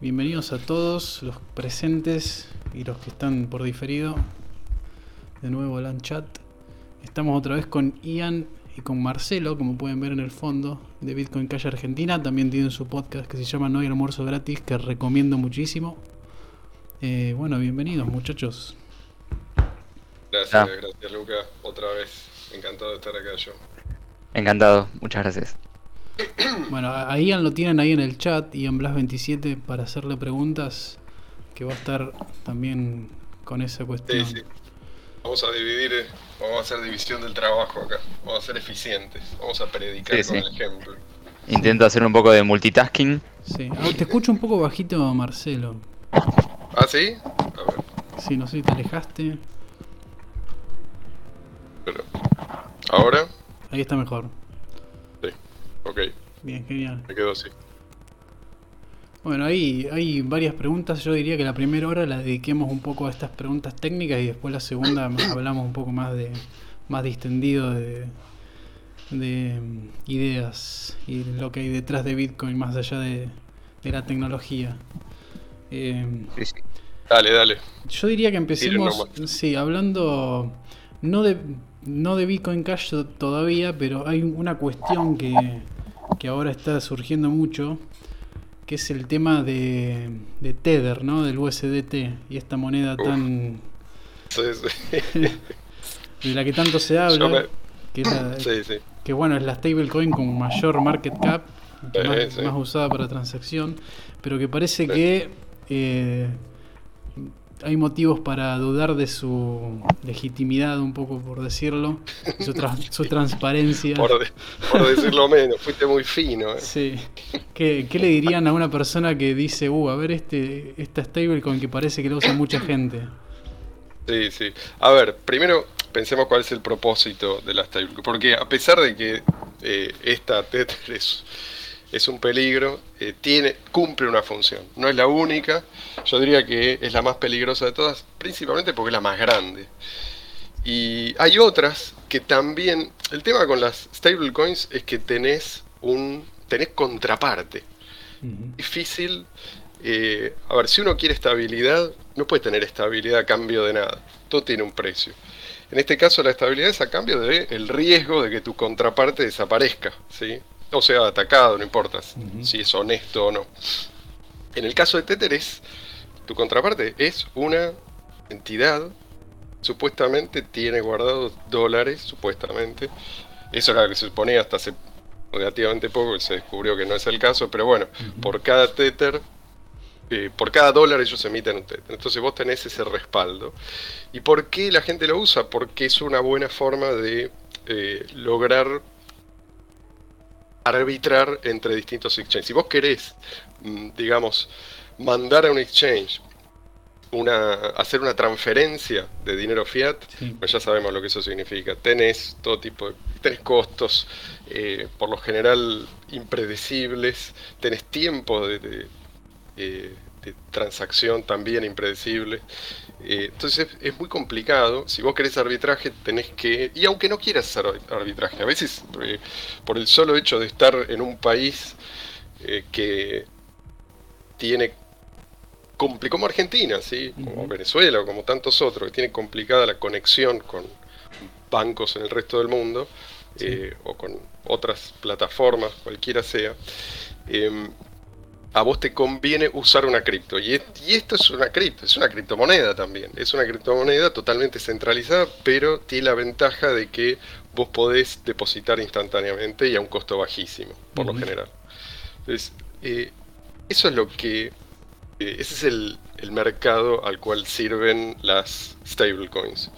Bienvenidos a todos los presentes y los que están por diferido. De nuevo al chat. Estamos otra vez con Ian y con Marcelo, como pueden ver en el fondo, de Bitcoin Calle Argentina. También tienen su podcast que se llama No hay almuerzo gratis, que recomiendo muchísimo. Eh, bueno, bienvenidos muchachos. Gracias, Ah. gracias Luca. Otra vez. Encantado de estar acá yo. Encantado, muchas gracias. Bueno, a Ian lo tienen ahí en el chat, Ian Blas27, para hacerle preguntas, que va a estar también con esa Sí, cuestión. sí. Vamos a dividir, eh, vamos a hacer división del trabajo acá. Vamos a ser eficientes. Vamos a predicar Sí, con sí. el ejemplo. Intento hacer un poco de multitasking. Sí. Ah, te escucho un poco bajito, Marcelo. ¿Ah, sí? A ver, Sí, no sé si te alejaste. pero. Ahora, Ahí está mejor. Ok, Bien, genial. me quedo así. Bueno, ahí hay varias preguntas. Yo diría que la primera hora la dediquemos un poco a estas preguntas técnicas y después la segunda hablamos un poco más de más distendido de, de mm, ideas y lo que hay detrás de Bitcoin más allá de, de la tecnología. Eh, Sí, sí. Dale, dale. yo diría que empecemos, sí, hablando no de no de Bitcoin Cash to- todavía, pero hay una cuestión que, que ahora está surgiendo mucho, que es el tema de, de Tether, ¿no? Del USDT y esta moneda Uf. tan Sí, sí. de la que tanto se habla, me- que, es la- sí, sí. que bueno, es la stablecoin con mayor market cap, más, usada para transacción, pero que parece que eh, hay motivos para dudar de su legitimidad, un poco por decirlo, su, tra- su transparencia. Por, de- por decirlo menos, fuiste muy fino. ¿eh? Sí. ¿Qué, qué le dirían a una persona que dice, uh, a ver este, esta stablecoin que parece que la usa mucha gente? Sí, sí. A ver, primero pensemos cuál es el propósito de la stablecoin. Porque a pesar de que eh, esta Tether es, es un peligro, eh, tiene, cumple una función. No es la única, yo diría que es la más peligrosa de todas, principalmente porque es la más grande. Y hay otras que también. El tema con las stablecoins es que tenés un. tenés contraparte difícil. eh, a ver, si uno quiere estabilidad, no puede tener estabilidad a cambio de nada. Todo tiene un precio. En este caso, la estabilidad es a cambio del el riesgo de que tu contraparte desaparezca, ¿sí? O sea, atacado, no importa si es honesto o no. En el caso de Tether es, tu contraparte es una entidad, supuestamente tiene guardados dólares, supuestamente. Eso era lo que se suponía hasta hace relativamente poco, y se descubrió que no es el caso, pero bueno, por cada Tether, eh, por cada dólar ellos emiten un Tether. Entonces vos tenés ese respaldo. ¿Y por qué la gente lo usa? Porque es una buena forma de eh, lograr arbitrar entre distintos exchanges. Si vos querés, mm, digamos, mandar a un exchange una, hacer una transferencia de dinero fiat, Sí. pues ya sabemos lo que eso significa. Tenés todo tipo de. Tenés costos, eh, por lo general impredecibles. Tenés tiempo de, de, eh, de transacción también impredecible. Eh, entonces es, es muy complicado. Si vos querés arbitraje, tenés que. Y aunque no quieras hacer ar- arbitraje, a veces eh, por el solo hecho de estar en un país eh, que tiene como Argentina, ¿sí? como. Venezuela o como tantos otros, que tienen complicada la conexión con bancos en el resto del mundo Sí. o con otras plataformas, cualquiera sea, em, a vos te conviene usar una cripto. Y, es- y esto es una cripto, es una criptomoneda también. Es una criptomoneda totalmente centralizada, pero tiene la ventaja de que vos podés depositar instantáneamente y a un costo bajísimo, por lo general. Entonces, eh, eso es lo que eh, ese es el, el mercado al cual sirven las stablecoins.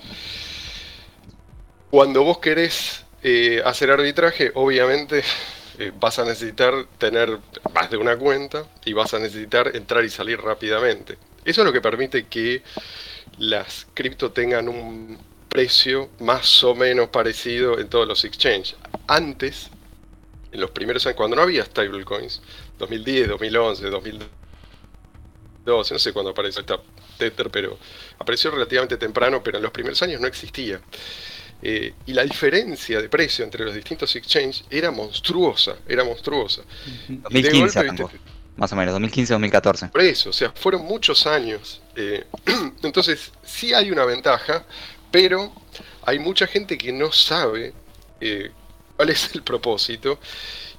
Cuando vos querés eh, hacer arbitraje, obviamente eh, vas a necesitar tener más de una cuenta y vas a necesitar entrar y salir rápidamente. Eso es lo que permite que las cripto tengan un precio más o menos parecido en todos los exchanges. Antes, en los primeros años, cuando no había stablecoins, 2010, 2011, 2012, no sé cuándo apareció esta Tether, pero apareció relativamente temprano, pero en los primeros años no existía. Eh, y la diferencia de precio entre los distintos exchanges era monstruosa, era monstruosa. Ujú. Y de 2015 golpe, más o menos, 2015-2014. Por eso, o sea, fueron muchos años. Eh, entonces, sí hay una ventaja, pero hay mucha gente que no sabe eh, cuál es el propósito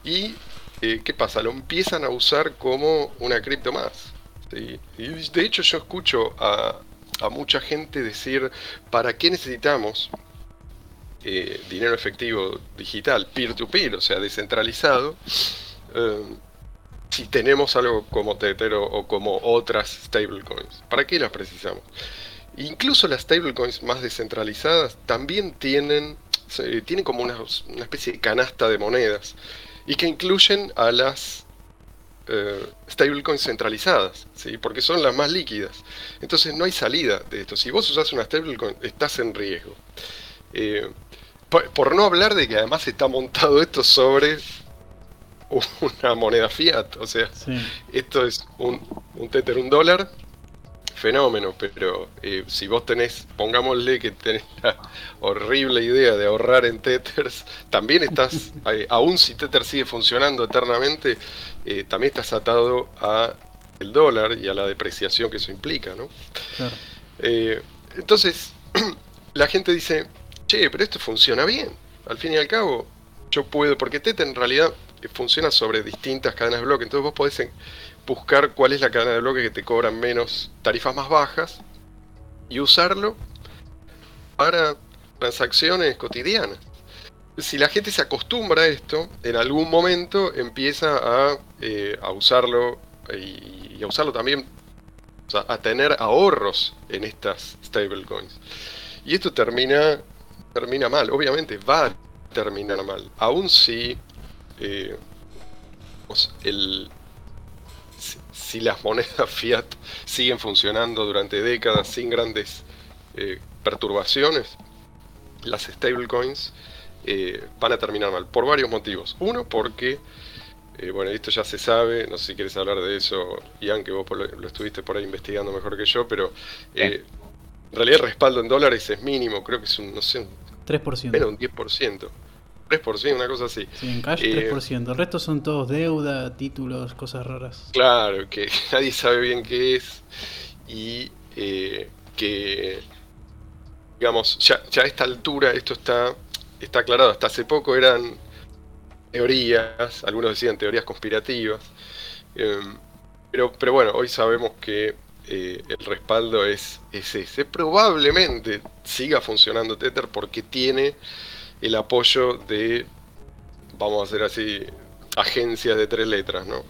y eh, qué pasa, lo empiezan a usar como una cripto más. Y de hecho yo escucho a, a mucha gente decir, ¿para qué necesitamos eh, dinero efectivo digital, peer-to-peer, o sea, descentralizado, eh, si tenemos algo como Tether o, como otras stablecoins. ¿Para qué las precisamos? Incluso las stablecoins más descentralizadas también tienen, tienen como una, especie de canasta de monedas y que incluyen a las eh, stablecoins centralizadas, ¿sí? porque son las más líquidas. Entonces no hay salida de esto. Si vos usás una stablecoin, estás en riesgo. Por, no hablar de que además está montado esto sobre una moneda fiat. O sea, esto es un, un tether, un dólar. Fenómeno, pero eh, si vos tenés, pongámosle que tenés la horrible idea de ahorrar en tethers, también estás, eh, aún si tether sigue funcionando eternamente, eh, también estás atado a el dólar y a la depreciación que eso implica, ¿no? entonces, la gente dice, che, pero esto funciona bien. Al fin y al cabo, yo puedo, porque Tether en realidad funciona sobre distintas cadenas de bloque, entonces vos podés buscar cuál es la cadena de bloque que te cobran menos tarifas más bajas y usarlo para transacciones cotidianas. Si la gente se acostumbra a esto, en algún momento empieza a, eh, usarlo y, a usarlo también, o sea, a tener ahorros en estas stablecoins. Y esto termina termina mal, obviamente va a terminar mal, aun si, eh, el, si, las monedas fiat siguen funcionando durante décadas sin grandes eh, perturbaciones, las stablecoins eh, van a terminar mal, por varios motivos. Uno, porque, bueno, esto ya se sabe, no sé si quieres hablar de eso, Ian, que vos lo, estuviste por ahí investigando mejor que yo, pero en realidad el respaldo en dólares es mínimo, creo que es un, no sé, 3%. Era un 10%. 3%, una cosa así. Sí, en cash 3%. Eh, el resto son todos deuda, títulos, cosas raras. Claro, que nadie sabe bien qué es. Y eh, que, digamos, ya, ya, a esta altura esto está, está aclarado. Hasta hace poco eran teorías, algunos decían teorías conspirativas. Em, pero, pero bueno, hoy sabemos que eh, el respaldo es, ese. Probablemente siga funcionando Tether porque tiene el apoyo de, vamos a hacer así, agencias de tres letras, ¿no?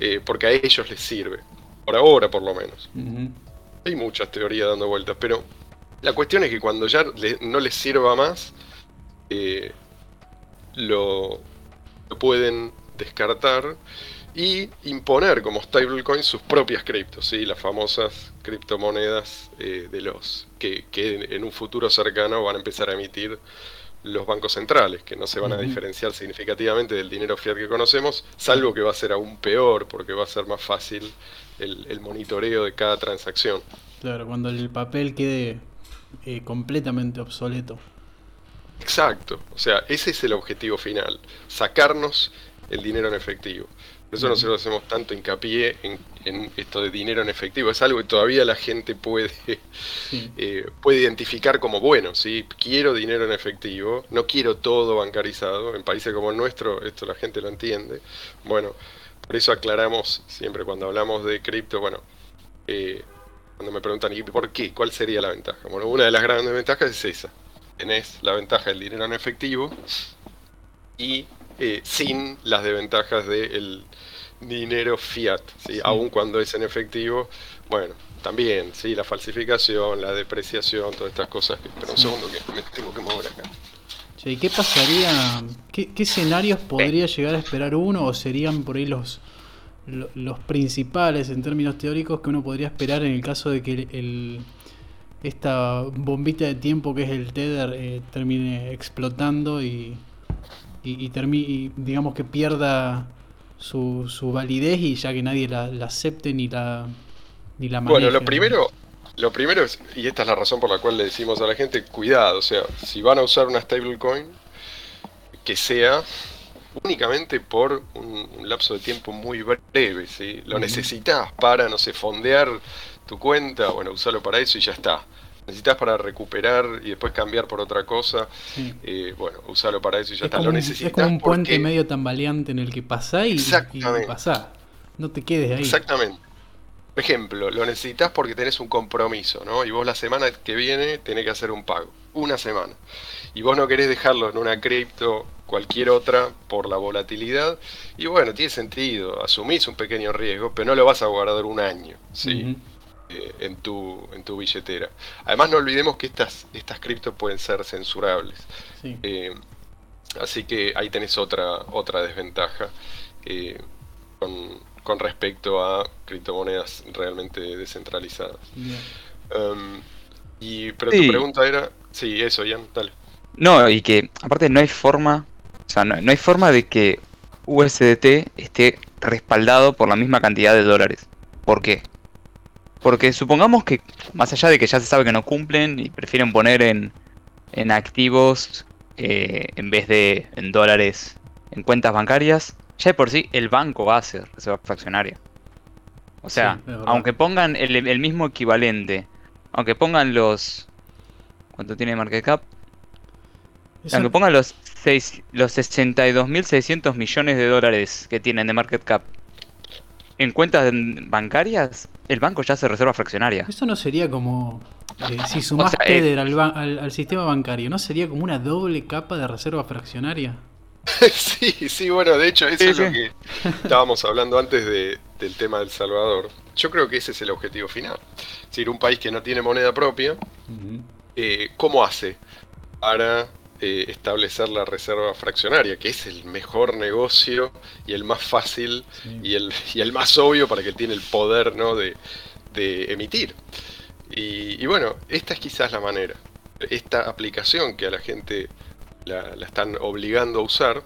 Eh, porque a ellos les sirve. Por ahora, por lo menos. Hay muchas teorías dando vueltas, pero la cuestión es que cuando ya no les sirva más, eh, lo, lo pueden descartar y imponer como stablecoin sus propias criptos, ¿sí? las famosas criptomonedas eh, de los que, en un futuro cercano van a empezar a emitir los bancos centrales, que no se van a diferenciar significativamente del dinero fiat que conocemos, salvo que va a ser aún peor, porque va a ser más fácil el, monitoreo de cada transacción. Claro, cuando el papel quede eh, completamente obsoleto. Exacto, o sea, ese es el objetivo final, sacarnos el dinero en efectivo. Eso nosotros hacemos tanto hincapié en, esto de dinero en efectivo. Es algo que todavía la gente puede, eh, puede identificar como bueno. ¿sí? Quiero dinero en efectivo, no quiero todo bancarizado. En países como el nuestro esto la gente lo entiende. Bueno, por eso aclaramos siempre cuando hablamos de cripto, bueno, eh, cuando me preguntan, ¿y por qué? ¿Cuál sería la ventaja? Bueno, una de las grandes ventajas es esa. Tenés la ventaja del dinero en efectivo y eh, sin las desventajas del dinero fiat, ¿sí? aun cuando es en efectivo, bueno, también, ¿sí? la falsificación, la depreciación, todas estas cosas. Pero un segundo que me tengo que mover acá. ¿Y qué pasaría? ¿Qué, escenarios podría llegar a esperar uno o serían por ahí los, los, principales en términos teóricos que uno podría esperar en el caso de que el, esta bombita de tiempo que es el Tether eh, termine explotando y, y, y, digamos que pierda su, su, validez y ya que nadie la, acepte ni la ni la Bueno, lo primero, lo primero es, y esta es la razón por la cual le decimos a la gente, cuidado, o sea, si van a usar una stablecoin, que sea únicamente por un, un lapso de tiempo muy breve, ¿sí? Lo necesitas para, no sé, fondear tu cuenta, bueno, usarlo para eso y ya está. Necesitas para recuperar y después cambiar por otra cosa, Sí. eh, bueno, usarlo para eso y ya Es está. Lo necesitas es como un puente porque- medio tambaleante en el que pasás y, y pasás. No te quedes ahí. Exactamente. Por ejemplo, lo necesitas porque tenés un compromiso, ¿no? Y vos la semana que viene tenés que hacer un pago. Una semana. Y vos no querés dejarlo en una cripto cualquier otra por la volatilidad. Y bueno, tiene sentido. Asumís un pequeño riesgo, pero no lo vas a guardar un año, ¿sí? Eh, en, tu, en tu billetera. Además, no olvidemos que estas, estas criptos pueden ser censurables. Sí. Eh, así que ahí tenés otra, otra desventaja eh, con, con respecto a criptomonedas realmente descentralizadas. Um, y, pero Sí. tu pregunta era, sí, eso, Ian, dale. No, y que aparte no hay forma, o sea, no, no hay forma de que USDT esté respaldado por la misma cantidad de dólares. ¿Por qué? Porque supongamos que, más allá de que ya se sabe que no cumplen y prefieren poner en, en activos eh, en vez de en dólares en cuentas bancarias, ya de por sí el banco va a ser reserva fraccionaria. O sea, Sí, aunque pongan el, el mismo equivalente, aunque pongan los... ¿Cuánto tiene market cap? Eso- Aunque pongan los, seis, los 62.600 millones de dólares que tienen de market cap en cuentas bancarias, el banco ya hace reserva fraccionaria. Eso no sería como. eh, si sumás O sea, eh, al, al- al sistema bancario, ¿no sería como una doble capa de reserva fraccionaria? sí, sí, bueno, de hecho, eso Sí, es lo que estábamos hablando antes de- del tema del Salvador. Yo creo que ese es el objetivo final. Es decir, un país que no tiene moneda propia, eh, ¿cómo hace para eh, establecer la reserva fraccionaria? Que es el mejor negocio y el más fácil Sí. y el, y el más obvio para que tiene el poder ¿no? de, de emitir. Y, y bueno, esta es quizás la manera. Esta aplicación que a la gente la, la están obligando a usar,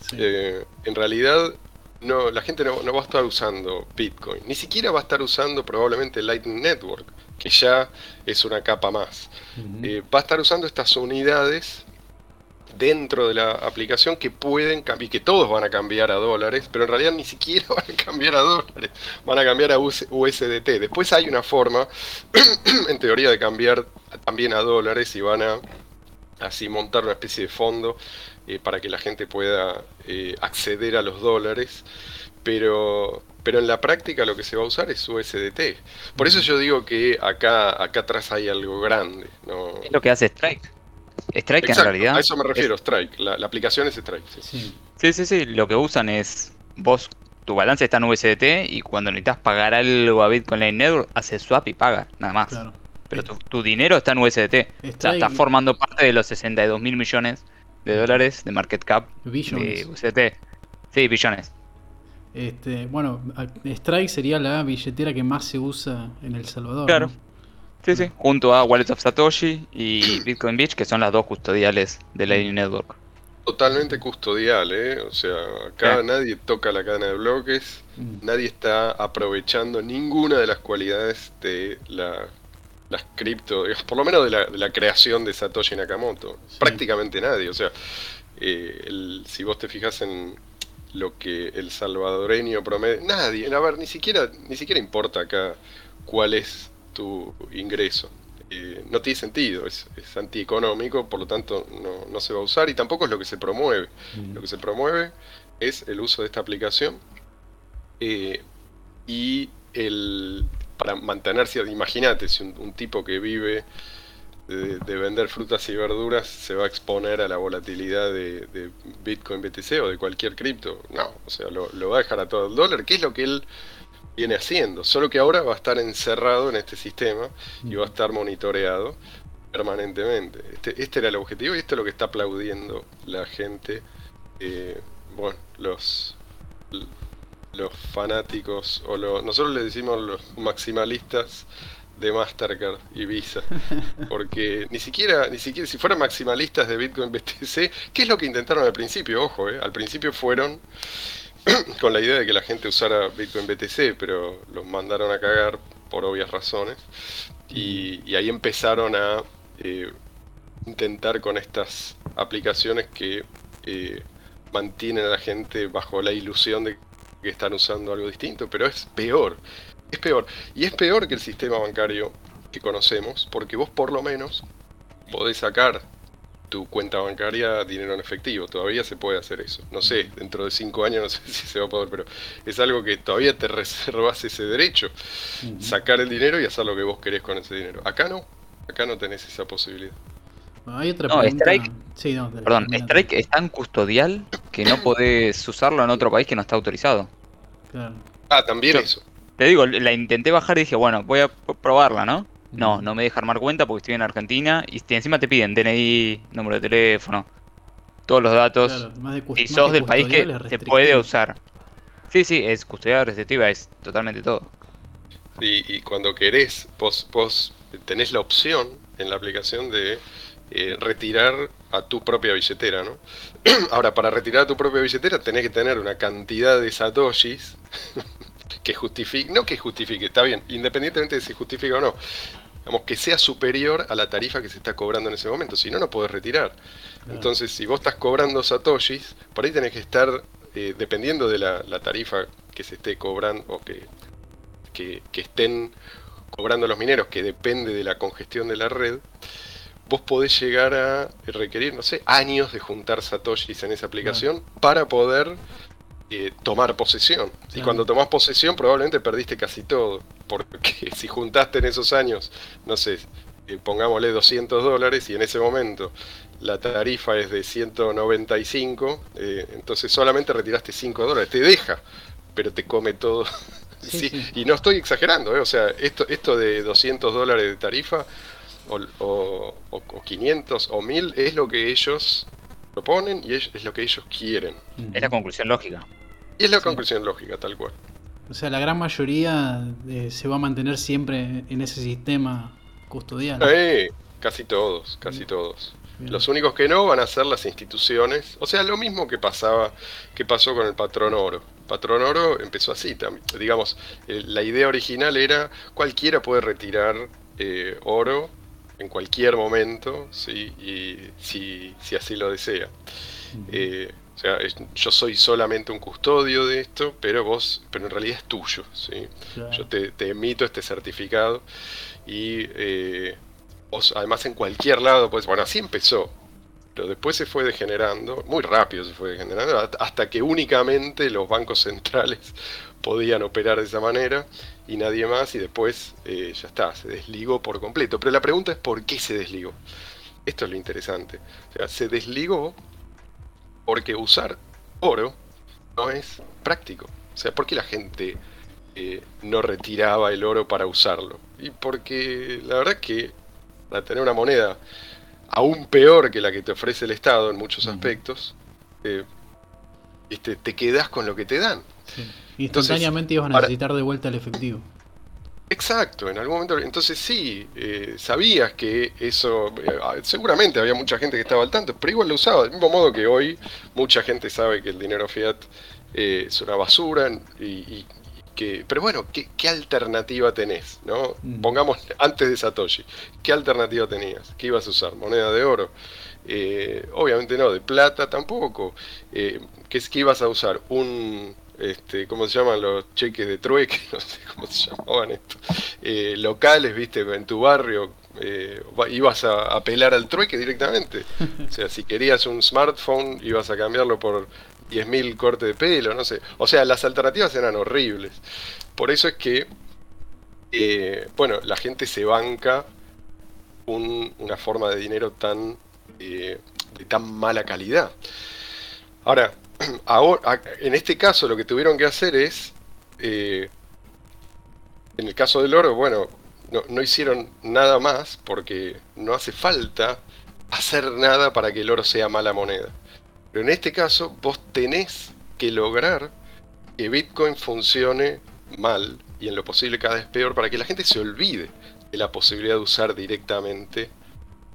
Sí. eh, en realidad no, la gente no, no va a estar usando Bitcoin, ni siquiera va a estar usando probablemente Lightning Network, que ya es una capa más. Eh, va a estar usando estas unidades dentro de la aplicación que pueden cambiar, y que todos van a cambiar a dólares, pero en realidad ni siquiera van a cambiar a dólares, van a cambiar a US- USDT. Después hay una forma, en teoría, de cambiar también a dólares y van a así montar una especie de fondo eh, para que la gente pueda eh, acceder a los dólares, pero, pero en la práctica lo que se va a usar es USDT. Por eso yo digo que acá, acá atrás hay algo grande. ¿no? Es lo que hace Strike. Strike Exacto, en realidad... a eso me refiero, Strike. La, la aplicación es Strike. sí. Sí. Sí, sí, sí, lo que usan es... Vos, tu balance está en USDT y cuando necesitas pagar algo a Bitcoin Line Network, haces swap y paga, nada más. Claro. Pero tu, tu dinero está en USDT. O sea, Strike- está formando parte de los 62 mil millones de dólares de market cap de Billions. USDT. Sí, billones. Este, bueno, Strike sería la billetera que más se usa en El Salvador. Claro. ¿no? Sí, sí. Junto a Wallet of Satoshi y Bitcoin Beach, que son las dos custodiales de Lightning Network. Totalmente custodial, ¿eh? O sea, acá Sí. nadie toca la cadena de bloques, Mm. nadie está aprovechando ninguna de las cualidades de la, las cripto, por lo menos de la, de la creación de Satoshi Nakamoto. Sí. Prácticamente nadie, o sea, eh, el- si vos te fijas en lo que el salvadoreño promedio, nadie, a ver, ni siquiera, ni siquiera importa acá cuál es tu ingreso. Eh, no tiene sentido, es, es antieconómico, por lo tanto no, no se va a usar y tampoco es lo que se promueve. Mm. Lo que se promueve es el uso de esta aplicación eh, y el para mantenerse, imagínate, si un, un tipo que vive de, de vender frutas y verduras se va a exponer a la volatilidad de, de Bitcoin BTC o de cualquier cripto, no, o sea, lo, lo va a dejar a todo el dólar, que es lo que él viene haciendo, solo que ahora va a estar encerrado en este sistema y va a estar monitoreado permanentemente. Este, este era el objetivo y esto es lo que está aplaudiendo la gente. eh, bueno, los los fanáticos o los, nosotros le decimos los maximalistas de Mastercard y Visa porque ni siquiera ni siquiera si fueran maximalistas de Bitcoin BTC ¿qué es lo que intentaron al principio? ojo, eh, al principio fueron con la idea de que la gente usara Bitcoin BTC pero los mandaron a cagar por obvias razones y, ahí empezaron a eh, intentar con estas aplicaciones que eh, mantienen a la gente bajo la ilusión de que están usando algo distinto, pero es peor, es peor. Y es peor que el sistema bancario que conocemos, porque vos por lo menos podés sacar tu cuenta bancaria dinero en efectivo. Todavía se puede hacer eso. No sé, dentro de cinco años no sé si se va a poder, pero es algo que todavía te reservas ese derecho. Sacar el dinero y hacer lo que vos querés con ese dinero. Acá no. Acá no tenés esa posibilidad. hay otra no, pregunta. Strike, Sí, no, perdón. Strike es tan custodial que no podés usarlo en otro país que no está autorizado. Claro. Ah, también Yo- eso. Te digo, la intenté bajar y dije, bueno, voy a probarla, ¿no? No, no me deja armar cuenta porque estoy en Argentina y encima te piden DNI, número de teléfono, todos los datos. Claro, de más sos del país que se puede usar. Sí, sí, es custodial restrictiva, es totalmente todo. Y, y cuando querés, vos, vos tenés la opción en la aplicación de eh, retirar a tu propia billetera, ¿no? Ahora, para retirar a tu propia billetera tenés que tener una cantidad de satoshis que justifique, no que justifique, está bien, independientemente de si justifica o no, digamos que sea superior a la tarifa que se está cobrando en ese momento, si no, no podés retirar. Claro. Entonces, si vos estás cobrando satoshis, por ahí tenés que estar, eh, dependiendo de la, la tarifa que se esté cobrando o que, que, que estén cobrando los mineros, que depende de la congestión de la red, vos podés llegar a requerir, no sé, años de juntar satoshis en esa aplicación para poder eh, tomar posesión. Y cuando tomás posesión probablemente perdiste casi todo, porque si juntaste en esos años, no sé, eh, pongámosle 200 dólares y en ese momento la tarifa es de 195, eh, entonces solamente retiraste 5 dólares, te deja, pero te come todo. Sí, Sí, sí. Y no estoy exagerando, ¿eh? o sea, esto, esto de 200 dólares de tarifa o, o- o- o 500 o 1000 es lo que ellos proponen y es, es lo que ellos quieren. Es la conclusión lógica. Y es la Sí. conclusión lógica, tal cual. O sea, la gran mayoría eh, se va a mantener siempre en ese sistema custodial. Eh, casi todos, casi todos. Bien. Los únicos que no van a ser las instituciones, o sea, lo mismo que pasaba, que pasó con el patrón oro. Patrón oro empezó así también. Digamos, eh, la idea original era cualquiera puede retirar eh, oro en cualquier momento, sí, y si, si así lo desea. Eh, o sea, es- yo soy solamente un custodio de esto, pero vos, pero en realidad es tuyo, sí. Claro. Yo te, te emito este certificado y eh, vos, además en cualquier lado, pues bueno, así empezó. Pero después se fue degenerando, muy rápido se fue degenerando, hasta que únicamente los bancos centrales podían operar de esa manera y nadie más, y después eh, ya está, se desligó por completo. Pero la pregunta es por qué se desligó. Esto es lo interesante. O sea, se desligó porque usar oro no es práctico. O sea, ¿por qué la gente eh, no retiraba el oro para usarlo? Y porque la verdad que para tener una moneda aún peor que la que te ofrece el Estado en muchos aspectos, eh, este, te quedas con lo que te dan. Sí. Instantáneamente ibas a ahora- necesitar de vuelta el efectivo. Exacto, en algún momento. Entonces sí, eh, sabías que eso. eh, seguramente había mucha gente que estaba al tanto, pero igual lo usaba. Del mismo modo que hoy, mucha gente sabe que el dinero fiat eh, es una basura. Y, que, pero bueno, ¿qué, qué alternativa tenés? ¿no? Mm. Pongamos antes de Satoshi, ¿qué alternativa tenías? ¿Qué ibas a usar? ¿Moneda de oro? Eh, obviamente no, de plata tampoco. Eh, ¿qué, ¿Qué ibas a usar? Un. Este, ¿Cómo se llaman los cheques de trueque? No sé cómo se llamaban esto. Eh, locales, viste, en tu barrio. eh, ibas a apelar al trueque directamente. O sea, si querías un smartphone, ibas a cambiarlo por 10.000 cortes de pelo, no sé. O sea, las alternativas eran horribles. Por eso es que, eh, bueno, la gente se banca un- una forma de dinero tan eh, de tan mala calidad. Ahora, ahora, en este caso lo que tuvieron que hacer es, eh, en el caso del oro, bueno, no, no hicieron nada más porque no hace falta hacer nada para que el oro sea mala moneda. Pero en este caso vos tenés que lograr que Bitcoin funcione mal y en lo posible cada vez peor para que la gente se olvide de la posibilidad de usar directamente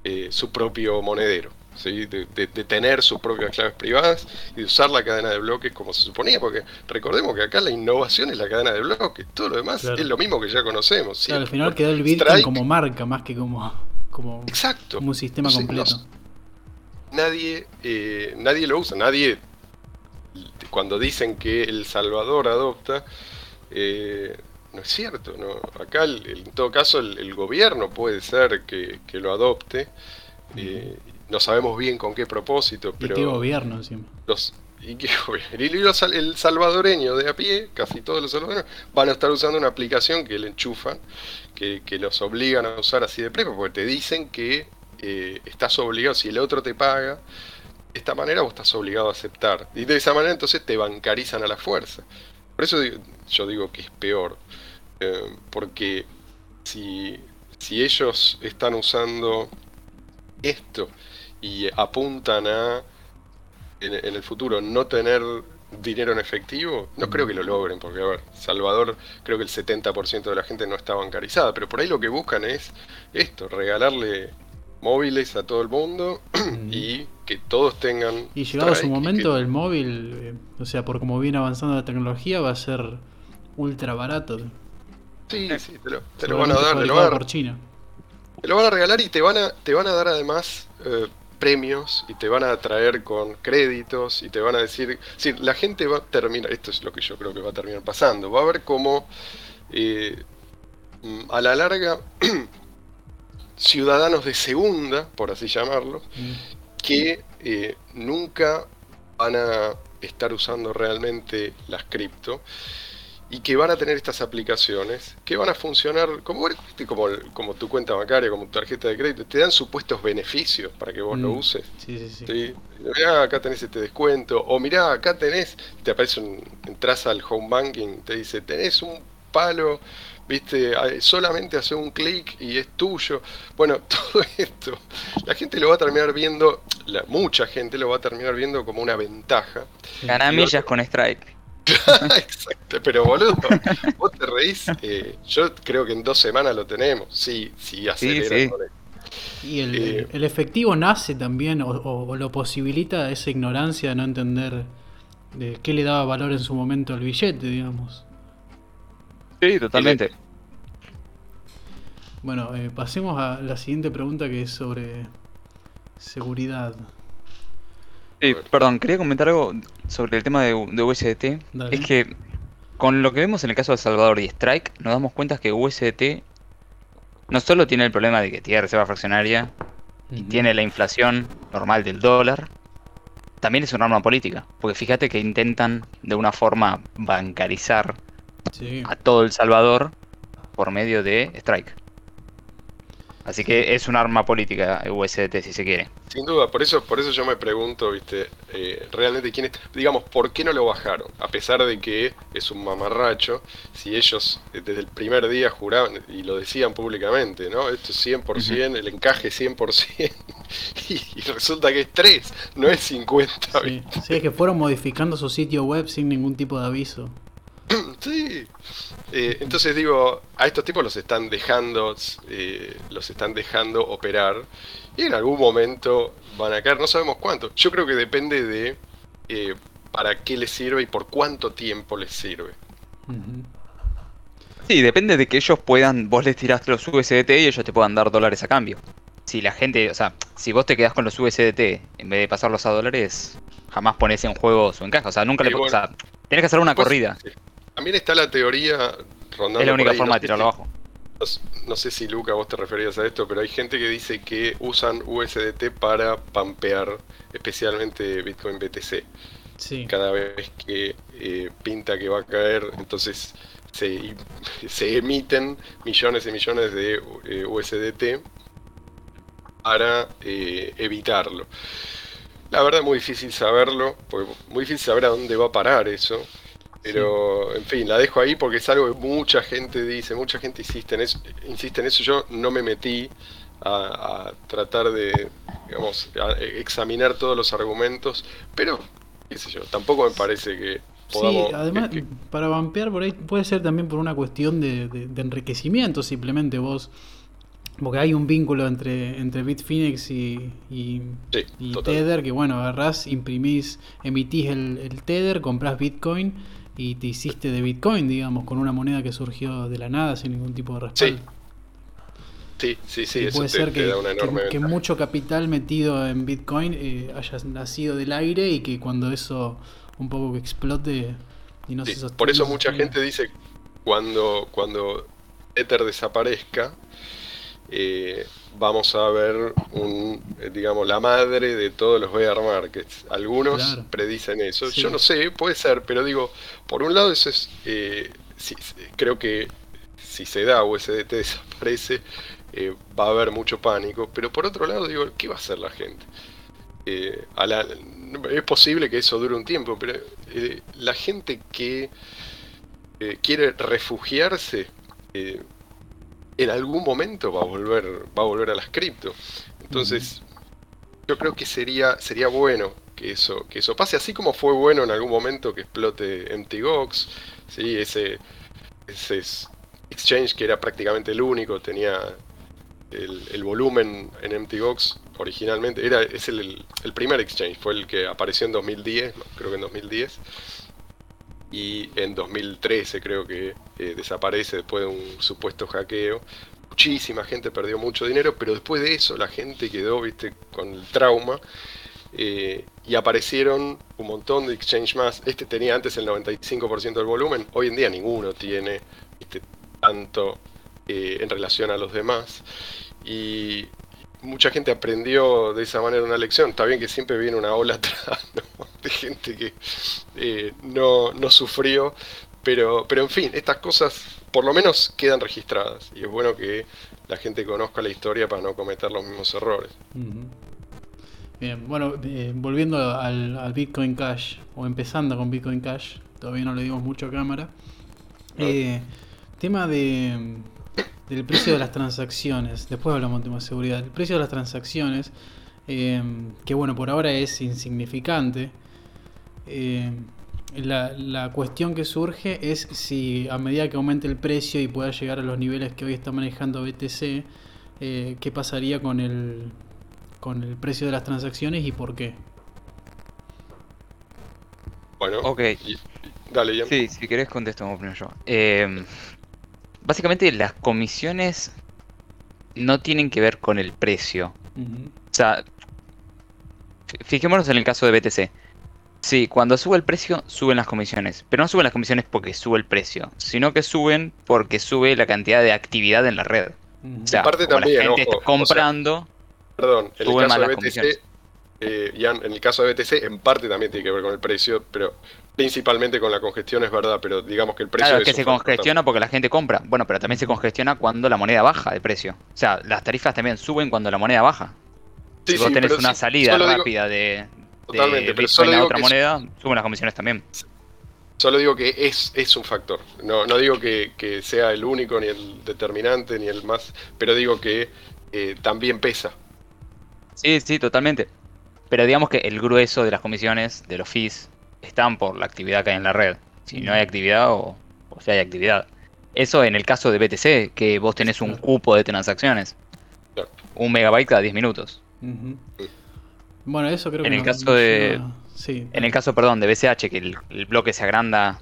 eh, su propio monedero, ¿sí? de, de- de tener sus propias claves privadas y de usar la cadena de bloques como se suponía, porque recordemos que acá la innovación es la cadena de bloques, todo lo demás Claro. es lo mismo que ya conocemos. ¿sí? Claro, al final quedó el Bitcoin Strike- como marca más que como, como, Exacto. como un sistema completo. no- nadie, eh, nadie lo usa, nadie cuando dicen que El Salvador adopta, eh, no es cierto. ¿no? Acá, en todo caso, el, gobierno puede ser que, lo adopte. Eh, no sabemos bien con qué propósito, pero... ¿Y qué gobierno encima? Los, y, que, el salvadoreño de a pie, casi todos los salvadoreños, van a estar usando una aplicación que le enchufan, que, que los obligan a usar así de prepo, porque te dicen que eh, estás obligado, si el otro te paga, de esta manera vos estás obligado a aceptar. Y de esa manera entonces te bancarizan a la fuerza. Por eso yo digo que es peor. Eh, porque si, si ellos están usando esto y apuntan a en, el futuro no tener dinero en efectivo, no creo que lo logren, porque a ver, Salvador creo que el 70% de la gente no está bancarizada, pero por ahí lo que buscan es esto, regalarle móviles a todo el mundo y que todos tengan... Y llegado su momento, el móvil, eh, o sea, por como viene avanzando la tecnología, va a ser ultra barato. Sí, sí, te lo, van a dar, te lo van a, por China. Te lo van a regalar y te van a, te van a dar además eh, premios y te van a traer con créditos y te van a decir, sí, la gente va a terminar, esto es lo que yo creo que va a terminar pasando, va a ver cómo eh, mm, a la larga ciudadanos de segunda, por así llamarlo, mm. que eh, nunca van a estar usando realmente las cripto y que van a tener estas aplicaciones que van a funcionar como, como, como tu cuenta bancaria, como tu tarjeta de crédito, te dan supuestos beneficios para que vos lo mm. uses. Sí, sí, sí. Mirá, acá tenés este descuento, o mirá, acá tenés, te aparece un, entras al home banking, te dice, tenés un palo, viste, solamente hace un clic y es tuyo. Bueno, todo esto, la gente lo va a terminar viendo, la, mucha gente lo va a terminar viendo como una ventaja. Ganar millas con Strike. Exacto, pero boludo, vos te reís. Eh, yo creo que en dos semanas lo tenemos. Sí, sí, acelera. Y eh, el, efectivo nace también, o, lo posibilita esa ignorancia de no entender de qué le daba valor en su momento al billete, digamos. Sí, totalmente. Bueno, eh, pasemos a la siguiente pregunta que es sobre seguridad. Sí, perdón, quería comentar algo sobre el tema de, USDT. Es que con lo que vemos en el caso de Salvador y Strike, nos damos cuenta que USDT no solo tiene el problema de que tiene reserva fraccionaria y tiene la inflación normal del dólar, también es una arma política. Porque fíjate que intentan de una forma bancarizar a todo El Salvador por medio de Strike. Así que es un arma política USDT si se quiere. Sin duda, por eso, por eso yo me pregunto, viste, eh, realmente quién digamos, ¿por qué no lo bajaron? A pesar de que es un mamarracho, si ellos eh, desde el primer día juraban y lo decían públicamente, ¿no? Esto es 100%, el encaje 100%, y, y, resulta que es 3, no es 50. Sí, sí, es que fueron modificando su sitio web sin ningún tipo de aviso. Sí. Eh, entonces digo, a estos tipos los están dejando, eh, los están dejando operar y en algún momento van a caer, no sabemos cuánto. Yo creo que depende de eh, para qué les sirve y por cuánto tiempo les sirve. Sí, depende de que ellos puedan, vos les tiraste los USDT y ellos te puedan dar dólares a cambio. Si la gente, o sea, si vos te quedás con los USDT en vez de pasarlos a dólares, jamás pones en juego su encaje. O sea, nunca le o sea, tenés que hacer una corrida. También está la teoría rondando. Es la única forma de tirarlo abajo. No, sé si Luca vos te referías a esto, pero hay gente que dice que usan USDT para pampear especialmente Bitcoin BTC. Sí. Cada vez que eh, pinta que va a caer, entonces se, se emiten millones y millones de eh, USDT para eh, evitarlo. La verdad es muy difícil saberlo, porque muy difícil saber a dónde va a parar eso. Pero, en fin, la dejo ahí porque es algo que mucha gente dice, mucha gente insiste en eso. Insiste en eso. Yo no me metí a, tratar de, digamos, examinar todos los argumentos, pero, qué sé yo, tampoco me parece que podamos... Sí, además, para vampear por ahí puede ser también por una cuestión de, enriquecimiento, simplemente vos... Porque hay un vínculo entre, entre Bitfinex y, y, Tether, que bueno, agarrás, imprimís, emitís el, el Tether, comprás Bitcoin y te hiciste de Bitcoin, digamos, con una moneda que surgió de la nada sin ningún tipo de respaldo. Sí, sí, sí, eso puede ser que, que, mucho capital metido en Bitcoin eh, haya nacido del aire y que cuando eso un poco que explote y no Sí, se sostenga. por eso mucha gente dice cuando, cuando Ether desaparezca, eh, vamos a ver un, eh, digamos, la madre de todos los bear markets. Algunos Claro. predicen eso. Sí. Yo no sé, puede ser, pero digo, por un lado eso es, eh, sí, creo que si se da USDT desaparece, eh, va a haber mucho pánico, pero por otro lado digo, ¿qué va a hacer la gente? Eh, a la- es posible que eso dure un tiempo, pero la gente que quiere refugiarse en algún momento va a volver va a volver a las cripto. Entonces, yo creo que sería sería bueno que eso que eso pase así como fue bueno en algún momento que explote MTGOX, sí, ese ese es- exchange que era prácticamente el único, tenía el, el volumen en MTGOX originalmente, era, es el, el primer exchange, fue el que apareció en 2010, no, creo que en 2010, y en 2013 creo que eh, desaparece después de un supuesto hackeo. Muchísima gente perdió mucho dinero, pero después de eso la gente quedó, viste, con el trauma. eh, y aparecieron un montón de exchange más. Este tenía antes el 95% del volumen, hoy en día ninguno tiene tanto eh, en relación a los demás. Y mucha gente aprendió de esa manera una lección. Está bien que siempre viene una ola atrás ¿no? de gente que eh, no, no sufrió, pero, pero en fin, estas cosas por lo menos quedan registradas. Y es bueno que la gente conozca la historia para no cometer los mismos errores. Bien, bueno, eh, volviendo al, al Bitcoin Cash, o empezando con Bitcoin Cash, todavía no le dimos mucho a cámara. Eh, tema de del precio de las transacciones, después hablamos de tema de seguridad. El precio de las transacciones, eh, que bueno, por ahora es insignificante. Eh, la, la cuestión que surge es si a medida que aumente el precio y pueda llegar a los niveles que hoy está manejando BTC, eh, qué pasaría con el, con el precio de las transacciones y por qué. Bueno, Ok, y- dale, sí, si querés contesto primero yo. Eh, básicamente las comisiones no tienen que ver con el precio. O sea, fi- fijémonos en el caso de BTC. Sí, cuando sube el precio, suben las comisiones. Pero no suben las comisiones porque sube el precio, sino que suben porque sube la cantidad de actividad en la red. O sea, como también, la gente ojo, está o sea, comprando, Perdón, en el caso de BTC, eh, Ian, en el caso de BTC, en parte también tiene que ver con el precio, pero principalmente con la congestión es verdad, pero digamos que el precio claro, es que se congestiona porque la gente compra. Bueno, pero también se congestiona cuando la moneda baja de precio. O sea, las tarifas también suben cuando la moneda baja. Sí, si vos sí, tenés pero una sí, salida digo- rápida de, de Totalmente, pero solo a digo otra que es- moneda, suben las comisiones también. Solo digo que es, es un factor. No, no digo que, que sea el único, ni el determinante, ni el más, pero digo que eh, también pesa. Sí, sí, totalmente. Pero digamos que el grueso de las comisiones, de los fees, están por la actividad que hay en la red. Si no hay actividad o, o si hay actividad. Eso en el caso de BTC, que vos tenés un cupo de transacciones. Un megabyte cada 10 minutos. Bueno, eso creo En que el no- caso no de- lleva- Sí, En el caso, perdón, de BCH, que el, el bloque se agranda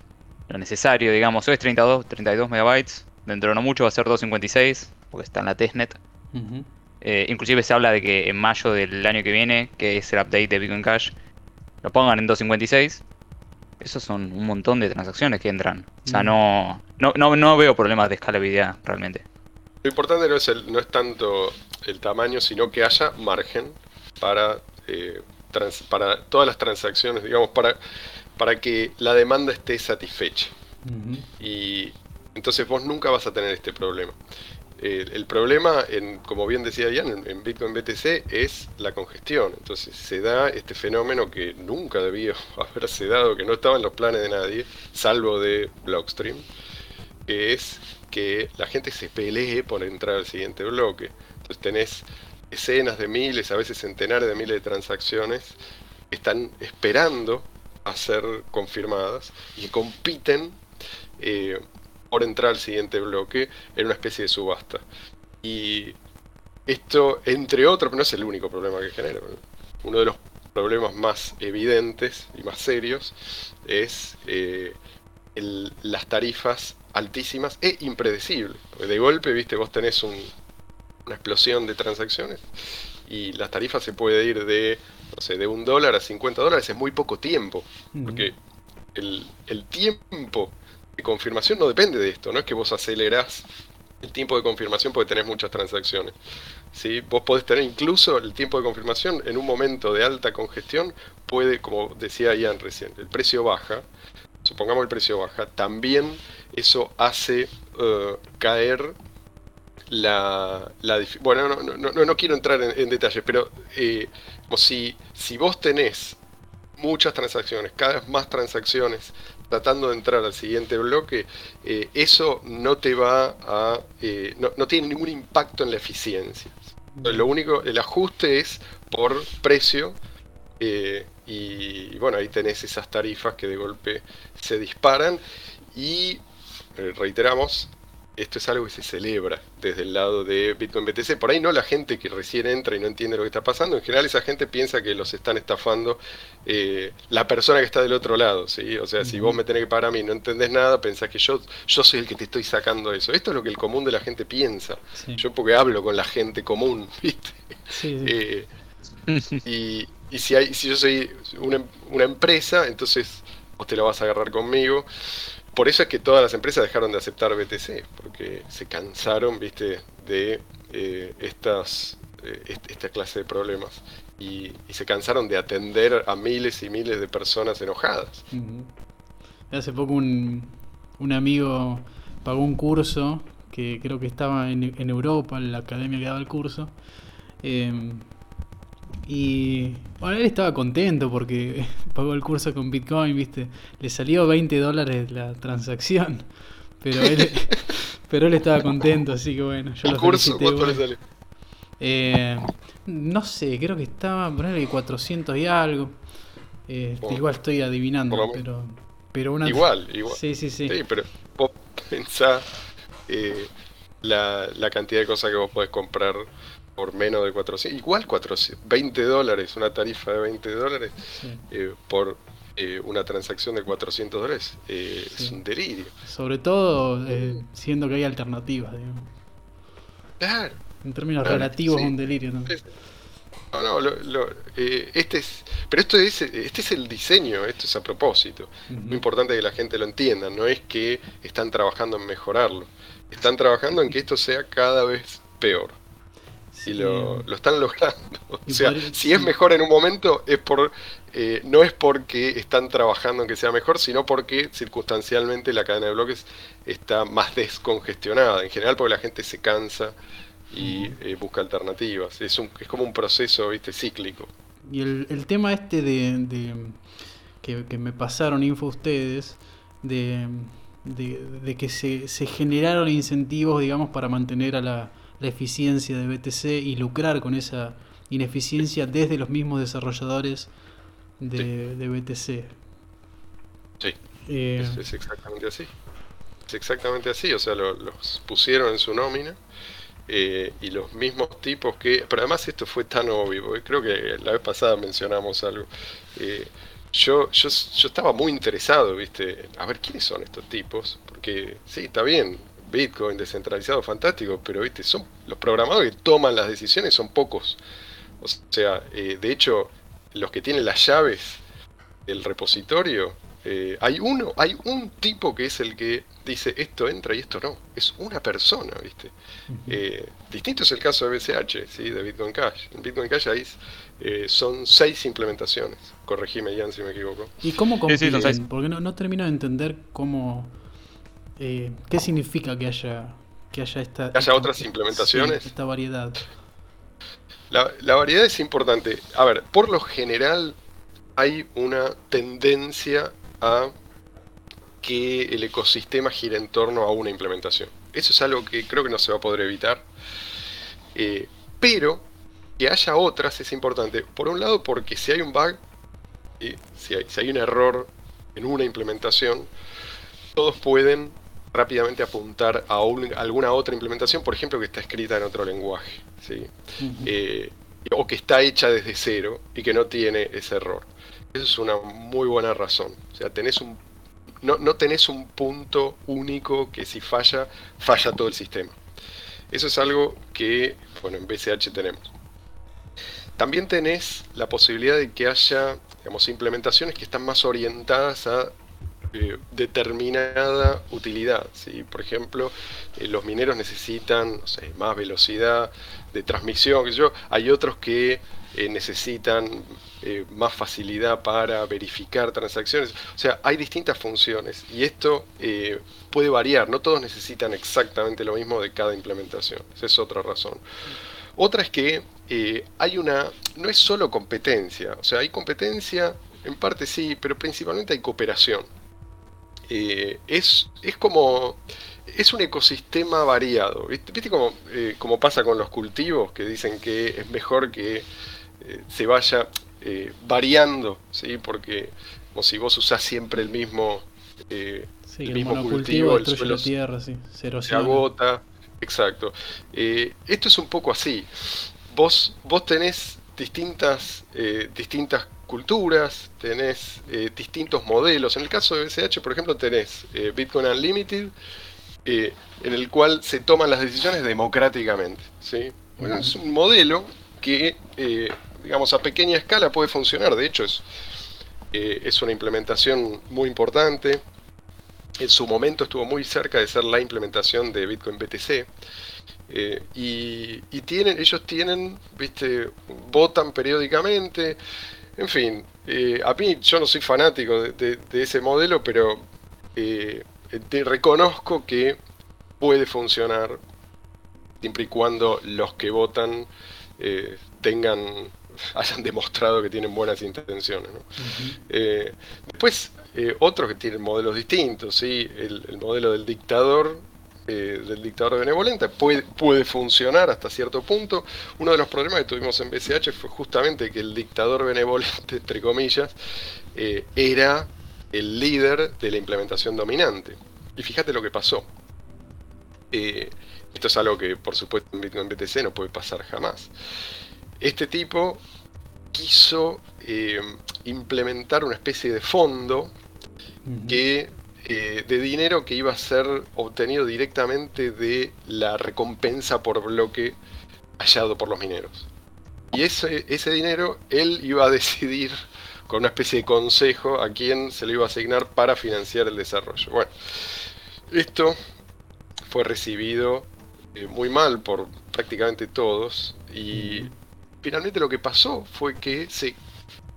lo necesario, digamos, hoy es 32, 32 megabytes. Dentro de no mucho va a ser 256, porque está en la testnet. Eh, inclusive se habla de que en mayo del año que viene, que es el update de Bitcoin Cash, lo pongan en 256. Esos son un montón de transacciones que entran. O sea, Mm. no, no, no, no veo problemas de escalabilidad realmente. Lo importante no es, el, no es tanto el tamaño, sino que haya margen para, eh, trans- para todas las transacciones, digamos, para, para que la demanda esté satisfecha. Y entonces vos nunca vas a tener este problema. El problema, como bien decía Ian, en, Bitcoin BTC es la congestión. Entonces se da este fenómeno que nunca debió haberse dado, que no estaba en los planes de nadie, salvo de Blockstream, que es que la gente se pelee por entrar al siguiente bloque. Entonces tenés decenas de miles, a veces centenares de miles de transacciones que están esperando a ser confirmadas y compiten eh, por entrar al siguiente bloque en una especie de subasta. Y esto, entre otros, no es el único problema que genera. Uno de los problemas más evidentes y más serios es eh, el- las tarifas altísimas e impredecibles. Porque de golpe, viste, vos tenés un- una explosión de transacciones y las tarifas se puede ir de, no sé, de un dólar a 50 dólares en muy poco tiempo. Porque el, el tiempo de confirmación no depende de esto, no es que vos acelerás el tiempo de confirmación porque tenés muchas transacciones. ¿sí? Vos podés tener incluso el tiempo de confirmación en un momento de alta congestión, puede, como decía Ian recién, el precio baja, supongamos el precio baja, también eso hace uh, caer la, la bueno no, no, no, no, quiero entrar en, en detalles pero eh, como si, si vos tenés muchas transacciones cada vez más transacciones tratando de entrar al siguiente bloque, eh, eso no te va a. Eh, no, tiene ningún impacto en la eficiencia. Lo único, el ajuste es por precio. Eh, y, y bueno, ahí tenés esas tarifas que de golpe se disparan. Y reiteramos, esto es algo que se celebra desde el lado de Bitcoin BTC. Por ahí no la gente que recién entra y no entiende lo que está pasando. En general esa gente piensa que los están estafando eh, la persona que está del otro lado. ¿sí? O sea, si vos me tenés que pagar a mí y no entendés nada, pensás que yo, yo soy el que te estoy sacando eso. Esto es lo que el común de la gente piensa. Sí. Yo porque hablo con la gente común, ¿viste? Sí. Eh, y, y si, hay, si yo soy una, una empresa, entonces vos te la vas a agarrar conmigo por eso es que todas las empresas dejaron de aceptar BTC, porque se cansaron, viste, de eh, estas, eh, esta clase de problemas. Y, se cansaron de atender a miles y miles de personas enojadas. Hace poco un, un, amigo pagó un curso que creo que estaba en, en Europa, en la academia que daba el curso. Eh, y bueno, él estaba contento porque pagó el curso con Bitcoin, ¿viste? Le salió 20 dólares la transacción. Pero él, pero él estaba contento, así que bueno, yo ¿El lo curso cuánto bueno. le sale? Eh, no sé, creo que estaba ahí 400 y algo. Eh, Oh. igual estoy adivinando, pero, pero una... Igual, igual. Sí, sí, sí. Sí, pero vos pensá eh, la, la cantidad de cosas que vos podés comprar por menos de 400. Igual 400, 20 dólares, una tarifa de 20 dólares sí. eh, por eh, una transacción de 400 dólares. eh, Sí. Es un delirio. Sobre todo siendo que hay alternativas, digamos. Claro. En términos Claro, relativos sí. es un delirio. ¿no? Es- No, no, lo- lo- este es, pero esto es, este es el diseño, esto es a propósito. Ujú. Lo importante es que la gente lo entienda, no es que están trabajando en mejorarlo, están trabajando en que esto sea cada vez peor. Y lo, lo están logrando. O sea, podría- si es mejor en un momento, es por eh, no es porque están trabajando en que sea mejor, sino porque circunstancialmente la cadena de bloques está más descongestionada. En general porque la gente se cansa y eh, busca alternativas. Es, un, es como un proceso ¿viste? cíclico. Y el, el tema este de, de- que, que me pasaron info ustedes, de, de, de que se, se generaron incentivos, digamos, para mantener a la, la eficiencia de BTC y lucrar con esa ineficiencia desde los mismos desarrolladores de, de BTC. Sí. Eh, Es, es exactamente así. Es exactamente así. O sea, lo- los pusieron en su nómina. eh, y los mismos tipos que. Pero además esto fue tan obvio. porque Creo que la vez pasada mencionamos algo. eh, yo, yo, yo estaba muy interesado, ¿viste? A ver quiénes son estos tipos. Porque sí, está bien. Bitcoin descentralizado, fantástico. Pero, ¿viste? Son los programadores que toman las decisiones son pocos. O sea, eh, de hecho, los que tienen las llaves del repositorio, eh, hay uno, hay un tipo que es el que dice esto entra y esto no. Es una persona, ¿viste? Eh, distinto es el caso de BCH, ¿sí? de Bitcoin Cash. En Bitcoin Cash ahí eh, son seis implementaciones. Corregime, Ian, si me equivoco. ¿Y cómo Sí, sí, compiten? seis. Porque no, no termino de entender cómo... eh, ¿Qué significa que haya, que haya esta... ¿Que haya esta- otras implementaciones? sí, esta variedad. La, la variedad es importante. A ver, por lo general hay una tendencia a que el ecosistema gire en torno a una implementación. Eso es algo que creo que no se va a poder evitar. Eh, pero que haya otras es importante. Por un lado, porque si hay un bug, eh, si, hay, si hay un error en una implementación, todos pueden rápidamente apuntar a un- alguna otra implementación, por ejemplo, que está escrita en otro lenguaje. ¿sí? Eh, o que está hecha desde cero y que no tiene ese error. Eso es una muy buena razón. O sea, tenés un, no, no tenés un punto único que si falla, falla todo el sistema. Eso es algo que, bueno, en BCH tenemos. También tenés la posibilidad de que haya, digamos, implementaciones que están más orientadas a eh, determinada utilidad. ¿sí? Por ejemplo, eh, los mineros necesitan más velocidad de transmisión, que yo. hay otros que eh, necesitan más facilidad para verificar transacciones. O sea, hay distintas funciones y esto puede variar, no todos necesitan exactamente lo mismo de cada implementación. Esa es otra razón. Otra es que hay una, no es solo competencia, o sea, hay competencia, en parte sí, pero principalmente hay cooperación. Eh, es, es como. Es un ecosistema variado. ¿Viste, eh, como, pasa con los cultivos que dicen que es mejor que eh, se vaya variando? ¿sí? Porque como si vos usás siempre el mismo, el, mismo cultivo, el suelo la tierra, sí. se agota. Exacto. esto es un poco así. Vos, vos tenés distintas, distintas culturas, tenés eh, distintos modelos. En el caso de BCH, por ejemplo, tenés eh, Bitcoin Unlimited, eh, en el cual se toman las decisiones democráticamente. ¿sí? es un modelo que, digamos, a pequeña escala puede funcionar. De hecho, es, es una implementación muy importante. En su momento estuvo muy cerca de ser la implementación de Bitcoin BTC. y, y, tienen, ellos tienen, viste, votan periódicamente, en fin, eh, a mí yo no soy fanático de, ese modelo, pero eh, te reconozco que puede funcionar siempre y cuando los que votan eh, tengan hayan demostrado que tienen buenas intenciones. después, otros que tienen modelos distintos, ¿sí? el modelo del dictador eh, del dictador benevolente puede, puede funcionar hasta cierto punto. Uno de los problemas que tuvimos en BCH fue justamente que el dictador benevolente, entre comillas, eh, era el líder de la implementación dominante. Y fíjate lo que pasó. Eh, esto es algo que, por supuesto, en BTC no puede pasar jamás. Este tipo quiso implementar una especie de fondo que eh, de dinero que iba a ser obtenido directamente de la recompensa por bloque hallado por los mineros. Y ese, ese dinero él iba a decidir con una especie de consejo a quién se le iba a asignar para financiar el desarrollo. Bueno, esto fue recibido eh, muy mal por prácticamente todos y finalmente lo que pasó fue que se,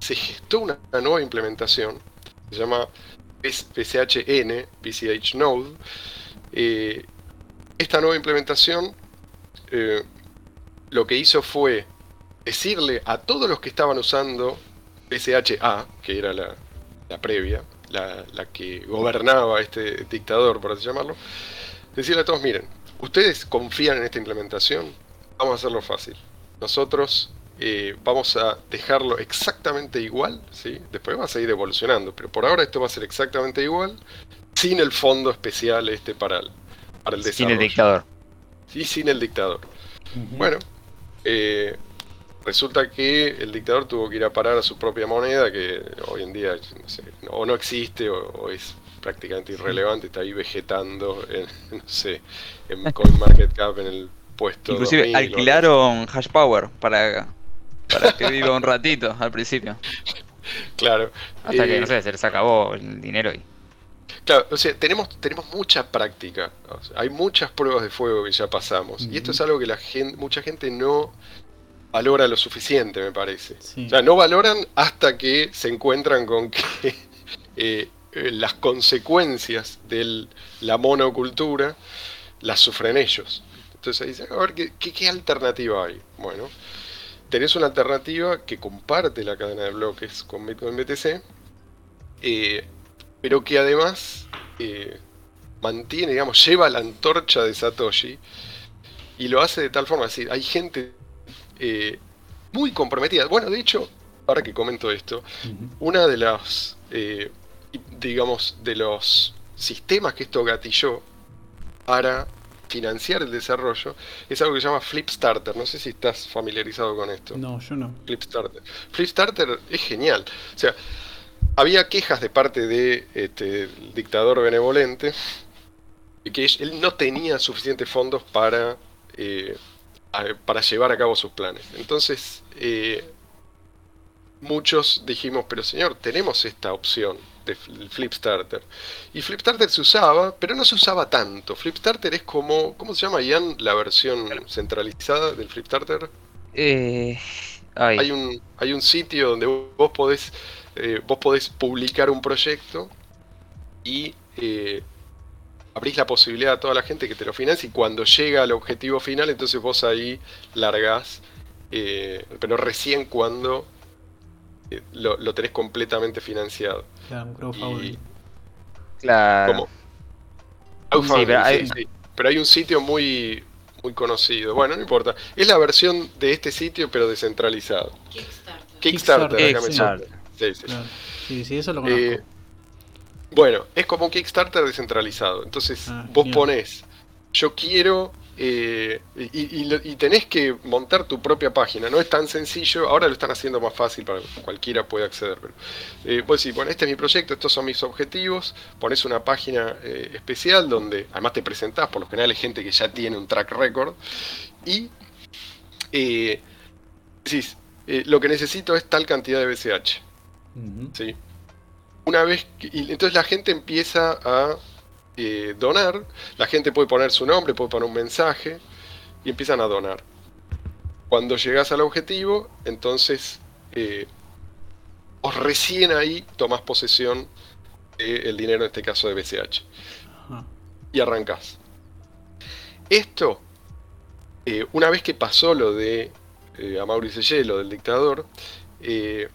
se gestó una nueva implementación, se llama PCHN, PCH Node, eh, esta nueva implementación eh, lo que hizo fue decirle a todos los que estaban usando PCHA, que era la, previa, la, que gobernaba este dictador, por así llamarlo, decirle a todos, miren, ustedes confían en esta implementación, vamos a hacerlo fácil. Nosotros eh, vamos a dejarlo exactamente igual, ¿sí? después va a seguir evolucionando, pero por ahora esto va a ser exactamente igual, sin el fondo especial este para el, para el desarrollo. Sin el dictador. Sí, sin el dictador. Bueno, eh, resulta que el dictador tuvo que ir a parar a su propia moneda, que hoy en día o no existe o, es prácticamente irrelevante, está ahí vegetando en, no sé, en CoinMarketCap en el puesto. Inclusive alquilaron Hashpower para para que viva un ratito al principio. Claro. Hasta que, no sé, se les acabó el dinero y... Claro, o sea, tenemos, tenemos mucha práctica. hay muchas pruebas de fuego que ya pasamos. Y esto es algo que la gente, mucha gente no valora lo suficiente, me parece. O sea, no valoran hasta que se encuentran con que eh, eh, las consecuencias de la monocultura las sufren ellos. Entonces ahí dicen, a ver, ¿qué, qué alternativa hay? Bueno, tenés una alternativa que comparte la cadena de bloques con Bitcoin BTC, eh, pero que además eh, mantiene, digamos, lleva la antorcha de Satoshi y lo hace de tal forma, es decir, hay gente eh, muy comprometida. Bueno, de hecho, ahora que comento esto, una de las, digamos, de los sistemas que esto gatilló para financiar el desarrollo es algo que se llama Flipstarter. No sé si estás familiarizado con esto. No, yo no. Flipstarter. Flipstarter es genial. O sea, había quejas de parte de este, dictador benevolente que él no tenía suficientes fondos para, eh, para llevar a cabo sus planes. Entonces, eh, muchos dijimos, pero señor, tenemos esta opción de Flipstarter. Y Flipstarter se usaba, pero no se usaba tanto. Flipstarter es como, ¿cómo se llama, Ian? La versión centralizada del Flipstarter. Eh, hay, un, hay un sitio donde vos podés, eh, vos podés publicar un proyecto y eh, abrís la posibilidad a toda la gente que te lo financie y cuando llega al objetivo final, entonces vos ahí largás, eh, pero recién cuando eh, lo, tenés completamente financiado. Claro, un crowdfunding. Claro. pero, hay... un sitio muy, muy conocido. Bueno, no importa. Es la versión de este sitio, pero descentralizado. Kickstarter. Kickstarter, Sí, sí. sí, eso lo conozco. Eh, bueno, es como un Kickstarter descentralizado. Entonces, ah, vos ponés, yo quiero, eh, y, tenés que montar tu propia página. No es tan sencillo, ahora lo están haciendo más fácil para que cualquiera pueda acceder. Pero, eh, vos decís, bueno, este es mi proyecto, estos son mis objetivos, pones una página eh, especial donde además te presentás, por lo general hay gente que ya tiene un track record, y eh, decís, lo que necesito es tal cantidad de BCH. ¿sí? una vez que, y entonces la gente empieza a eh, donar, la gente puede poner su nombre, puede poner un mensaje y empiezan a donar. Cuando llegas al objetivo, entonces eh, os recién ahí tomas posesión del dinero, en este caso de BCH. Y arrancás. Esto, eh, una vez que pasó lo de eh, Amaury lo del dictador, eh,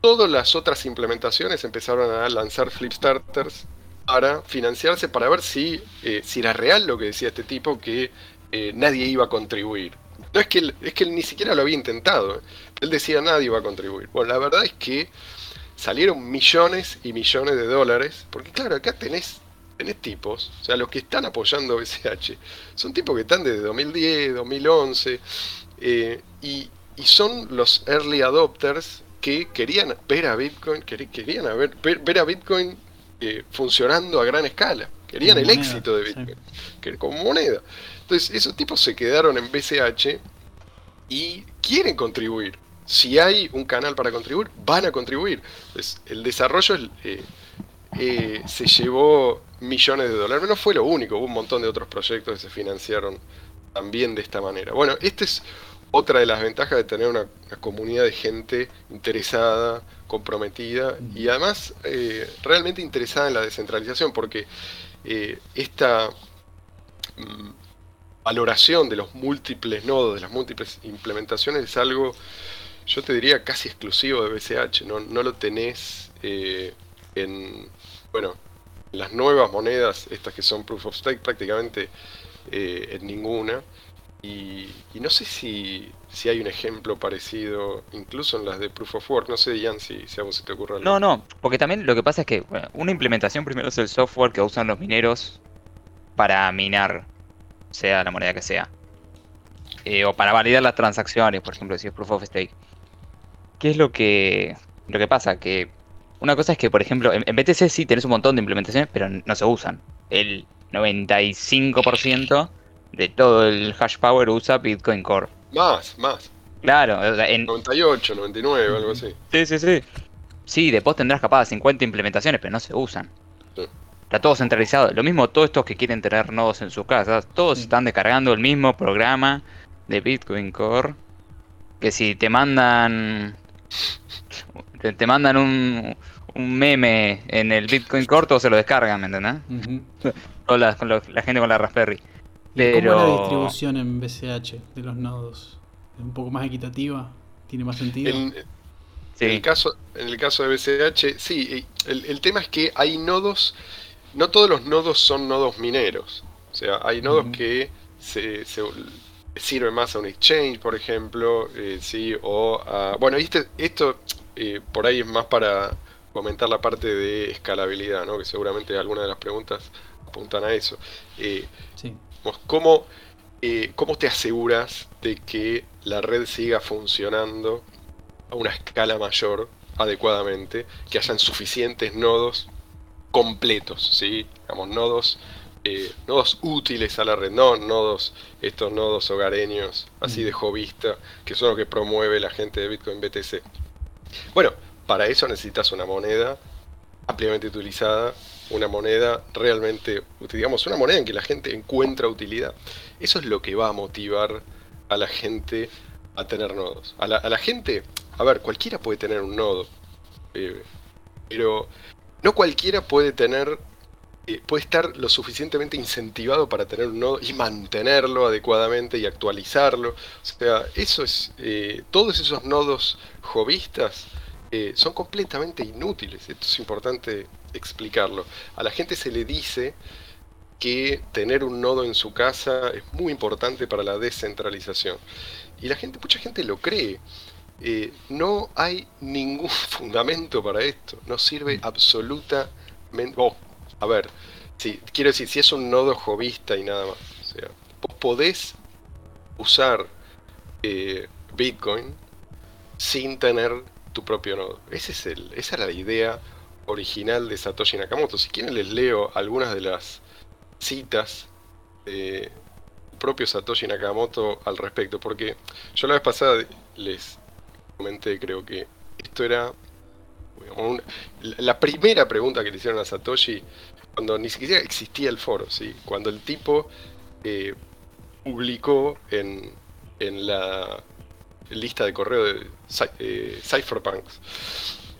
todas las otras implementaciones empezaron a lanzar Flipstarters para financiarse, para ver si, eh, si era real lo que decía este tipo, que eh, nadie iba a contribuir. No es que, él, es que él ni siquiera lo había intentado. ¿eh? Él decía nadie iba a contribuir. Bueno, la verdad es que salieron millones y millones de dólares, porque claro, acá tenés, tenés tipos, o sea, los que están apoyando BCH, son tipos que están desde 2010, 2011, y, y son los early adopters que querían ver a Bitcoin, querían ver, ver, a Bitcoin eh, funcionando a gran escala. Querían el éxito de Bitcoin, como moneda. Entonces, esos tipos se quedaron en BCH y quieren contribuir. Si hay un canal para contribuir, van a contribuir. Entonces, el desarrollo eh, eh, se llevó millones de dólares. No fue lo único, hubo un montón de otros proyectos que se financiaron también de esta manera. Bueno, este es otra de las ventajas de tener una, comunidad de gente interesada, comprometida y además eh, realmente interesada en la descentralización, porque eh, esta mm, valoración de los múltiples nodos, de las múltiples implementaciones es algo, yo te diría, casi exclusivo de BCH, no, no lo tenés eh, en, bueno, las nuevas monedas, estas que son proof of stake, prácticamente en ninguna. Y, no sé si, si, hay un ejemplo parecido, incluso en las de Proof of Work. No sé, si, si a vos se te ocurre algo. No, no, porque también lo que pasa es que una implementación primero es el software que usan los mineros para minar, sea la moneda que sea. Eh, o para validar las transacciones, por ejemplo, si es Proof of Stake. ¿Qué es lo que, lo que pasa? Que una cosa es que, por ejemplo, en, en BTC sí tenés un montón de implementaciones, pero no se usan. El 95% de todo el hash power usa Bitcoin Core. Más, más. Claro, en 98, 99, algo así. Sí, sí, sí. Sí, después tendrás capaz 50 implementaciones, pero no se usan. Está todo centralizado. Lo mismo todos estos que quieren tener nodos en sus casas, todos están descargando el mismo programa de Bitcoin Core. Que si te mandan te, mandan un, un, meme en el Bitcoin Core, todos se lo descargan, ¿me entendés? la, la gente con la Raspberry. Pero... ¿Cómo es la distribución en BCH de los nodos? ¿Es un poco más equitativa? ¿Tiene más sentido? En, el, caso, en el caso de BCH, sí. El, tema es que hay nodos, no todos los nodos son nodos mineros. O sea, hay nodos que se, sirven más a un exchange, por ejemplo, eh, sí, o a... Bueno, este, esto eh, por ahí es más para comentar la parte de escalabilidad, ¿no? que seguramente algunas de las preguntas apuntan a eso. Eh, sí. ¿Cómo, eh, ¿Cómo te aseguras de que la red siga funcionando a una escala mayor adecuadamente, que hayan suficientes nodos completos, ¿sí? Digamos, nodos, eh, nodos útiles a la red, no nodos, estos nodos hogareños, así de mm. jovista, que son los que promueve la gente de Bitcoin BTC. Bueno, para eso necesitas una moneda ampliamente utilizada, una moneda realmente, digamos, una moneda en que la gente encuentra utilidad. Eso es lo que va a motivar a la gente a tener nodos. A la, gente, a ver, cualquiera puede tener un nodo, eh, pero no cualquiera puede tener eh, puede estar lo suficientemente incentivado para tener un nodo y mantenerlo adecuadamente y actualizarlo. O sea, eso es. Eh, todos esos nodos jovistas eh, son completamente inútiles. Esto es importante explicarlo. A la gente se le dice que tener un nodo en su casa es muy importante para la descentralización. Y la gente, mucha gente lo cree. no hay ningún fundamento para esto. No sirve absolutamente. Oh, a ver, sí, quiero decir, si es un nodo jovista y nada más. O sea, vos podés usar eh, Bitcoin sin tener tu propio nodo. Ese es el, esa era la idea original de Satoshi Nakamoto. Si quieren les leo algunas de las citas de propio Satoshi Nakamoto al respecto, porque yo la vez pasada les comenté, creo que esto era la primera pregunta que le hicieron a Satoshi, cuando ni siquiera existía el foro, ¿sí? cuando el tipo eh, publicó en, en, la lista de correo de eh, Cypherpunks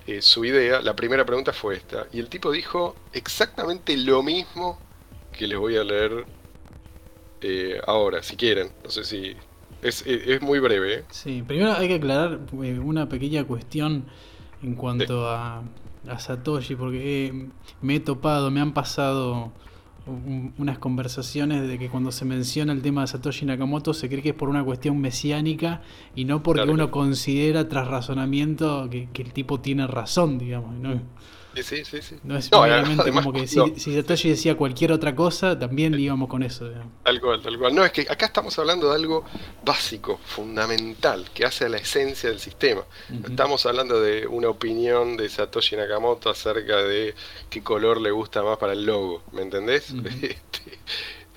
eh, su idea, la primera pregunta fue esta, y el tipo dijo exactamente lo mismo que les voy a leer ahora, si quieren, no sé si... Es, es muy breve. Sí, primero hay que aclarar una pequeña cuestión en cuanto a, a, Satoshi, porque me he topado, me han pasado unas conversaciones de que cuando se menciona el tema de Satoshi Nakamoto se cree que es por una cuestión mesiánica y no porque uno considera tras razonamiento que, que, el tipo tiene razón, digamos. ¿no? Sí, sí, sí. No es obviamente como que si, si, Satoshi decía cualquier otra cosa, también íbamos con eso. Tal cual, tal cual. No, es que acá estamos hablando de algo básico, fundamental, que hace a la esencia del sistema. Estamos hablando de una opinión de Satoshi Nakamoto acerca de qué color le gusta más para el logo, ¿me entendés?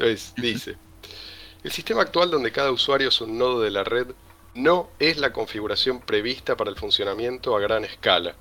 Este, entonces, dice, el sistema actual donde cada usuario es un nodo de la red no es la configuración prevista para el funcionamiento a gran escala.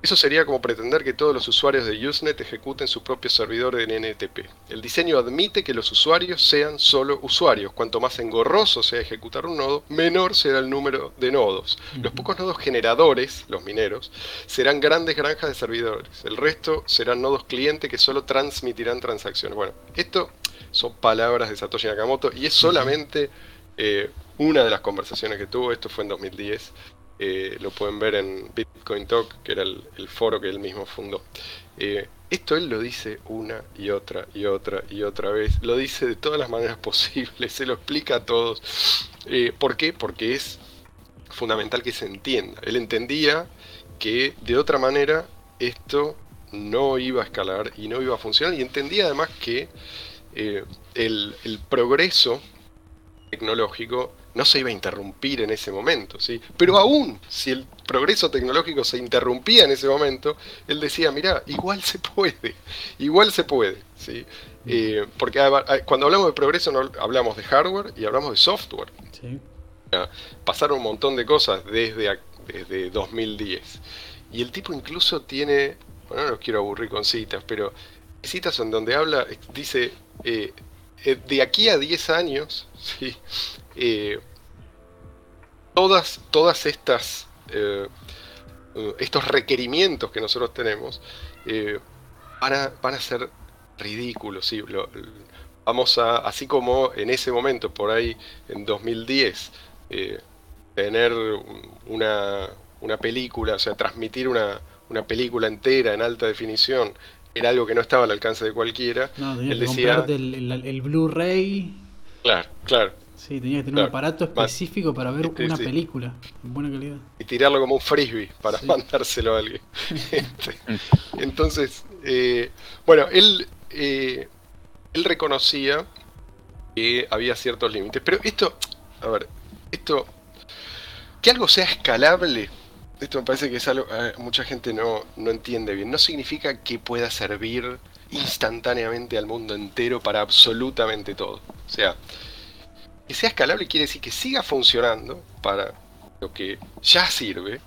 Eso sería como pretender que todos los usuarios de Usenet ejecuten su propio servidor de NTP. El diseño admite que los usuarios sean solo usuarios. Cuanto más engorroso sea ejecutar un nodo, menor será el número de nodos. Los pocos nodos generadores, los mineros, serán grandes granjas de servidores. El resto serán nodos cliente que solo transmitirán transacciones. Bueno, esto son palabras de Satoshi Nakamoto y es solamente eh, una de las conversaciones que tuvo. Esto fue en 2010 eh, lo pueden ver en Bitcoin Talk, que era el, foro que él mismo fundó. Eh, esto él lo dice una y otra y otra y otra vez. Lo dice de todas las maneras posibles, se lo explica a todos. Eh, ¿Por qué? Porque es fundamental que se entienda. Él entendía que de otra manera esto no iba a escalar y no iba a funcionar y entendía además que el, el progreso tecnológico no se iba a interrumpir en ese momento, ¿sí? Pero aún si el progreso tecnológico se interrumpía en ese momento, él decía, mira, igual se puede, igual se puede, ¿sí? Eh, porque cuando hablamos de progreso no hablamos de hardware y hablamos de software. Pasaron un montón de cosas desde, desde 2010. Y el tipo incluso tiene, bueno, no los quiero aburrir con citas, pero citas en donde habla, dice, eh, eh, de aquí a 10 años, ¿sí? Eh, todas, todas estas eh, estos requerimientos que nosotros tenemos van, a, ser ridículos. ¿sí? vamos a, así como en ese momento, por ahí en 2010, tener una, una, película, o sea, transmitir una, una película entera en alta definición era algo que no estaba al alcance de cualquiera. No, Él decía, el, Blu-ray. Claro, claro. Sí, tenía que tener un aparato específico para ver una película en buena calidad. Y tirarlo como un frisbee para mandárselo a alguien. Este, entonces, eh, bueno, él, eh, él reconocía que había ciertos límites. Pero esto, a ver, esto, que algo sea escalable esto me parece que es algo que eh, mucha gente no, no entiende bien. No significa que pueda servir instantáneamente al mundo entero para absolutamente todo. O sea, que sea escalable quiere decir que siga funcionando para lo que ya sirve,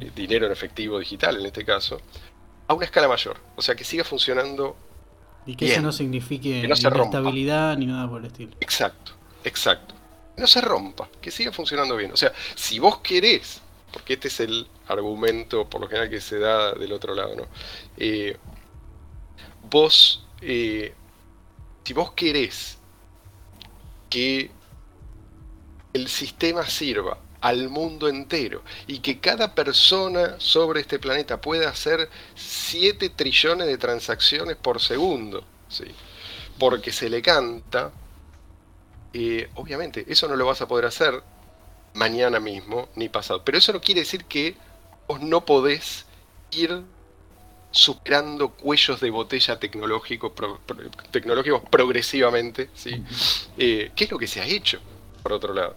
eh, dinero en efectivo digital en este caso, a una escala mayor. O sea, que siga funcionando. Y que eso no signifique que no estabilidad ni nada por el estilo. Exacto, exacto. no se rompa, que siga funcionando bien. O sea, si vos querés, porque este es el argumento por lo general que se da del otro lado, ¿no? Eh, vos, eh, si vos querés que el sistema sirva al mundo entero y que cada persona sobre este planeta pueda hacer 7 trillones de transacciones por segundo, ¿sí? porque se le canta, eh, obviamente eso no lo vas a poder hacer mañana mismo ni pasado, pero eso no quiere decir que vos no podés ir superando cuellos de botella tecnológico, tecnológicos progresivamente, ¿sí? Eh, ¿Qué es lo que se ha hecho, por otro lado?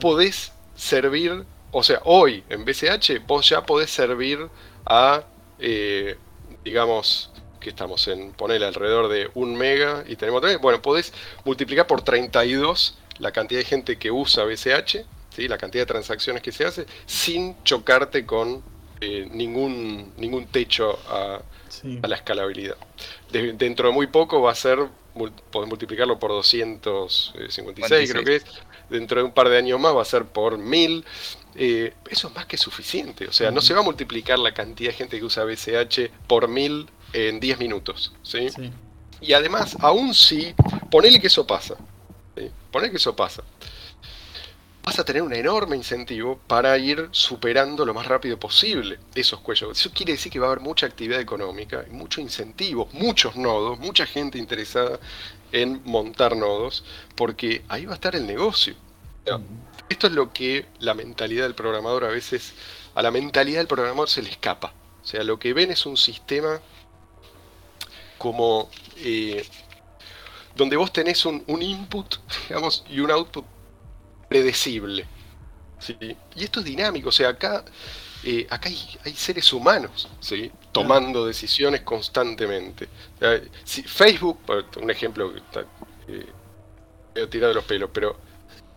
Podés servir, o sea, hoy en BCH vos ya podés servir a, eh, digamos, que estamos en poner alrededor de un mega y tenemos también, bueno, podés multiplicar por 32 la cantidad de gente que usa BCH, ¿sí? la cantidad de transacciones que se hace, sin chocarte con eh, ningún, ningún techo a, la escalabilidad. dentro de muy poco va a ser, podés multiplicarlo por 256, creo que es, dentro de un par de años más va a ser por mil. Eh, eso es más que suficiente. O sea, no se va a multiplicar la cantidad de gente que usa BCH por mil en 10 minutos. ¿sí? Y además, aún si, ponele que eso pasa. ¿Sí? Ponele que eso pasa. Vas a tener un enorme incentivo para ir superando lo más rápido posible esos cuellos. Eso quiere decir que va a haber mucha actividad económica, mucho incentivo, muchos nodos, mucha gente interesada en montar nodos, porque ahí va a estar el negocio. Esto es lo que la mentalidad del programador a veces, a la mentalidad del programador se le escapa. O sea, lo que ven es un sistema como eh, donde vos tenés un, input, digamos, y un output predecible. Y esto es dinámico, o sea, acá, eh, acá hay, seres humanos, ¿sí? tomando decisiones constantemente. si Facebook, un ejemplo que está eh, tirado de los pelos, pero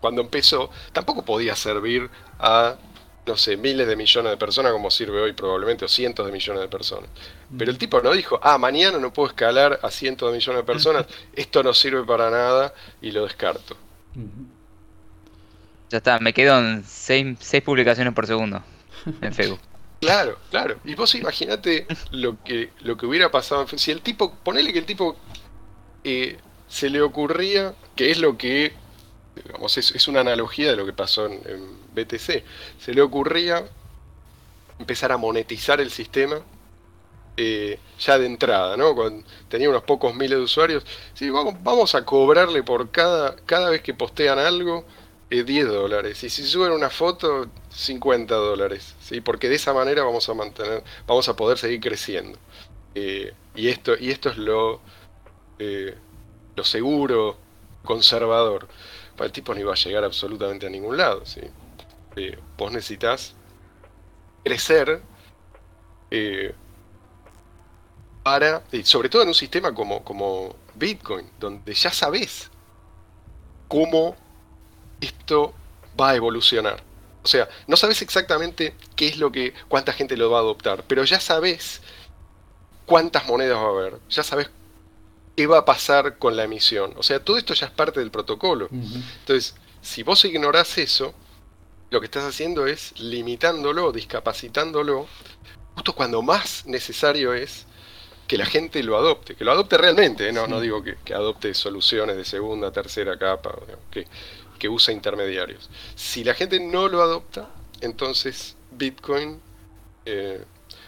cuando empezó tampoco podía servir a, no sé, miles de millones de personas como sirve hoy probablemente, o cientos de millones de personas. Pero el tipo no dijo, ah, mañana no puedo escalar a cientos de millones de personas, esto no sirve para nada y lo descarto. Ya está, me quedo en seis, seis publicaciones por segundo en Facebook. Claro, claro. Y vos imagínate lo que, lo que hubiera pasado. Si el tipo, ponele que el tipo eh, se le ocurría, que es lo que, digamos, es, una analogía de lo que pasó en, BTC, se le ocurría empezar a monetizar el sistema eh, ya de entrada, ¿no? Tenía unos pocos miles de usuarios. Sí, vamos, a cobrarle por cada, cada vez que postean algo 10 eh, dólares. Y si suben una foto, 50 dólares. ¿sí? Porque de esa manera vamos a mantener, vamos a poder seguir creciendo. Eh, y, esto, y esto es lo, eh, lo seguro, conservador. Para el tipo no iba a llegar absolutamente a ningún lado. ¿sí? Vos necesitas crecer para, sobre todo en un sistema como, como Bitcoin, donde ya sabes cómo esto va a evolucionar. O sea, no sabes exactamente qué es lo que, cuánta gente lo va a adoptar, pero ya sabes cuántas monedas va a haber, ya sabes qué va a pasar con la emisión. O sea, todo esto ya es parte del protocolo. Entonces, si vos ignorás eso, lo que estás haciendo es limitándolo, discapacitándolo, justo cuando más necesario es que la gente lo adopte, que lo adopte realmente, ¿eh? no, no digo que, adopte soluciones de segunda, tercera capa, que, que usa intermediarios. Si la gente no lo adopta, entonces Bitcoin, eh,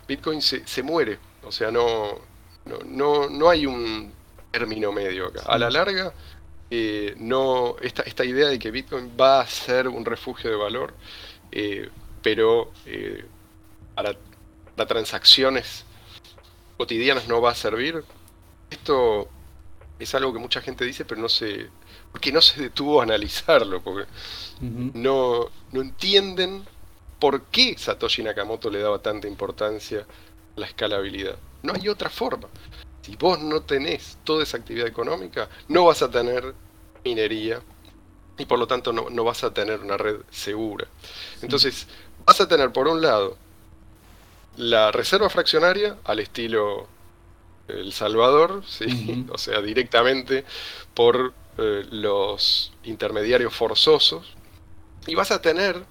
Bitcoin se, se, muere. O sea, no, no, no, hay un término medio acá. A la larga, eh, no esta, esta idea de que Bitcoin va a ser un refugio de valor, eh, pero para las transacciones cotidianas no va a servir. Esto es algo que mucha gente dice, pero no se, porque no se detuvo a analizarlo, porque no, no entienden por qué Satoshi Nakamoto le daba tanta importancia a la escalabilidad. No hay otra forma. Si vos no tenés toda esa actividad económica, no vas a tener minería y por lo tanto no, vas a tener una red segura. Entonces, vas a tener por un lado la reserva fraccionaria al estilo El Salvador, ¿sí? o sea, directamente por eh, los intermediarios forzosos, y vas a tener,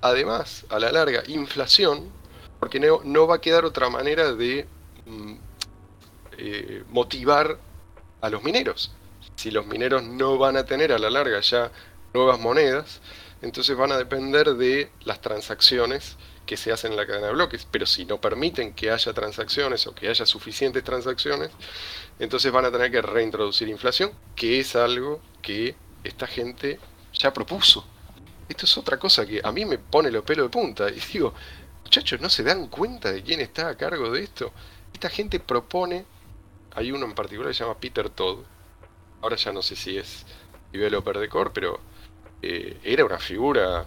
además, a la larga, inflación, porque no, no va a quedar otra manera de mm, eh, motivar a los mineros. Si los mineros no van a tener a la larga ya nuevas monedas, entonces van a depender de las transacciones que se hacen en la cadena de bloques. Pero si no permiten que haya transacciones o que haya suficientes transacciones, entonces van a tener que reintroducir inflación, que es algo que esta gente ya propuso. Esto es otra cosa que a mí me pone los pelos de punta. Y digo, muchachos, ¿no se dan cuenta de quién está a cargo de esto? Esta gente propone, hay uno en particular que se llama Peter Todd, ahora ya no sé si es developer de core, pero eh, era una figura,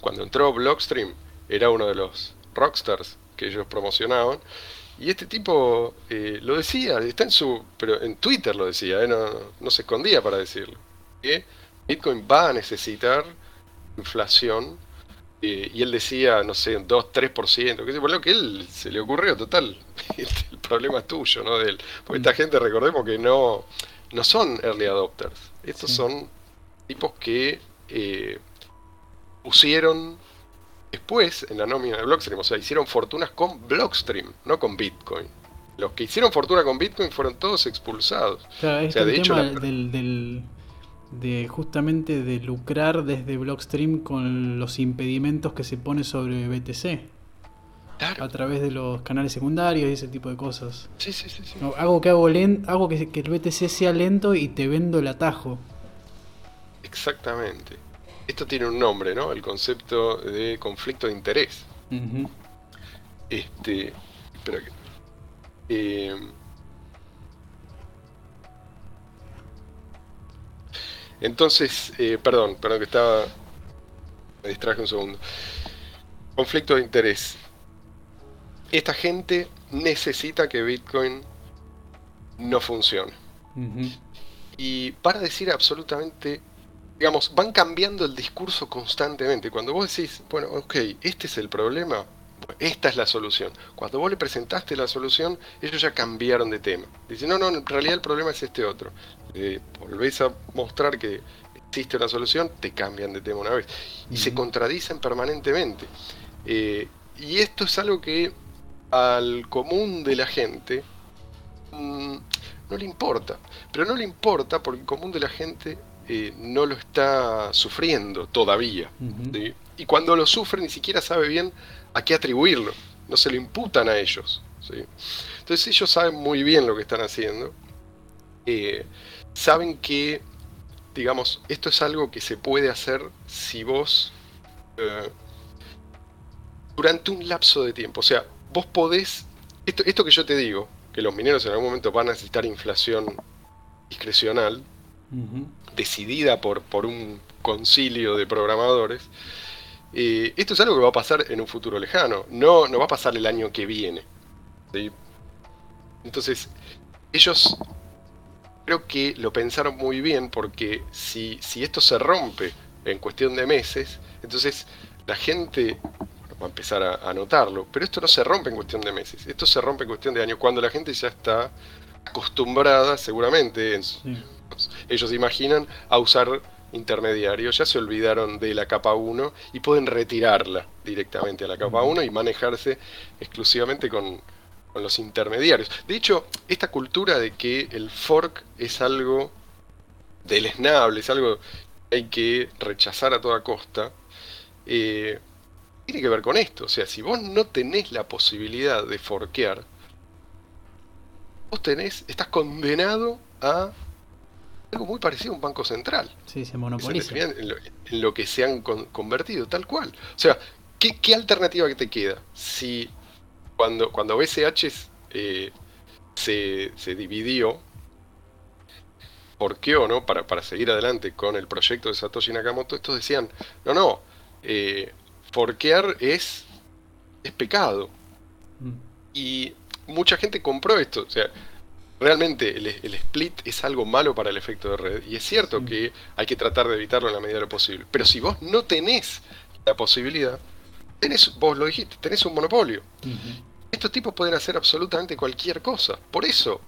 cuando entró Blockstream, era uno de los rockstars que ellos promocionaban. Y este tipo eh, lo decía, está en su, pero en Twitter lo decía, eh, no, no, se escondía para decirlo. Que Bitcoin va a necesitar inflación. Y él decía, no sé, 2, 3%, que por lo que él se le ocurrió, total. El problema es tuyo, no de él. Porque esta mm. gente, recordemos que no, no son early adopters. Estos son tipos que eh, pusieron después en la nómina de Blockstream, o sea, hicieron fortunas con Blockstream, no con Bitcoin. Los que hicieron fortuna con Bitcoin fueron todos expulsados. Claro, o sea, de hecho, del, de justamente de lucrar desde Blockstream con los impedimentos que se pone sobre BTC. A través de los canales secundarios y ese tipo de cosas. Sí, sí, sí. hago que hago, lento, hago que, que el BTC sea lento y te vendo el atajo. Exactamente. Esto tiene un nombre, ¿no? El concepto de conflicto de interés. Este. Espera que. Eh, entonces, eh, perdón, perdón que estaba. Me distraje un segundo. Conflicto de interés. Esta gente necesita que Bitcoin no funcione. Y para decir absolutamente digamos, van cambiando el discurso constantemente. Cuando vos decís, bueno, ok, este es el problema, esta es la solución. Cuando vos le presentaste la solución, ellos ya cambiaron de tema. Dicen, no, no, en realidad el problema es este otro. Volvés a mostrar que existe una solución, te cambian de tema una vez. Y se contradicen permanentemente. Eh, y esto es algo que al común de la gente mm, no le importa. Pero no le importa porque el común de la gente eh, no lo está sufriendo todavía. Y cuando lo sufre ni siquiera sabe bien a qué atribuirlo. No se lo imputan a ellos. Entonces ellos saben muy bien lo que están haciendo. Eh, saben que, digamos, esto es algo que se puede hacer si vos, eh, durante un lapso de tiempo, o sea, vos podés, esto, esto que yo te digo, que los mineros en algún momento van a necesitar inflación discrecional, decidida por, por un concilio de programadores, eh, esto es algo que va a pasar en un futuro lejano, no, no va a pasar el año que viene. Entonces, ellos creo que lo pensaron muy bien porque si, si esto se rompe en cuestión de meses, entonces la gente va a empezar a, notarlo, pero esto no se rompe en cuestión de meses, esto se rompe en cuestión de años, cuando la gente ya está acostumbrada seguramente en, ellos imaginan a usar intermediarios, ya se olvidaron de la capa 1 y pueden retirarla directamente a la capa 1 y manejarse exclusivamente con, los intermediarios. De hecho, esta cultura de que el fork es algo deleznable, es algo que hay que rechazar a toda costa, eh, tiene que ver con esto. O sea, si vos no tenés la posibilidad de forkear, vos tenés, estás condenado a algo muy parecido a un banco central. Sí, se monopoliza. en, lo, que se han convertido, tal cual. O sea, ¿qué, alternativa que te queda? Si cuando, cuando BCH eh, se, se, dividió, ¿por qué o no? Para, para seguir adelante con el proyecto de Satoshi Nakamoto, estos decían, no, no, eh, forquear es, es pecado. Mm. Y mucha gente compró esto. O sea, realmente el, split es algo malo para el efecto de red. Y es cierto que hay que tratar de evitarlo en la medida de lo posible. Pero si vos no tenés la posibilidad, tenés, vos lo dijiste, tenés un monopolio. Estos tipos pueden hacer absolutamente cualquier cosa. Por eso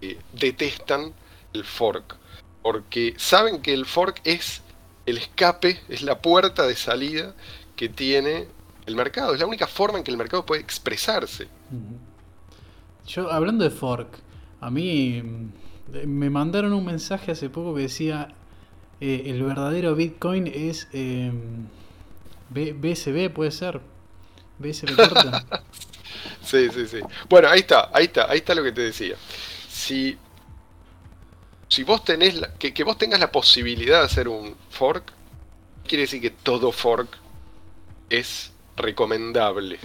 eh, detestan el fork. Porque saben que el fork es el escape, es la puerta de salida que tiene el mercado. Es la única forma en que el mercado puede expresarse. Yo, hablando de fork, a mí mm, me mandaron un mensaje hace poco que decía eh, el verdadero Bitcoin es eh, B- BSB, puede ser. BSB corta. Sí, sí, sí. Bueno, ahí está, ahí está, ahí está lo que te decía. Si, si vos tenés la- que, que vos tengas la posibilidad de hacer un fork, quiere decir que todo fork es recomendable.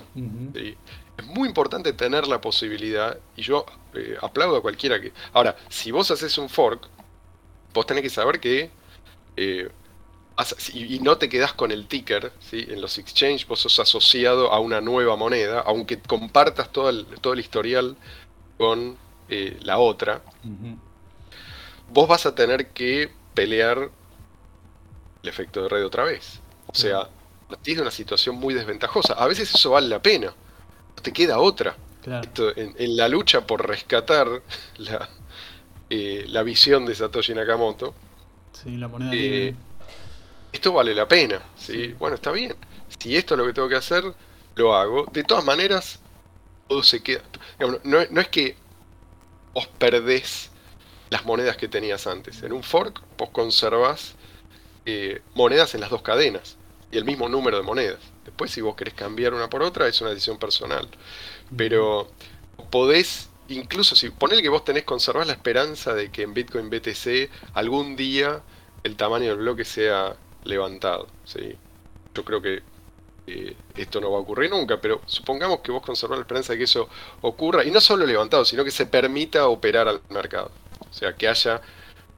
Es muy importante tener la posibilidad, y yo eh, aplaudo a cualquiera que... Ahora, si vos haces un fork, vos tenés que saber que... eh, y, no te quedás con el ticker, ¿sí? en los exchange vos sos asociado a una nueva moneda, aunque compartas todo el, todo el historial con eh, la otra, vos vas a tener que pelear el efecto de red otra vez. O sea, tienes una situación muy desventajosa. A veces eso vale la pena. No te queda otra. Claro. Esto, en, en la lucha por rescatar la, eh, la visión de Satoshi Nakamoto, Sí, la moneda Eh. Esto vale la pena. ¿sí? Bueno, está bien. Si esto es lo que tengo que hacer, lo hago. De todas maneras, todo se queda. digamos, no, no es que vos perdés las monedas que tenías antes. En un fork, vos conservás eh, monedas en las dos cadenas y el mismo número de monedas. Después, si vos querés cambiar una por otra, es una decisión personal. Pero podés, incluso si ponele que vos tenés, conservás la esperanza de que en Bitcoin BTC algún día el tamaño del bloque sea levantado. ¿sí? Yo creo que eh, esto no va a ocurrir nunca, pero supongamos que vos conservás la esperanza de que eso ocurra, y no solo levantado, sino que se permita operar al mercado. O sea, que haya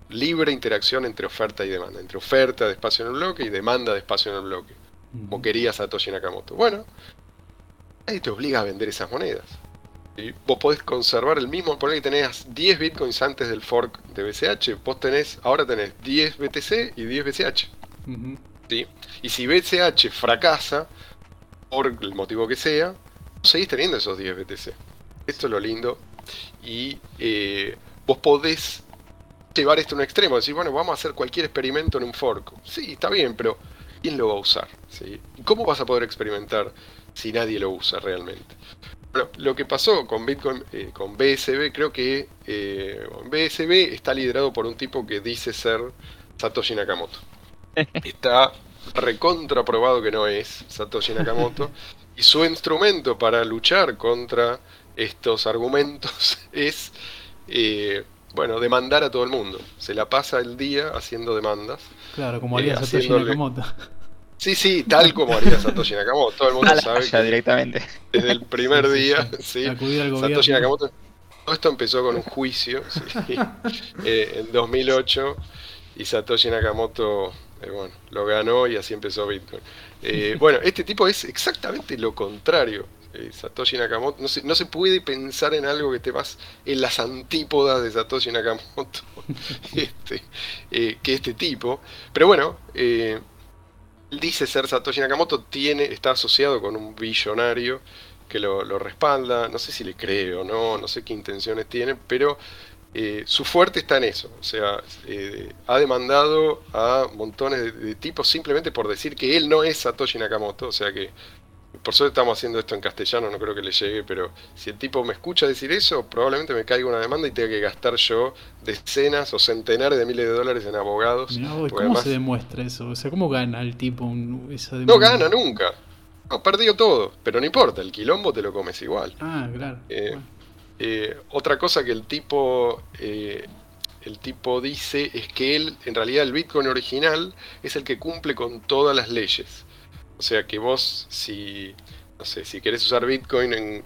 libre interacción entre oferta y demanda, entre oferta de espacio en el bloque y demanda de espacio en el bloque como quería Satoshi Nakamoto. Bueno, nadie te obliga a vender esas monedas. Y vos podés conservar el mismo, poner que tenés 10 bitcoins antes del fork de BCH, vos tenés, ahora tenés 10 BTC y 10 BCH. ¿Sí? Y si BCH fracasa, por el motivo que sea, seguís teniendo esos 10 BTC. Esto es lo lindo. Y eh, vos podés llevar esto a un extremo, decir, bueno, vamos a hacer cualquier experimento en un fork. Sí, está bien, pero ¿quién lo va a usar? ¿Sí? ¿Y ¿Cómo vas a poder experimentar si nadie lo usa realmente? Bueno, lo que pasó con Bitcoin, eh, con BSB, creo que eh, BSB está liderado por un tipo que dice ser Satoshi Nakamoto. Está recontra probado que no es Satoshi Nakamoto. y su instrumento para luchar contra estos argumentos es, eh, bueno, demandar a todo el mundo. Se la pasa el día haciendo demandas. Claro, como eh, haría Satoshi haciéndole- Nakamoto. Sí, sí, tal como haría Satoshi Nakamoto. Todo el mundo sabe que directamente. desde el primer día, sí. sí, Acudir al Satoshi gobierno. Nakamoto. Todo esto empezó con un juicio sí, eh, en 2008 y Satoshi Nakamoto, eh, bueno, lo ganó y así empezó Bitcoin. Eh, bueno, este tipo es exactamente lo contrario. Eh, Satoshi Nakamoto, no se, puede pensar en algo que esté más en las antípodas de Satoshi Nakamoto este, que este tipo. Pero bueno, dice ser Satoshi Nakamoto, tiene, está asociado con un billonario que lo, lo respalda, no sé si le cree o no, no sé qué intenciones tiene, pero eh, su fuerte está en eso, o sea, eh, ha demandado a montones de, de tipos simplemente por decir que él no es Satoshi Nakamoto, o sea que por suerte estamos haciendo esto en castellano, no creo que le llegue, pero si el tipo me escucha decir eso, probablemente me caiga una demanda y tenga que gastar yo decenas o centenares de miles de dólares en abogados. ¿Cómo además- se demuestra eso? O sea, ¿cómo gana el tipo un- esa no demanda? gana nunca. No, perdió todo, pero no importa, el quilombo te lo comes igual. Ah, claro. Eh, Bueno. Eh, otra cosa que el tipo eh, el tipo dice es que él, en realidad el Bitcoin original es el que cumple con todas las leyes. O sea que vos, si, no sé, si querés usar Bitcoin en,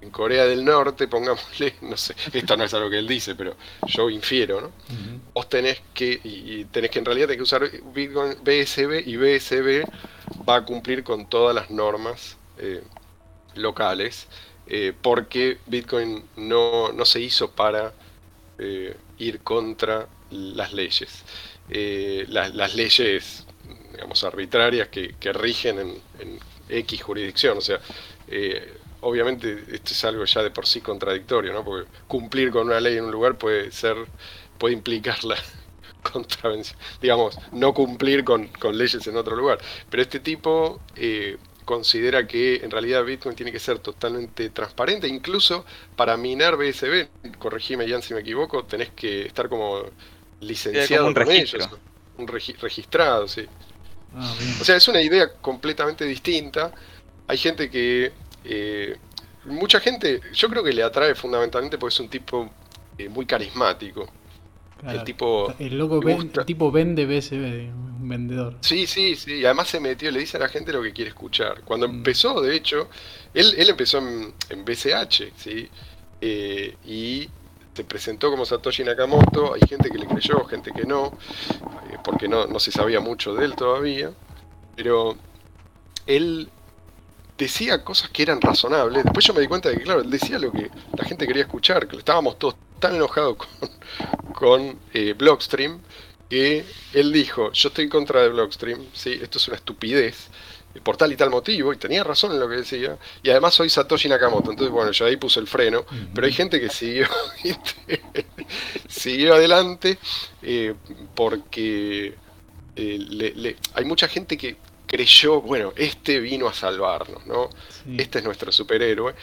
en Corea del Norte, pongámosle, no sé, esto no es algo que él dice, pero yo infiero, ¿no? Ujú. vos tenés que, y, y tenés que en realidad tenés que usar Bitcoin BSB y BSB va a cumplir con todas las normas eh, locales, eh, porque Bitcoin no, no se hizo para eh, ir contra las leyes. Eh, las, leyes, digamos, arbitrarias que, que rigen en, en X jurisdicción. O sea, eh, obviamente esto es algo ya de por sí contradictorio, ¿no? Porque cumplir con una ley en un lugar puede ser, puede implicar la contravención, digamos, no cumplir con, leyes en otro lugar. Pero este tipo considera que en realidad Bitcoin tiene que ser totalmente transparente, incluso para minar BSB, corregime Jan si me equivoco, tenés que estar como licenciado un registro. un registrado, sí. Ah, o sea, es una idea completamente distinta. Hay gente que eh, mucha gente, yo creo que le atrae fundamentalmente porque es un tipo eh, muy carismático. El tipo. El loco tipo vende BSB, un vendedor. Sí, sí, sí. Y además se metió, le dice a la gente lo que quiere escuchar. Cuando mm. empezó, de hecho, él, él empezó en, en BCH, ¿sí? Eh, y se presentó como Satoshi Nakamoto. Hay gente que le creyó, gente que no, porque no, no se sabía mucho de él todavía. Pero él decía cosas que eran razonables. Después yo me di cuenta de que, claro, él decía lo que la gente quería escuchar, que estábamos todos tan enojados con, con eh, Blockstream, que él dijo, yo estoy en contra de Blockstream, ¿sí? esto es una estupidez, por tal y tal motivo, y tenía razón en lo que decía, y además soy Satoshi Nakamoto, entonces bueno, yo ahí puse el freno, pero hay gente que siguió, siguió adelante, eh, porque eh, hay mucha gente que creyó, bueno, este vino a salvarnos, ¿no? Este es nuestro superhéroe.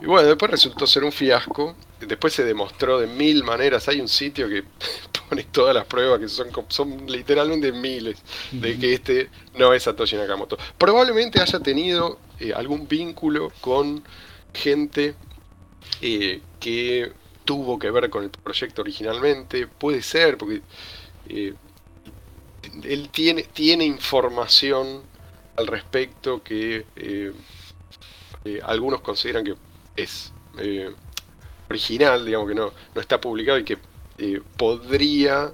Y bueno, después resultó ser un fiasco. Después se demostró de mil maneras. Hay un sitio que pone todas las pruebas, que son, son literalmente miles, de que este no es Satoshi Nakamoto. Probablemente haya tenido eh, algún vínculo con gente eh, que tuvo que ver con el proyecto originalmente. Puede ser, porque eh, él tiene, tiene información al respecto que eh, eh, algunos consideran que es eh, original, digamos que no, no está publicado y que podría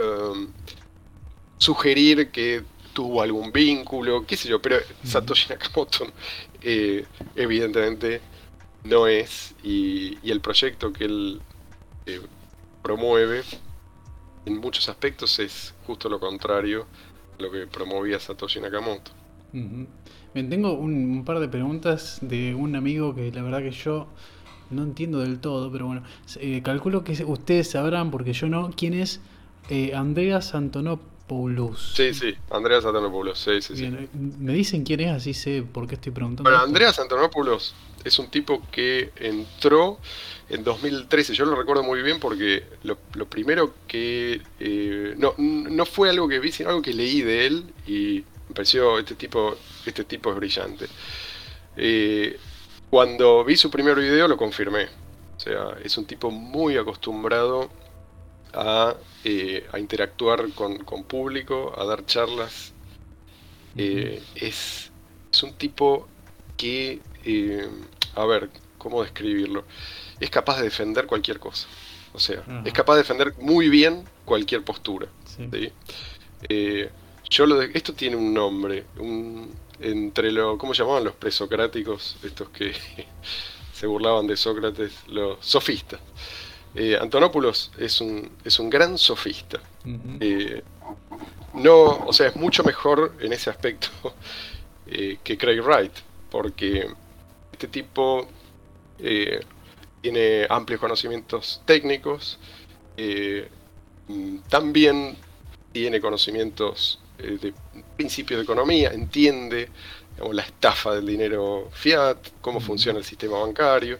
um, sugerir que tuvo algún vínculo, qué sé yo, pero Satoshi Nakamoto evidentemente no es y, y, el proyecto que él promueve en muchos aspectos es justo lo contrario a lo que promovía Satoshi Nakamoto. Tengo un, par de preguntas de un amigo que la verdad que yo no entiendo del todo, pero bueno, eh, calculo que ustedes sabrán, porque yo no, quién es eh, Andreas Antonopoulos. Sí, sí, Andreas Antonopoulos, sí, sí, sí. Eh, me dicen quién es, así sé por qué estoy preguntando. Bueno, Andreas Antonopoulos es un tipo que entró en 2013, yo lo recuerdo muy bien porque lo, primero que... no, no fue algo que vi, sino algo que leí de él y pareció, este tipo, este tipo es brillante. Eh, cuando vi su primer video lo confirmé. O sea, es un tipo muy acostumbrado a, eh, interactuar con, público, a dar charlas. Eh, es, es, un tipo que, a ver, ¿cómo describirlo? Es capaz de defender cualquier cosa. O sea, es capaz de defender muy bien cualquier postura. ¿sí? Yo lo de, esto tiene un nombre, un, entre lo, ¿cómo llamaban los presocráticos? Estos que se burlaban de Sócrates, los sofistas. Eh, Antonopoulos es un, es un gran sofista. Eh, no, o sea, es mucho mejor en ese aspecto eh, que Craig Wright, porque este tipo tiene amplios conocimientos técnicos, también tiene conocimientos eh, de principios de economía, entiende la estafa del dinero fiat, cómo funciona el sistema bancario.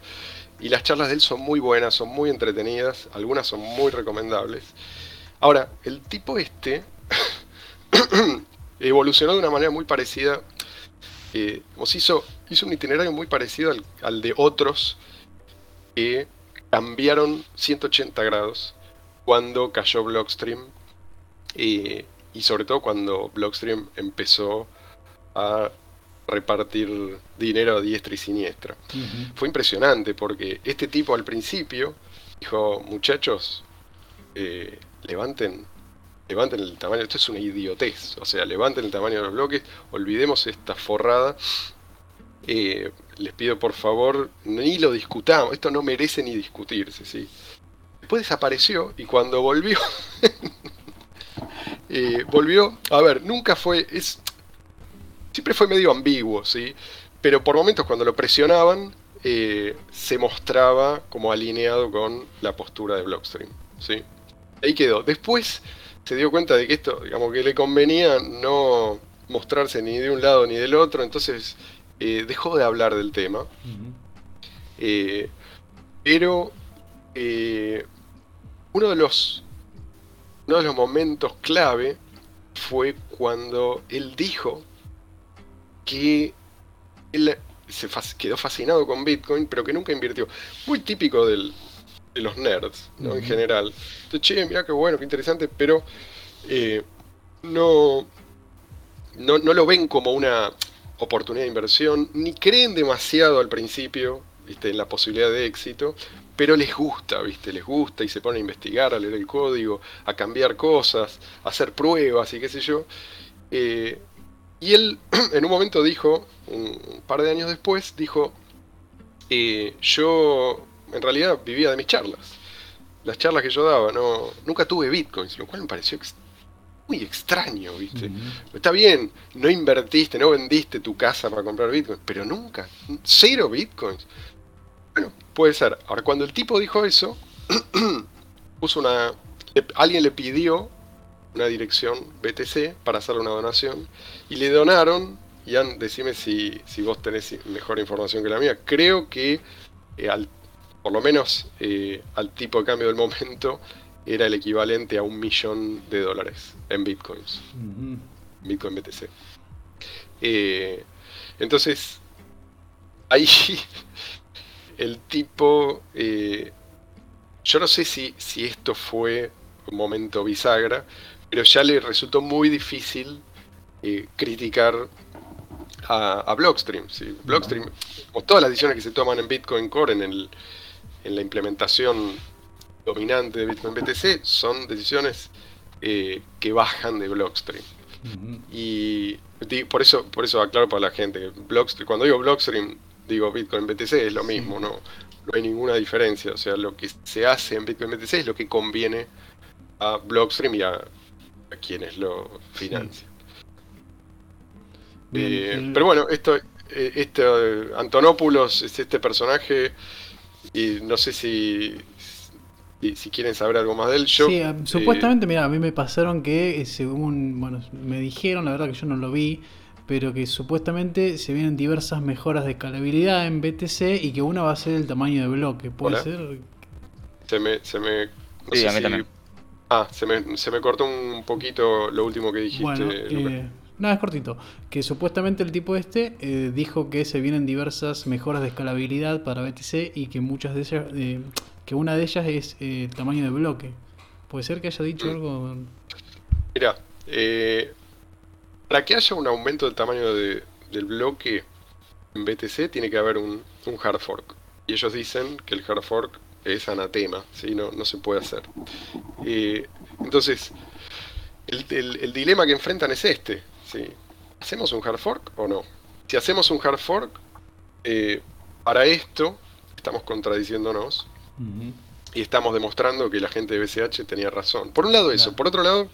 Y las charlas de él son muy buenas, son muy entretenidas, algunas son muy recomendables. Ahora, el tipo este evolucionó de una manera muy parecida, eh, hizo, hizo un itinerario muy parecido al, de otros que cambiaron 180 grados cuando cayó Blockstream. Eh, y sobre todo cuando Blockstream empezó a repartir dinero a diestra y siniestra. Fue impresionante porque este tipo al principio dijo, muchachos, eh, levanten, levanten el tamaño, esto es una idiotez, o sea, levanten el tamaño de los bloques, olvidemos esta forrada, eh, les pido por favor, ni lo discutamos, esto no merece ni discutirse, ¿sí? Después desapareció y cuando volvió volvió, a ver, nunca fue, es, siempre fue medio ambiguo, ¿sí? Pero por momentos cuando lo presionaban, eh, se mostraba como alineado con la postura de Blockstream, ¿sí? Ahí quedó. Después se dio cuenta de que esto, digamos, que le convenía no mostrarse ni de un lado ni del otro, entonces eh, dejó de hablar del tema. Eh, pero uno de los uno de los momentos clave fue cuando él dijo que él se quedó fascinado con Bitcoin, pero que nunca invirtió. Muy típico de los nerds, ¿no? En general. Entonces, che, mira qué bueno, qué interesante, pero eh, no, no, no lo ven como una oportunidad de inversión, ni creen demasiado al principio en la posibilidad de éxito, pero les gusta, ¿viste? Les gusta y se ponen a investigar, a leer el código, a cambiar cosas, a hacer pruebas y qué sé yo. Eh, y él en un momento dijo, un par de años después, dijo, eh, yo en realidad vivía de mis charlas. Las charlas que yo daba, no, nunca tuve bitcoins, lo cual me pareció muy extraño, ¿viste? Está bien, no invertiste, no vendiste tu casa para comprar bitcoins, pero nunca, cero bitcoins. Bueno, puede ser. Ahora, cuando el tipo dijo eso, puso una... alguien le pidió una dirección BTC para hacerle una donación y le donaron, Ian, decime si, si vos tenés mejor información que la mía, creo que eh, al, por lo menos eh, al tipo de cambio del momento era el equivalente a un millón de dólares en bitcoins. Bitcoin BTC. Eh, entonces, ahí el tipo, yo no sé si, si esto fue un momento bisagra, pero ya le resultó muy difícil eh, criticar a, Blockstream. ¿sí? Blockstream, o todas las decisiones que se toman en Bitcoin Core, en, el, en la implementación dominante de Bitcoin BTC, son decisiones eh, que bajan de Blockstream. Y por eso, por eso aclaro para la gente, Blockstream, cuando digo Blockstream, digo Bitcoin BTC, es lo mismo, no, no hay ninguna diferencia. O sea, lo que se hace en Bitcoin BTC es lo que conviene a Blockstream y a a quienes lo financian. Eh, pero bueno, esto, eh, este Antonopoulos es este personaje y no sé si, si, quieren saber algo más de él. Yo, sí, supuestamente, mira, a mí me pasaron que según, bueno, me dijeron, la verdad que yo no lo vi, pero que supuestamente se vienen diversas mejoras de escalabilidad en BTC y que una va a ser el tamaño de bloque, ¿puede ser? Se me... Se me sí, a mí también Ah, se me, se me cortó un poquito lo último que dijiste. Bueno, eh, nada, es cortito. Que supuestamente el tipo este eh, dijo que se vienen diversas mejoras de escalabilidad para BTC y que muchas de ellas, eh, que una de ellas es el tamaño de bloque. ¿Puede ser que haya dicho mm. algo? Mira, para que haya un aumento del tamaño de, del bloque en BTC tiene que haber un, un hard fork. Y ellos dicen que el hard fork es anatema, ¿sí? no, no se puede hacer. Eh, entonces, el, dilema que enfrentan es este. ¿sí? ¿Hacemos un hard fork o no? Si hacemos un hard fork, eh, para esto estamos contradiciéndonos y estamos demostrando que la gente de BCH tenía razón. Por un lado eso, por otro lado,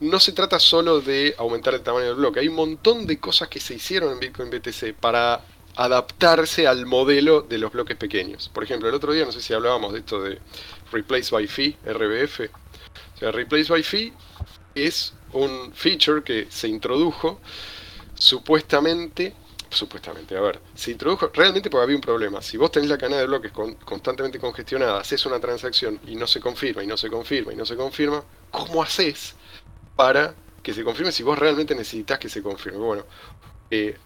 no se trata solo de aumentar el tamaño del bloque, hay un montón de cosas que se hicieron en Bitcoin BTC para adaptarse al modelo de los bloques pequeños. Por ejemplo, el otro día, no sé si hablábamos de esto de Replace by Fee, RBF. O sea, Replace by Fee es un feature que se introdujo supuestamente, supuestamente, a ver, se introdujo realmente porque había un problema. Si vos tenés la cadena de bloques constantemente congestionada, haces una transacción y no se confirma, y no se confirma, y no se confirma, ¿cómo haces para que se confirme si vos realmente necesitas que se confirme? Bueno, eh,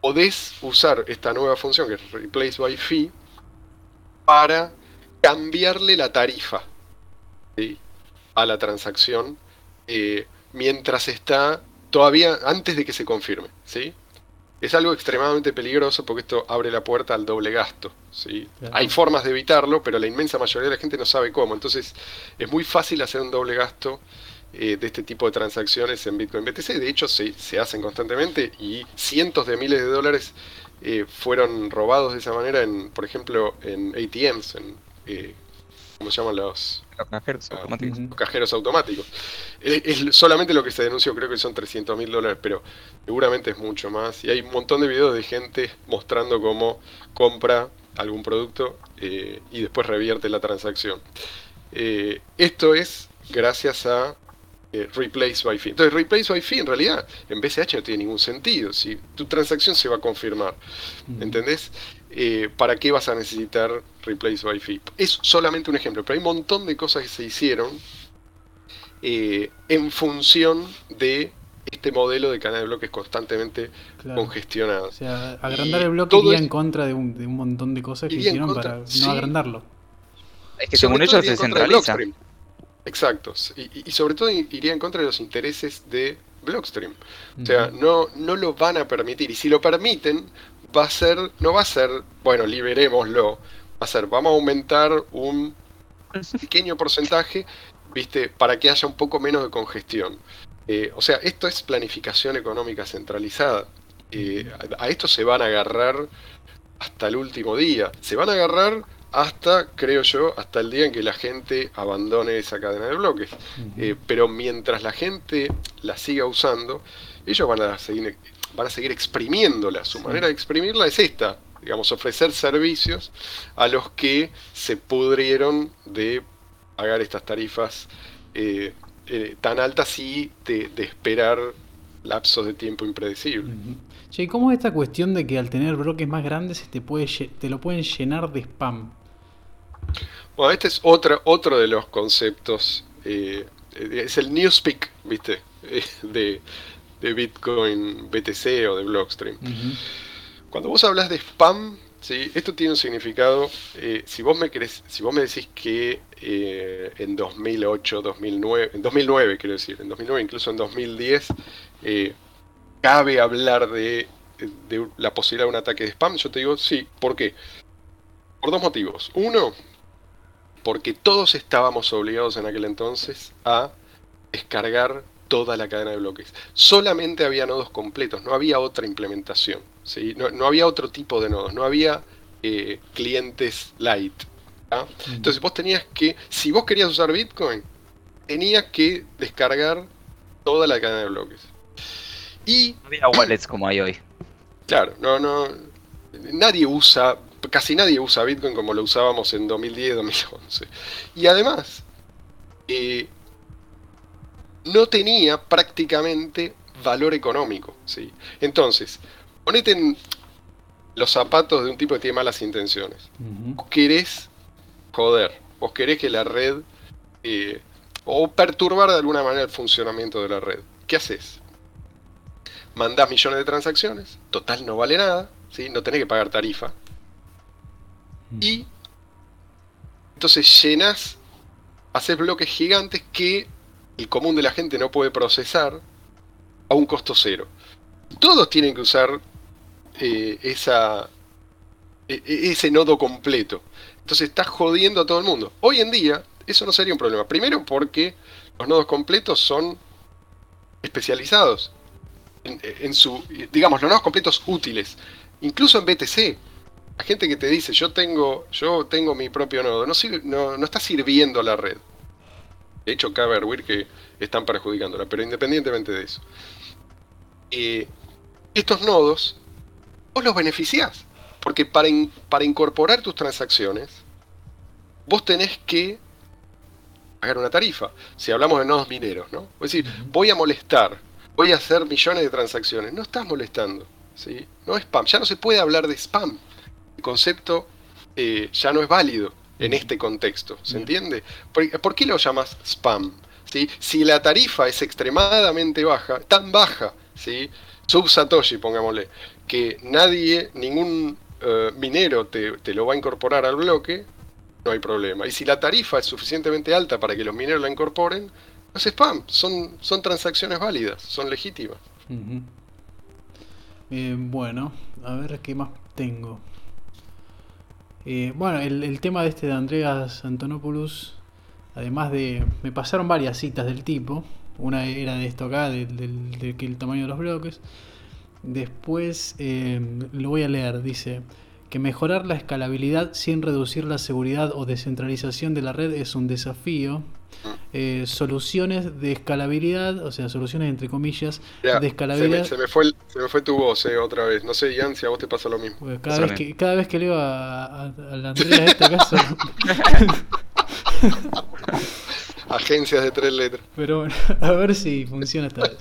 podés usar esta nueva función que es Replace by Fee para cambiarle la tarifa a la transacción eh, mientras está todavía antes de que se confirme. ¿sí? Es algo extremadamente peligroso porque esto abre la puerta al doble gasto. ¿sí? Hay formas de evitarlo, pero la inmensa mayoría de la gente no sabe cómo. Entonces es muy fácil hacer un doble gasto eh, de este tipo de transacciones en Bitcoin BTC. De hecho, se, se hacen constantemente y cientos de miles de dólares eh, fueron robados de esa manera, en, por ejemplo, en ATMs, en eh, ¿cómo se llaman los, Los cajeros Ah, automáticos. Cajeros automáticos. Es, es solamente lo que se denunció, creo que son 300 mil dólares, pero seguramente es mucho más. Y hay un montón de videos de gente mostrando cómo compra algún producto eh, y después revierte la transacción. Esto es gracias a eh, Replace by Fee. Entonces, Replace by Fee en realidad en BCH no tiene ningún sentido. Si tu transacción se va a confirmar. ¿entendés? Eh, ¿Para qué vas a necesitar Replace by Fee? Es solamente un ejemplo, pero hay un montón de cosas que se hicieron eh, en función de este modelo de cadena de bloques constantemente Claro. congestionado. O sea, agrandar Y el bloque iría es- en contra de un, de un montón de cosas que hicieron contra, para sí. no agrandarlo. Es que Sobre según ellos se centraliza. Exacto. Y, y- sobre todo iría en contra de los intereses de Blockstream. O sea, no, no lo van a permitir. Y si lo permiten, va a ser, no va a ser, bueno, liberémoslo. Va a ser, vamos a aumentar un pequeño porcentaje, viste, para que haya un poco menos de congestión. Eh, o sea, esto es planificación económica centralizada. Eh, a, a esto se van a agarrar hasta el último día. Se van a agarrar hasta, creo yo, hasta el día en que la gente abandone esa cadena de bloques. Eh, pero mientras la gente la siga usando, ellos van a seguir, van a seguir exprimiéndola. Su Sí. manera de exprimirla es esta, digamos, ofrecer servicios a los que se pudrieron de pagar estas tarifas eh, eh, tan altas y de, de esperar lapsos de tiempo impredecibles. Ujú. Che, ¿y cómo es esta cuestión de que al tener bloques más grandes se te, puede, te lo pueden llenar de spam? Bueno, este es otra, otro de los conceptos, eh, es el newspeak, ¿viste? De, de Bitcoin BTC o de Blockstream. Cuando vos hablas de spam, ¿sí? esto tiene un significado. eh, si vos me querés, si vos me decís que eh, en 2008, 2009, en 2009 quiero decir, en 2009, incluso en 2010, eh, cabe hablar de, de la posibilidad de un ataque de spam, yo te digo sí. ¿Por qué? Por dos motivos. Uno, porque todos estábamos obligados en aquel entonces a descargar toda la cadena de bloques. Solamente había nodos completos, no había otra implementación. ¿sí? No, no había otro tipo de nodos, no había eh, clientes light. ¿ah? Entonces vos tenías que, si vos querías usar Bitcoin, tenías que descargar toda la cadena de bloques. Y No había wallets como hay hoy. Claro, no, no. Nadie usa, casi nadie usa Bitcoin como lo usábamos en 2010, 2011. Y además, eh, no tenía prácticamente valor económico. ¿sí? Entonces, ponete en los zapatos de un tipo que tiene malas intenciones. Vos querés joder, vos querés que la red, eh, o perturbar de alguna manera el funcionamiento de la red. ¿Qué haces? Mandás millones de transacciones, total no vale nada, ¿sí? no tenés que pagar tarifa. Y entonces llenas, haces bloques gigantes que el común de la gente no puede procesar a un costo cero. Todos tienen que usar eh, esa, e- e- ese nodo completo. Entonces estás jodiendo a todo el mundo. Hoy en día eso no sería un problema. Primero porque los nodos completos son especializados en, en su, digamos, los nodos completos útiles. Incluso en BTC, la gente que te dice yo tengo, yo tengo mi propio nodo, no, sirve- no, no está sirviendo a la red. De hecho, cabe arguir que están perjudicándola, pero independientemente de eso. eh, estos nodos, vos los beneficiás. Porque para, in- para incorporar tus transacciones, vos tenés que pagar una tarifa. Si hablamos de nodos mineros, ¿no? Es decir, voy a molestar, voy a hacer millones de transacciones. No estás molestando, ¿sí? No es spam. Ya no se puede hablar de spam. El concepto eh, ya no es válido en este contexto. ¿Se entiende? ¿Por, por qué lo llamas spam? ¿Sí? Si la tarifa es extremadamente baja, tan baja, ¿sí? sub Satoshi, pongámosle, que nadie, ningún eh, minero te, te lo va a incorporar al bloque, no hay problema. Y si la tarifa es suficientemente alta para que los mineros la incorporen, no es spam, son, son transacciones válidas, son legítimas. Eh, bueno, a ver qué más tengo. Eh, bueno, el, tema de este de Andreas Antonopoulos, además de... Me pasaron varias citas del tipo. Una era de esto acá, del, de el tamaño de los bloques. Después, eh, lo voy a leer, dice... que mejorar la escalabilidad sin reducir la seguridad o descentralización de la red es un desafío. Eh, soluciones de escalabilidad, o sea, soluciones entre comillas, Mirá, de se, escalabilidad. me, se me fue el- se me fue tu voz eh, otra vez. No sé, Ian, si a vos te pasa lo mismo. Cada, vez que, cada vez que leo a, a, a la Andrea esta caso. Agencias de tres letras. Pero bueno, a ver si funciona esta vez.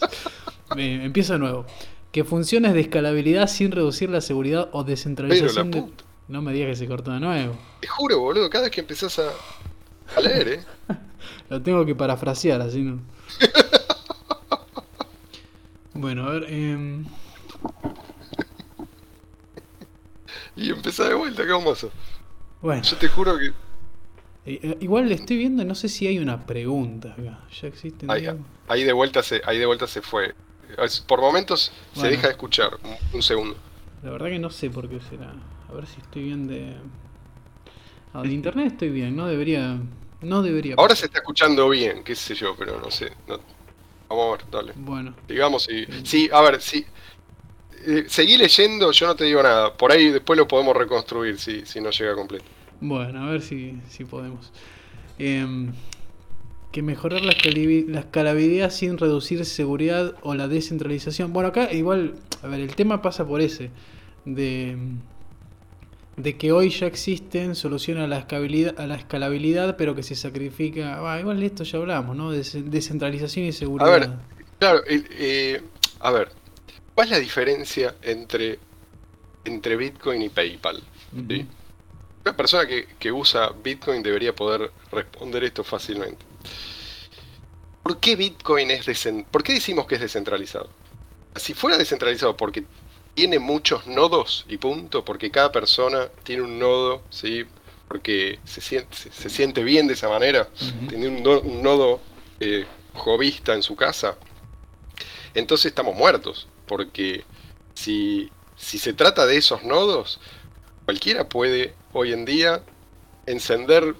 Eh, empiezo de nuevo. Que funciones de escalabilidad sin reducir la seguridad o descentralización. Pero la de- puta. No me digas que se cortó de nuevo. Te juro, boludo, cada vez que empezás a, a leer, ¿eh? Lo tengo que parafrasear, así no. Bueno, a ver. em, Y empezás de vuelta, ¿qué hacer? bueno, Yo te juro que. eh, eh, igual le estoy viendo, no sé si hay una pregunta acá. Ya existe. Ahí, ahí de vuelta se, ahí de vuelta se fue. Por momentos se deja de escuchar. Un, un segundo. La verdad que no sé por qué será. A ver si estoy bien de. Ah, de internet estoy bien, no debería. No debería. Ahora se está escuchando bien, qué sé yo, pero no sé. no- Vamos a ver, dale. Bueno, Digamos, y, sí, a ver, sí. Eh, seguí leyendo, yo no te digo nada. Por ahí después lo podemos reconstruir si, si no llega completo. bueno, a ver si, si podemos. Em, que mejorar la, la escalabilidad sin reducir seguridad o la descentralización. Bueno, acá igual, a ver, el tema pasa por ese. De, de que hoy ya existen soluciones a la escalabilidad, a la escalabilidad pero que se sacrifica. Igual de esto ya hablamos, ¿no? Des- descentralización y seguridad. ver, Claro, eh, a ver, ¿cuál es la diferencia entre, entre Bitcoin y PayPal? Una persona que, que usa Bitcoin debería poder responder esto fácilmente. ¿Por qué Bitcoin es descen- ¿Por qué decimos que es descentralizado? Si fuera descentralizado porque tiene muchos nodos y punto, porque cada persona tiene un nodo, ¿sí? porque se siente, se, se siente bien de esa manera, tiene un, no- un nodo eh, jovista en su casa, entonces estamos muertos, porque si, si se trata de esos nodos, cualquiera puede hoy en día encender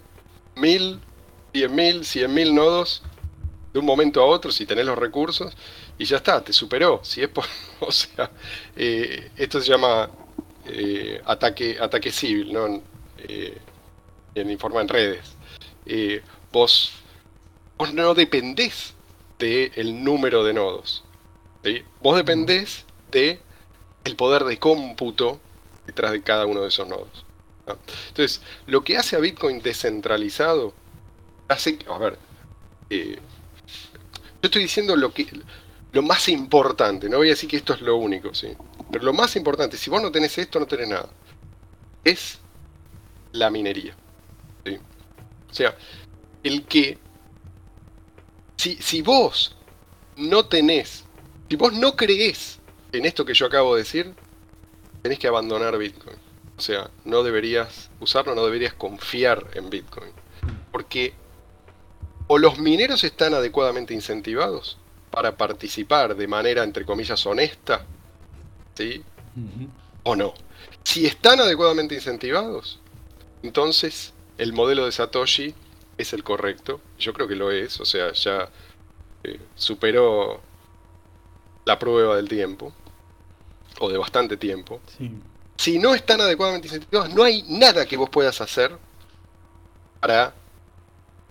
mil, diez mil, cien mil nodos de un momento a otro si tenés los recursos y ya está, te superó. Si es o sea, eh, esto se llama eh, ataque, ataque civil, ¿no? Eh, en informa en redes. Vos, vos no dependés del número de nodos. Vos dependés de el poder de cómputo detrás de cada uno de esos nodos. ¿no? Entonces, lo que hace a Bitcoin descentralizado, hace, a ver, eh, yo estoy diciendo lo que lo más importante, no voy a decir que esto es lo único, ¿sí? Pero lo más importante, si vos no tenés esto, no tenés nada. Es la minería. O sea, el que si, si vos no tenés, si vos no creés en esto que yo acabo de decir, tenés que abandonar Bitcoin. O sea, no deberías usarlo, no deberías confiar en Bitcoin. Porque o los mineros están adecuadamente incentivados para participar de manera, entre comillas, honesta, ¿sí? O no. Si están adecuadamente incentivados, entonces el modelo de Satoshi es el correcto. Yo creo que lo es, o sea, ya eh, superó la prueba del tiempo, o de bastante tiempo. Sí. Si no están adecuadamente incentivados, no hay nada que vos puedas hacer para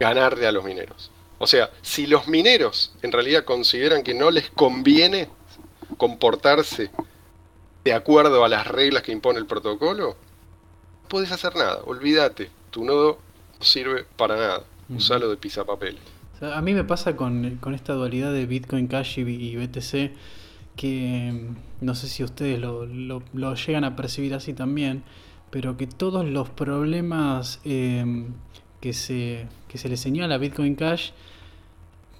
ganarle a los mineros. O sea, si los mineros en realidad consideran que no les conviene comportarse de acuerdo a las reglas que impone el protocolo, no podés hacer nada, olvídate, tu nodo no sirve para nada, usalo de sea, a mí me pasa con, con esta dualidad de Bitcoin Cash y, y BTC que mm, no sé si ustedes lo, lo- lo llegan a percibir así también, pero que todos los problemas eh, que, se, que se le señala a Bitcoin Cash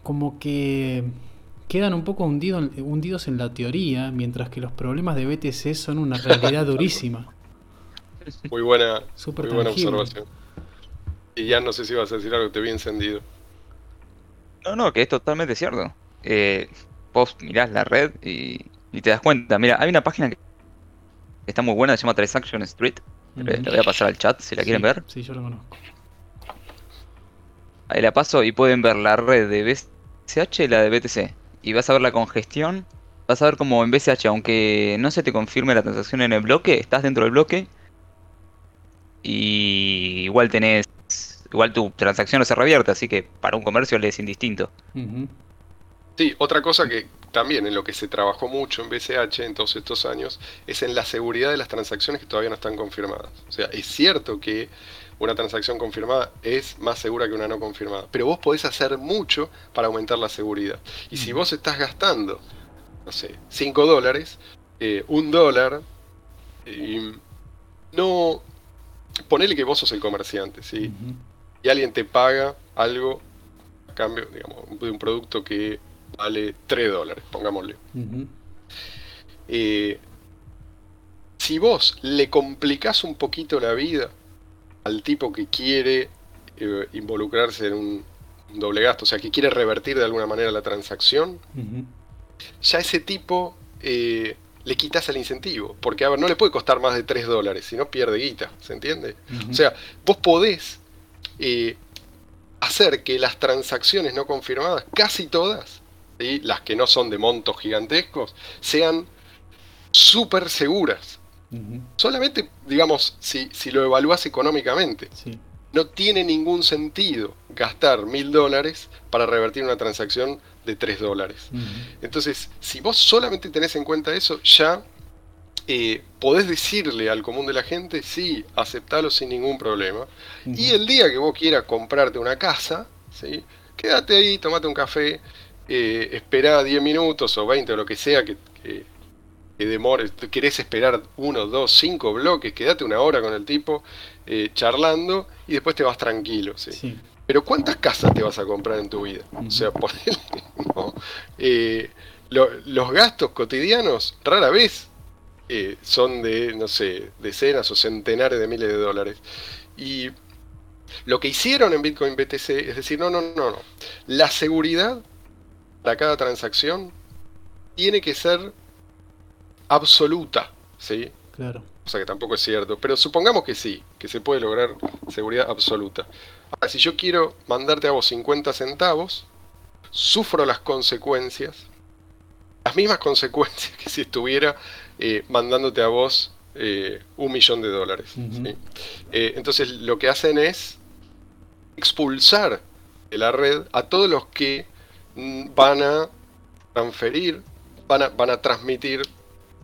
como que quedan un poco hundido- hundidos en la teoría, mientras que los problemas de BTC son una realidad durísima. Muy buena, muy buena observación. Y ya no sé si vas a decir algo, te vi encendido. No, no, que es totalmente cierto. Eh, vos mirás la red y, y te das cuenta. Mira, hay una página que está muy buena, se llama Transaction Street. Le voy a pasar al chat si la quieren Sí, ver. Sí, yo lo conozco. Ahí la paso y pueden ver la red de BCH y la de BTC. Y vas a ver la congestión. Vas a ver como en BCH, aunque no se te confirme la transacción en el bloque, estás dentro del bloque. y igual tenés, igual tu transacción no se revierte, así que para un comercio le es indistinto. Sí, otra cosa que también en lo que se trabajó mucho en BCH en todos estos años es en la seguridad de las transacciones que todavía no están confirmadas. O sea, es cierto que una transacción confirmada es más segura que una no confirmada, pero vos podés hacer mucho para aumentar la seguridad. Y si vos estás gastando, no sé, 5 dólares, eh, un dólar, no... Ponele que vos sos el comerciante, ¿sí? Y alguien te paga algo a cambio, digamos, de un producto que vale 3 dólares, pongámosle. Eh, si vos le complicás un poquito la vida al tipo que quiere eh, involucrarse en un, un doble gasto, o sea, que quiere revertir de alguna manera la transacción, ya ese tipo eh, le quitas el incentivo. Porque, a ver, no le puede costar más de 3 dólares, si no pierde guita, ¿se entiende? O sea, vos podés eh, hacer que las transacciones no confirmadas, casi todas, ¿sí? las que no son de montos gigantescos, sean súper seguras. Solamente, digamos, si, si lo evalúas económicamente. Sí. No tiene ningún sentido gastar mil dólares para revertir una transacción de 3 dólares. Entonces, si vos solamente tenés en cuenta eso, ya eh, podés decirle al común de la gente, sí, aceptalo sin ningún problema. Y el día que vos quieras comprarte una casa, ¿sí? quédate ahí, tomate un café, eh, esperá 10 minutos o 20 o lo que sea que, que, que. Tú querés esperar uno, dos, cinco bloques, quédate una hora con el tipo eh, charlando y después te vas tranquilo. ¿sí? Sí. Pero ¿cuántas casas te vas a comprar en tu vida? O sea, ponele, no. Eh, lo- los gastos cotidianos rara vez eh, son de, no sé, decenas o centenares de miles de dólares. Y lo que hicieron en Bitcoin BTC es decir, no, no, no, no. La seguridad para cada transacción tiene que ser absoluta, ¿sí? Claro. O sea que tampoco es cierto, pero supongamos que sí, que se puede lograr seguridad absoluta. Ahora, si yo quiero mandarte a vos 50 centavos, sufro las consecuencias, las mismas consecuencias que si estuviera eh, mandándote a vos eh, un millón de dólares. Eh, entonces lo que hacen es expulsar de la red a todos los que mm, van a transferir, van a, van a transmitir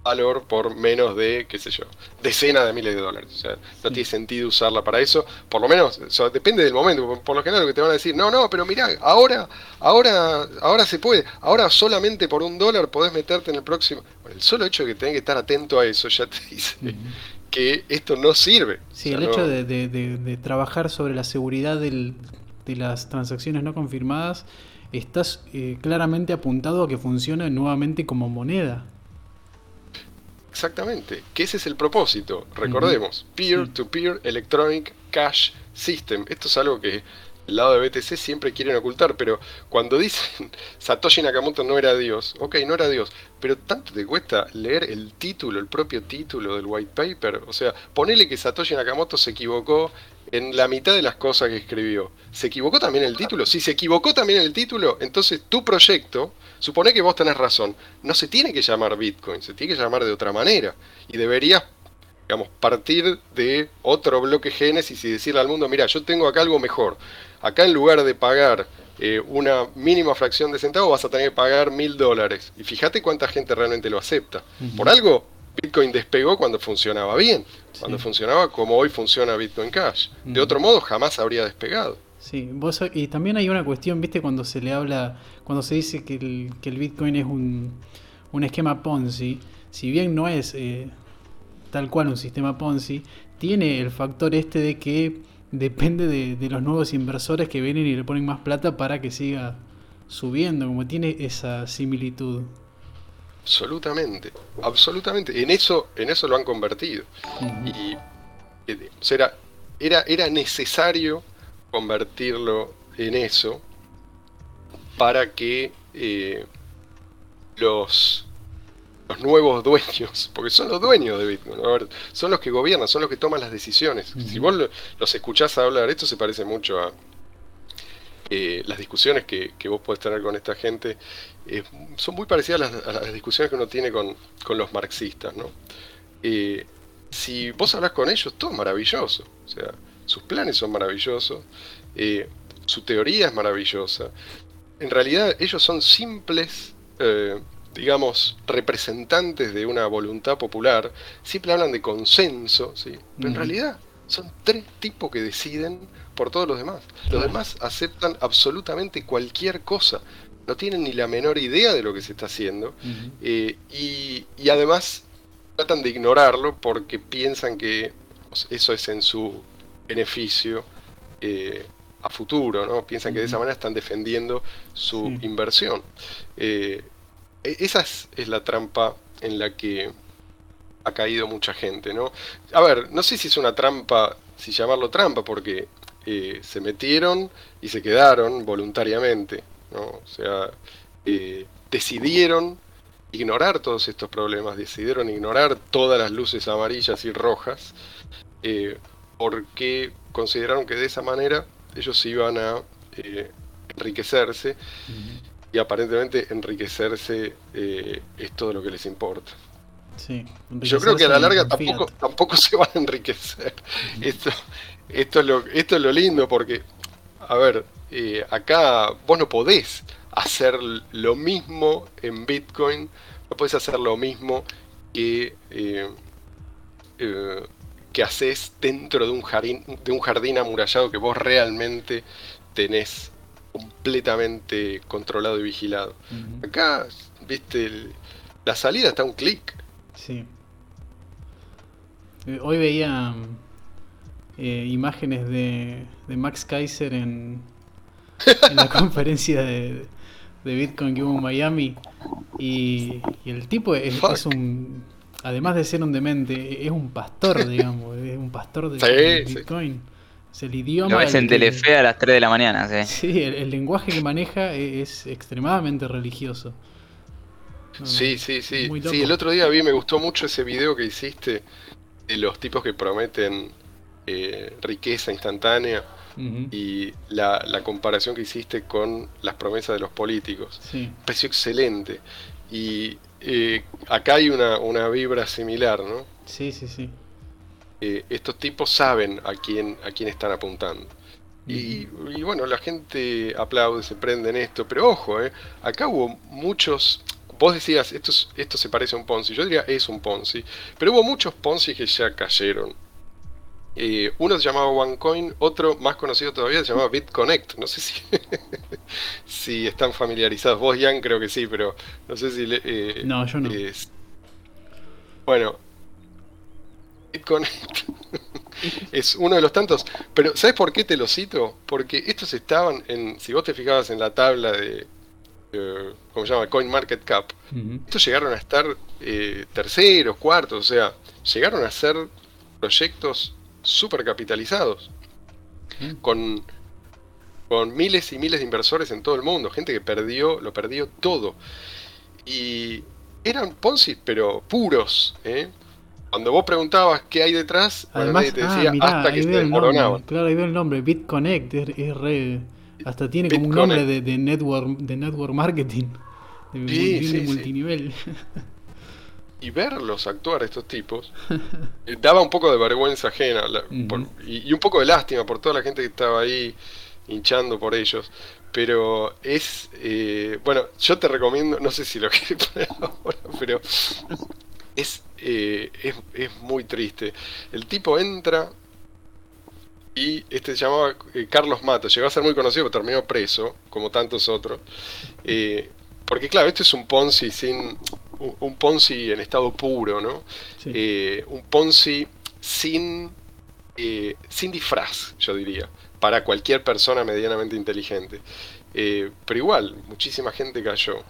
valor por menos de, qué sé yo, decenas de miles de dólares. O sea, no tiene sentido usarla para eso. Por lo menos, o sea, depende del momento. Por, lo general lo que te van a decir, no, no, pero mirá, ahora, ahora, ahora se puede. Ahora solamente por un dólar podés meterte en el próximo. Bueno, el solo hecho de que tenés que estar atento a eso ya te dice que esto no sirve. Sí, O sea, el hecho no- de, de- de- de trabajar sobre la seguridad del- de las transacciones no confirmadas estás eh, claramente apuntado a que funcione nuevamente como moneda. Exactamente, que ese es el propósito. Recordemos, Peer-to-Peer Electronic Cash System. Esto es algo que el lado de BTC siempre quieren ocultar, pero cuando dicen Satoshi Nakamoto no era Dios, ok, no era Dios, pero tanto te cuesta leer el título, el propio título del white paper. O sea, ponele que Satoshi Nakamoto se equivocó en la mitad de las cosas que escribió. ¿Se equivocó también el título? Si se equivocó también el título, entonces tu proyecto, supone que vos tenés razón, no se tiene que llamar Bitcoin, se tiene que llamar de otra manera. Y deberías, digamos, partir de otro bloque Génesis y decirle al mundo, mira, yo tengo acá algo mejor. Acá en lugar de pagar eh, una mínima fracción de centavo, vas a tener que pagar mil dólares. Y fíjate cuánta gente realmente lo acepta. Por algo, Bitcoin despegó cuando funcionaba bien, cuando Sí. funcionaba como hoy funciona Bitcoin Cash. De otro modo, jamás habría despegado. Sí, vos, y también hay una cuestión, viste, cuando se le habla, cuando se dice que el, que el Bitcoin es un, un esquema Ponzi, si bien no es eh, tal cual un sistema Ponzi, tiene el factor este de que depende de, de los nuevos inversores que vienen y le ponen más plata para que siga subiendo, como tiene esa similitud. Absolutamente, absolutamente. En eso, en eso lo han convertido. Y eh, era, era, era necesario convertirlo en eso para que eh, los, los nuevos dueños, porque son los dueños de Bitcoin, a ver, son los que gobiernan, son los que toman las decisiones. Si vos lo- los escuchás hablar, esto se parece mucho a eh, las discusiones que, que vos podés tener con esta gente, eh, son muy parecidas a las, a las discusiones que uno tiene con, con los marxistas, ¿no? Si vos hablas con ellos, todo es maravilloso. O sea, sus planes son maravillosos, eh, su teoría es maravillosa. En realidad ellos son simples, eh, digamos, representantes de una voluntad popular. Siempre hablan de consenso, ¿sí? pero en realidad son tres tipos que deciden por todos los demás. Los demás aceptan absolutamente cualquier cosa. No tienen ni la menor idea de lo que se está haciendo. Eh, y, y además tratan de ignorarlo porque piensan que eso es en su beneficio eh, a futuro, ¿no? Piensan que de esa manera están defendiendo su Sí. inversión. Eh, e- esa es, es la trampa en la que ha caído mucha gente, ¿no? A ver, no sé si es una trampa, si llamarlo trampa, porque eh, se metieron y se quedaron voluntariamente, ¿no? O sea, decidieron ignorar todos estos problemas, decidieron ignorar todas las luces amarillas y rojas, eh, porque consideraron que de esa manera ellos iban a eh, enriquecerse y aparentemente enriquecerse eh, es todo lo que les importa. Sí, Yo creo que a la larga tampoco, tampoco se van a enriquecer. Esto, esto, es lo, esto es lo lindo porque, a ver, eh, acá vos no podés hacer lo mismo en Bitcoin, no podés hacer lo mismo que, eh, que haces dentro de un, jardín, de un jardín amurallado que vos realmente tenés completamente controlado y vigilado. Acá, viste, el- la salida está a un clic. Sí. Eh, Hoy veía eh, imágenes de, de Max Kaiser en, en la conferencia de, de Bitcoin que hubo en Miami y, y el tipo es un, además de ser un demente, es un pastor, digamos, es un pastor de, Sí, de sí. Bitcoin. Es el idioma. Lo ves el en Telefe a las 3 de la mañana, sí. Sí, el, el lenguaje que maneja es, extremadamente religioso. No, Sí, sí, sí. Sí, el otro día vi, me gustó mucho ese video que hiciste de los tipos que prometen eh, riqueza instantánea y la, la comparación que hiciste con las promesas de los políticos. Sí, Me pareció excelente. Y eh, acá hay una, una vibra similar, ¿no? sí, sí, sí. Eh, estos tipos saben a quién, a quién están apuntando. Y, y bueno, la gente aplaude, se prende en esto, pero ojo, eh, acá hubo muchos, vos decías, esto, es- esto se parece a un Ponzi, yo diría es un Ponzi, pero hubo muchos Ponzi que ya cayeron. Eh, uno se llamaba OneCoin, otro más conocido todavía se llamaba BitConnect, no sé si, si están familiarizados, vos Jan creo que sí, pero no sé si... le- eh, No, yo no. Bueno, BitConnect es uno de los tantos. Pero ¿sabes por qué te lo cito? Porque estos estaban en, si vos te fijabas en la tabla de, eh, ¿cómo se llama? Coin Market Cap, Ujú, estos llegaron a estar terceros, cuartos, o sea, llegaron a ser proyectos súper capitalizados, sí. con, con miles y miles de inversores en todo el mundo, gente que perdió, lo perdió todo. Y eran Ponzi, pero puros, ¿eh? Cuando vos preguntabas qué hay detrás, Además, nadie te ah, decía mirá, hasta que se desmoronaban. Claro, ahí veo el nombre, BitConnect, es, es re... Hasta tiene como un nombre de, de network, de network marketing. De, mul- Sí, de sí, sí. y verlos actuar estos tipos eh, daba un poco de vergüenza ajena la- Ujú. por- y, y un poco de lástima por toda la gente que estaba ahí hinchando por ellos. Pero es, eh, bueno, yo te recomiendo, no sé si lo quieres poner ahora, pero es, eh, es, es muy triste. El tipo entra y este se llamaba Carlos Mato, llegó a ser muy conocido, pero terminó preso, como tantos otros. Porque claro, este es un Ponzi sin un, un Ponzi en estado puro, ¿no? Sí. Eh, un Ponzi sin eh, sin disfraz, yo diría, para cualquier persona medianamente inteligente. Eh, pero igual, muchísima gente cayó.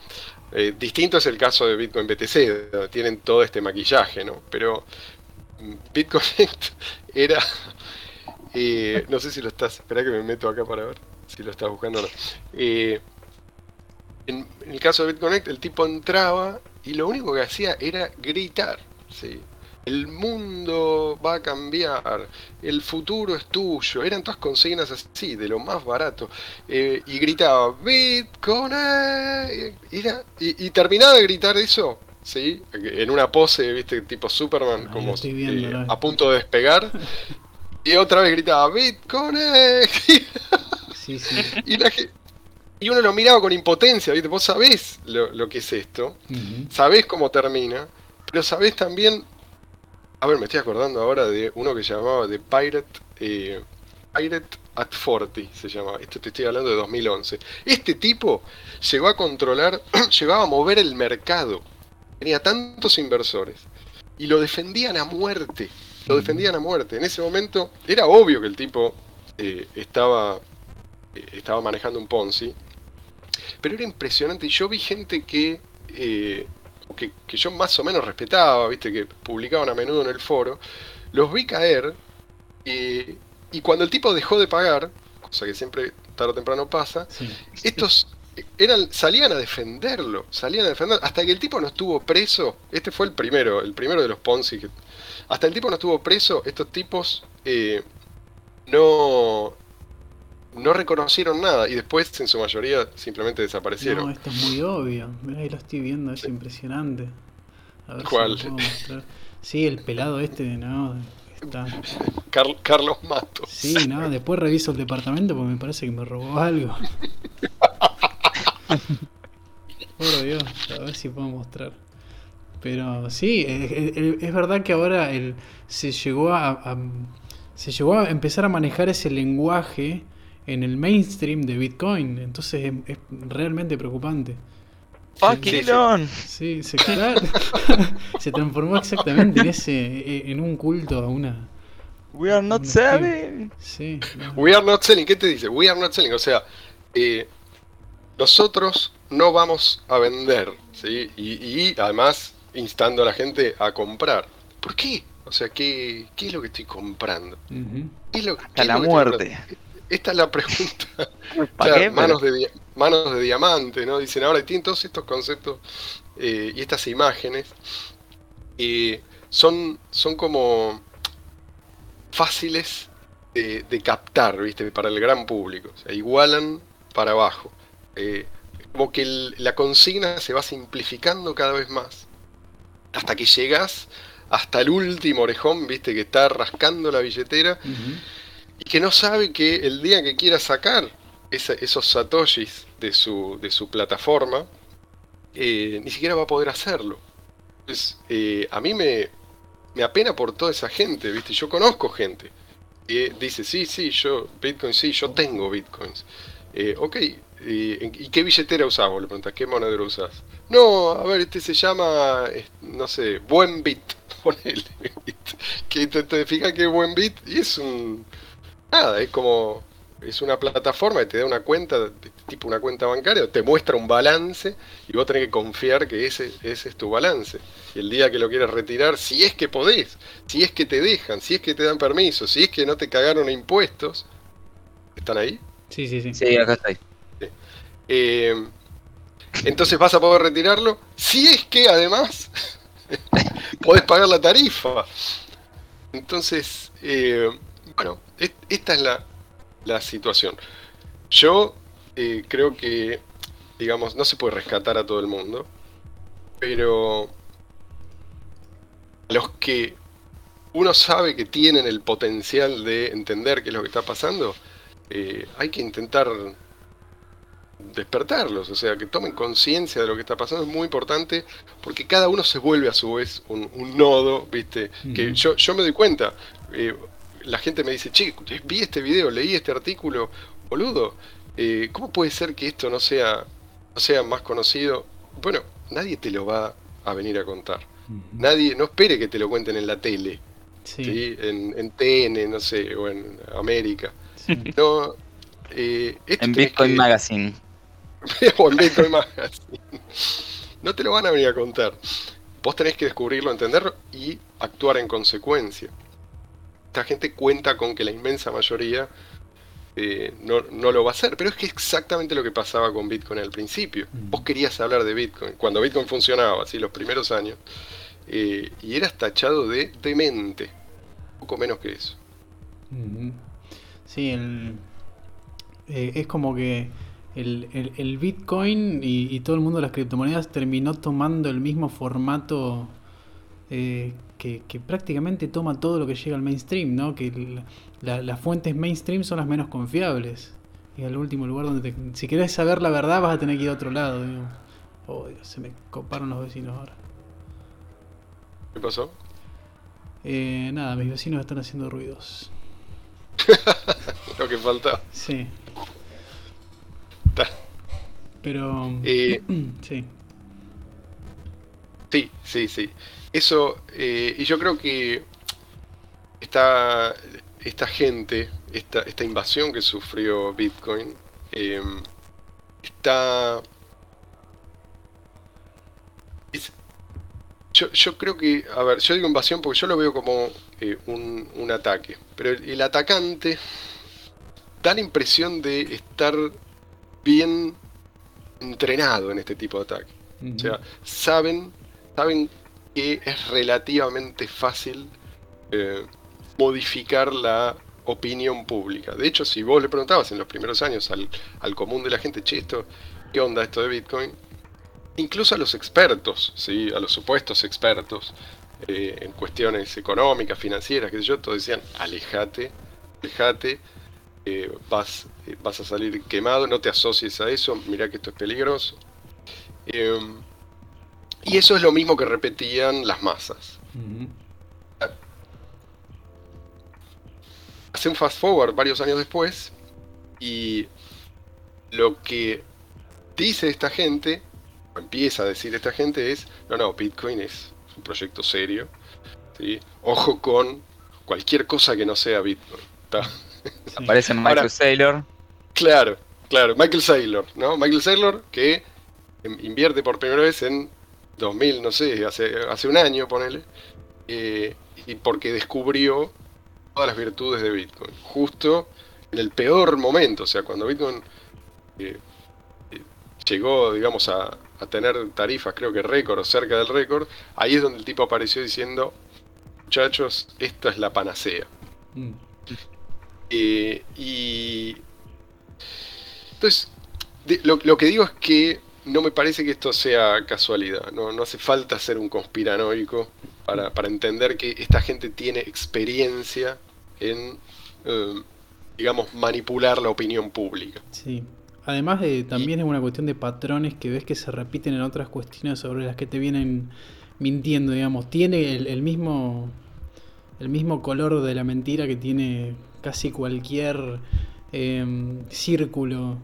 Distinto es el caso de Bitcoin BTC, donde tienen todo este maquillaje, ¿no? Pero mm, Bitcoin era. no sé si lo estás. Espera que me meto acá para ver si lo estás buscando o no. En, en el caso de BitConnect, el tipo entraba y lo único que hacía era gritar. ¿sí? El mundo va a cambiar, el futuro es tuyo. Eran todas consignas así, de lo más barato. Eh, y gritaba. Era, y, y terminaba de gritar eso ¿sí? En una pose, viste, tipo Superman, como viendo, eh, ¿no? a punto de despegar. y otra vez gritaba. Sí, sí. y, la ge- y uno lo miraba con impotencia, ¿viste? Vos sabés lo, lo que es esto, sabés cómo termina, pero sabés también... A ver, me estoy acordando ahora de uno que se llamaba The Pirate... eh, Pirate at 40 se llamaba. Esto te estoy hablando de 2011. Este tipo llegó a controlar, llegaba a mover el mercado. Tenía tantos inversores. Y lo defendían a muerte. Lo defendían a muerte. En ese momento era obvio que el tipo eh, estaba, eh, estaba manejando un Ponzi. Pero era impresionante. Y yo vi gente que, eh, que, que yo más o menos respetaba, viste, que publicaban a menudo en el foro. Los vi caer. eh, y cuando el tipo dejó de pagar, cosa que siempre tarde o temprano pasa, Sí. estos eran salían a defenderlo, salían a defenderlo, hasta que el tipo no estuvo preso, este fue el primero, el primero de los Ponzi, que- hasta el tipo no estuvo preso, estos tipos eh, no, no reconocieron nada y después en su mayoría simplemente desaparecieron. No, esto es muy obvio. Mirá, ahí lo estoy viendo, es impresionante. A ver ¿Cuál? si lo puedo mostrar. Sí, el pelado este, no. Está. Car- Carlos Matos. Sí, no, después reviso el departamento porque me parece que me robó algo. Por Dios, a ver si puedo mostrar. Pero sí, es, es- es verdad que ahora el, se llegó a, a- se llegó a empezar a manejar ese lenguaje en el mainstream de Bitcoin. Entonces es, es realmente preocupante. Fuck sí, sí. Elon. Sí, se, claro, se transformó exactamente en ese, en un culto a una. We are not saving. Sí, no. We are not selling, ¿qué te dice? We are not selling, o sea, eh, nosotros no vamos a vender, ¿sí? Y, y además instando a la gente a comprar. ¿Por qué? O sea, ¿qué, qué es lo que estoy comprando? ¿Qué es lo, Hasta qué es la lo que estoy muerte. comprando? Esta es la pregunta. ¿Para Claro, qué? manos, de, dia- manos de diamante, ¿no? Dicen ahora, tienen todos estos conceptos eh, y estas imágenes. eh, son, son como fáciles de, de captar, ¿viste? Para el gran público. O sea, igualan para abajo. Eh, como que el- la consigna se va simplificando cada vez más. Hasta que llegas hasta el último orejón, ¿viste? Que está rascando la billetera. Y que no sabe que el día que quiera sacar esos satoshis de su, de su plataforma, eh, ni siquiera va a poder hacerlo. Entonces, eh, a mí me, me apena por toda esa gente, ¿viste? Yo conozco gente que dice, sí, sí, yo, Bitcoin, sí, yo tengo Bitcoins. Eh, ok, eh, ¿en- ¿y qué billetera usás? Vos le preguntás, ¿qué monedero usás? No, a ver, este se llama, no sé, Buen Bit, ponele. Que te, te fijas que es Buen Bit y es un... Nada, es como... Es una plataforma que te da una cuenta, de- tipo una cuenta bancaria, te muestra un balance y vos tenés que confiar que ese, ese es tu balance. Y el día que lo quieras retirar, si es que podés, si es que te dejan, si es que te dan permiso, si es que no te cagaron impuestos, ¿están ahí? Sí, sí, sí. Sí, acá estoy. Eh, entonces vas a poder retirarlo si es que además podés pagar la tarifa. Entonces, eh, bueno, esta es la, la situación. Yo eh, creo que, digamos, no se puede rescatar a todo el mundo, pero a los que uno sabe que tienen el potencial de entender qué es lo que está pasando, eh, hay que intentar despertarlos, o sea, que tomen conciencia de lo que está pasando es muy importante porque cada uno se vuelve a su vez un, un nodo, ¿viste? Que yo, yo me doy cuenta, eh, la gente me dice, che, vi este video, leí este artículo, boludo, eh, ¿cómo puede ser que esto no sea, no sea más conocido? Bueno, nadie te lo va a venir a contar. Nadie, no espere que te lo cuenten en la tele, Sí, ¿sí? En, en TN, no sé, o en América. sí. No, eh, esto En Bitcoin que- Magazine. o en Bitcoin Magazine. No te lo van a venir a contar. Vos tenés que descubrirlo, entenderlo y actuar en consecuencia. Esta gente cuenta con que la inmensa mayoría eh, no, no lo va a hacer, pero es que es exactamente lo que pasaba con Bitcoin al principio. Vos querías hablar de Bitcoin, cuando Bitcoin funcionaba, así los primeros años, eh, y eras tachado de demente. Poco menos que eso. Sí, el, eh, es como que el, el- el Bitcoin y, y todo el mundo de las criptomonedas terminó tomando el mismo formato eh, que, que prácticamente toma todo lo que llega al mainstream, ¿no? Que el- la- las fuentes mainstream son las menos confiables. Y al último lugar donde te- si querés saber la verdad vas a tener que ir a otro lado, digamos. Oh, Dios, se me coparon los vecinos ahora. ¿Qué pasó? Eh, nada, mis vecinos están haciendo ruidos. Lo que falta. Sí, Ta. pero... Eh, sí. Sí, sí, sí. Eso, eh, y yo creo que esta, esta gente, esta, esta invasión que sufrió Bitcoin, eh, está... es- yo, yo creo que, a ver, yo digo invasión porque yo lo veo como eh, un, un ataque, pero el, el atacante da la impresión de estar bien entrenado en este tipo de ataque. O sea, saben, saben que es relativamente fácil eh, modificar la opinión pública. De hecho, si vos le preguntabas en los primeros años al, al común de la gente, che, esto, ¿qué onda esto de Bitcoin? Incluso a los expertos, ¿sí? a los supuestos expertos eh, en cuestiones económicas, financieras, que yo, todos decían, alejate, alejate, eh, vas, vas a salir quemado, no te asocies a eso, mirá que esto es peligroso. Eh, y eso es lo mismo que repetían las masas. Ujú. Hace un fast forward varios años después y lo que dice esta gente, o empieza a decir esta gente es, no, no, Bitcoin es un proyecto serio, ¿sí? ojo con cualquier cosa que no sea Bitcoin. ¿tá? Sí. Aparece Michael Ahora- Saylor. Claro, claro, Michael Saylor, ¿no? Michael Saylor que em, invierte por primera vez en 2000, no sé, hace, hace un año, ponele, eh, y porque descubrió todas las virtudes de Bitcoin, justo en el peor momento, o sea, cuando Bitcoin eh, eh, llegó, digamos, a, a tener tarifas, creo que récord o cerca del récord, ahí es donde el tipo apareció diciendo, muchachos, esta es la panacea. Mm. Eh, y. Entonces, de- lo, lo que digo es que no me parece que esto sea casualidad. No, no hace falta ser un conspiranoico para, para entender que esta gente tiene experiencia en, eh, digamos, manipular la opinión pública. Sí. Además de, también es una cuestión de patrones que ves que se repiten en otras cuestiones sobre las que te vienen mintiendo, digamos. Tiene el, mismo el mismo color de la mentira que tiene casi cualquier em, círculo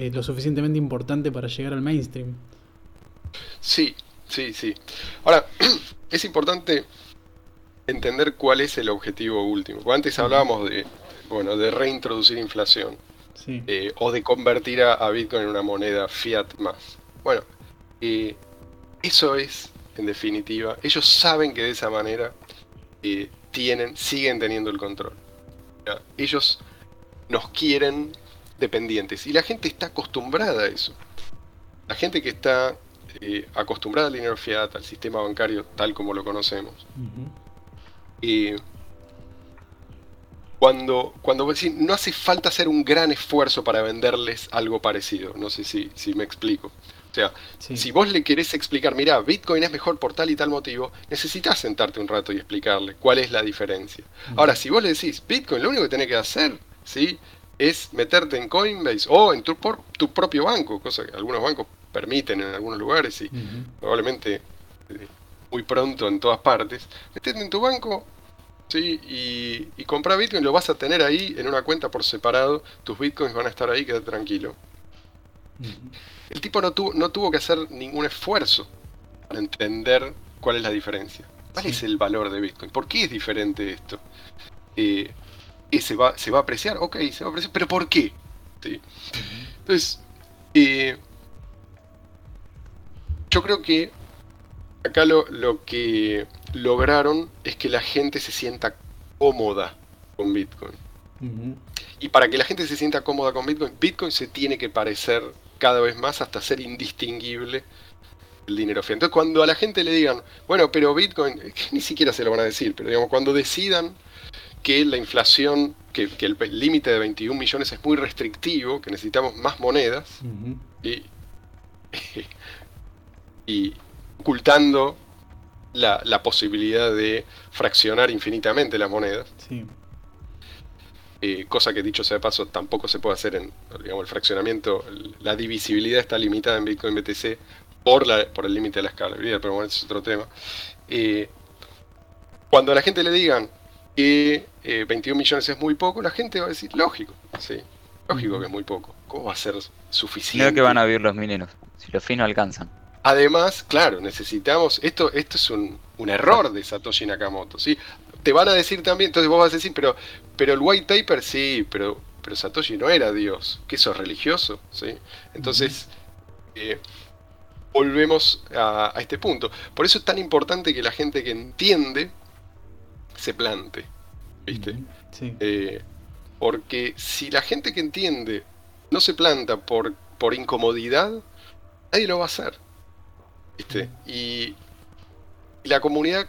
eh, lo suficientemente importante para llegar al mainstream. Sí, sí, sí. Ahora, es importante entender cuál es el objetivo último. Porque antes hablábamos de, bueno, de reintroducir inflación. Sí. eh, o de convertir a, a Bitcoin en una moneda fiat más. Bueno, eh, eso es, en definitiva, ellos saben que de esa manera eh, tienen, siguen teniendo el control. Ellos nos quieren dependientes y la gente está acostumbrada a eso. La gente que está eh, acostumbrada al dinero fiat, al sistema bancario tal como lo conocemos, Ujú. eh, cuando, cuando decís, no hace falta hacer un gran esfuerzo para venderles algo parecido. No sé si, si me explico. O sea, Sí. si vos le querés explicar, mira, Bitcoin es mejor por tal y tal motivo, necesitas sentarte un rato y explicarle cuál es la diferencia. Ahora, si vos le decís, Bitcoin, lo único que tenés que hacer, ¿sí? Es meterte en Coinbase o en tu, por, tu propio banco, cosa que algunos bancos permiten en algunos lugares y probablemente eh, muy pronto en todas partes, metete en tu banco ¿sí? y, y compra Bitcoin, lo vas a tener ahí en una cuenta por separado, tus Bitcoins van a estar ahí, quédate tranquilo. El tipo no, tuvo no tuvo que hacer ningún esfuerzo para entender cuál es la diferencia. ¿Cuál Sí. es el valor de Bitcoin? ¿Por qué es diferente esto? Eh, ¿qué se, va, ¿Se va a apreciar? Ok, se va a apreciar, pero ¿por qué? ¿Sí? Entonces, eh, yo creo que acá lo, lo que lograron es que la gente se sienta cómoda con Bitcoin. Y para que la gente se sienta cómoda con Bitcoin, Bitcoin se tiene que parecer cada vez más hasta ser indistinguible el dinero fiat. Entonces, cuando a la gente le digan, bueno, pero Bitcoin, que ni siquiera se lo van a decir, pero digamos, cuando decidan que la inflación que, que el límite de 21 millones es muy restrictivo, que necesitamos más monedas y, y ocultando la, la posibilidad de fraccionar infinitamente las monedas, Sí. eh, cosa que dicho sea de paso tampoco se puede hacer en digamos, el fraccionamiento, la divisibilidad está limitada en Bitcoin BTC por, la, por el límite de la escalabilidad, pero bueno, ese es otro tema. Eh, cuando a la gente le digan que eh, 21 millones es muy poco, la gente va a decir, lógico, sí, lógico que es muy poco. ¿Cómo va a ser suficiente? no, que van a vivir los mineros. Si los no alcanzan. Además, claro, necesitamos, esto, esto es un, un error de Satoshi Nakamoto, ¿sí? Te van a decir también, entonces vos vas a decir, pero, pero el white paper sí, pero, pero Satoshi no era Dios, que eso es religioso, ¿sí? Entonces, eh, volvemos a, a este punto. Por eso es tan importante que la gente que entiende se plante, ¿viste? Sí. Eh, porque si la gente que entiende no se planta por, por incomodidad, nadie lo va a hacer. ¿Viste? Y, la comunidad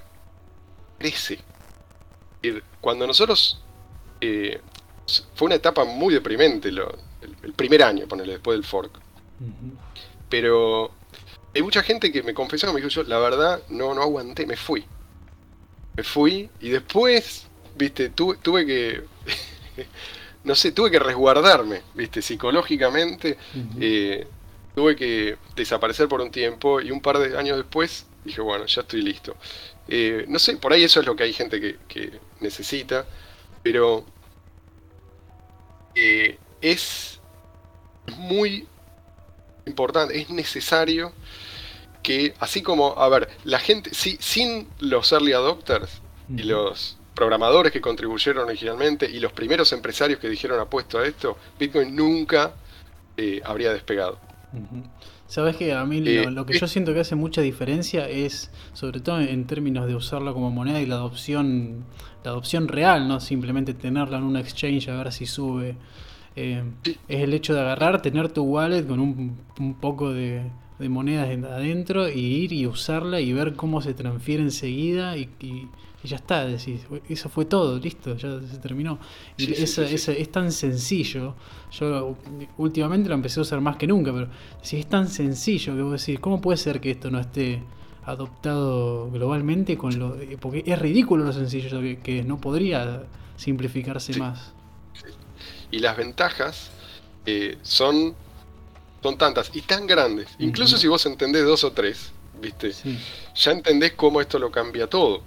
crece. Cuando nosotros... eh, fue una etapa muy deprimente lo- el, el primer año, ponerle después del fork. Pero hay mucha gente que me confesó, me dijo yo, la verdad, no, no aguanté, me fui. Me fui y después, viste, tuve, tuve que, no sé, tuve que resguardarme, viste, psicológicamente, eh, tuve que desaparecer por un tiempo y un par de años después dije, bueno, ya estoy listo. Eh, no sé, por ahí eso es lo que hay gente que, que necesita, pero eh, es muy importante, es necesario que, así como, a ver, la gente, si, sin los early adopters y los programadores que contribuyeron originalmente y los primeros empresarios que dijeron apuesto a esto, Bitcoin nunca eh, habría despegado. Sabes que a mí Eh, lo, lo que yo siento que hace mucha diferencia es, sobre todo en términos de usarla como moneda y la adopción, la adopción real, no simplemente tenerla en un exchange a ver si sube. Eh, Sí. es el hecho de agarrar, tener tu wallet con un, un poco de, de monedas en- adentro y ir y usarla y ver cómo se transfiere enseguida y, y- y ya está, decís, eso fue todo, listo, ya se terminó. Y Sí, esa- es tan sencillo. Yo últimamente lo empecé a usar más que nunca, pero si es tan sencillo que vos decís, ¿cómo puede ser que esto no esté adoptado globalmente con lo eh, porque es ridículo lo sencillo que, que no podría simplificarse más. Y las ventajas eh, son, son tantas y tan grandes. Incluso si vos entendés dos o tres, ¿viste? Ya entendés cómo esto lo cambia todo.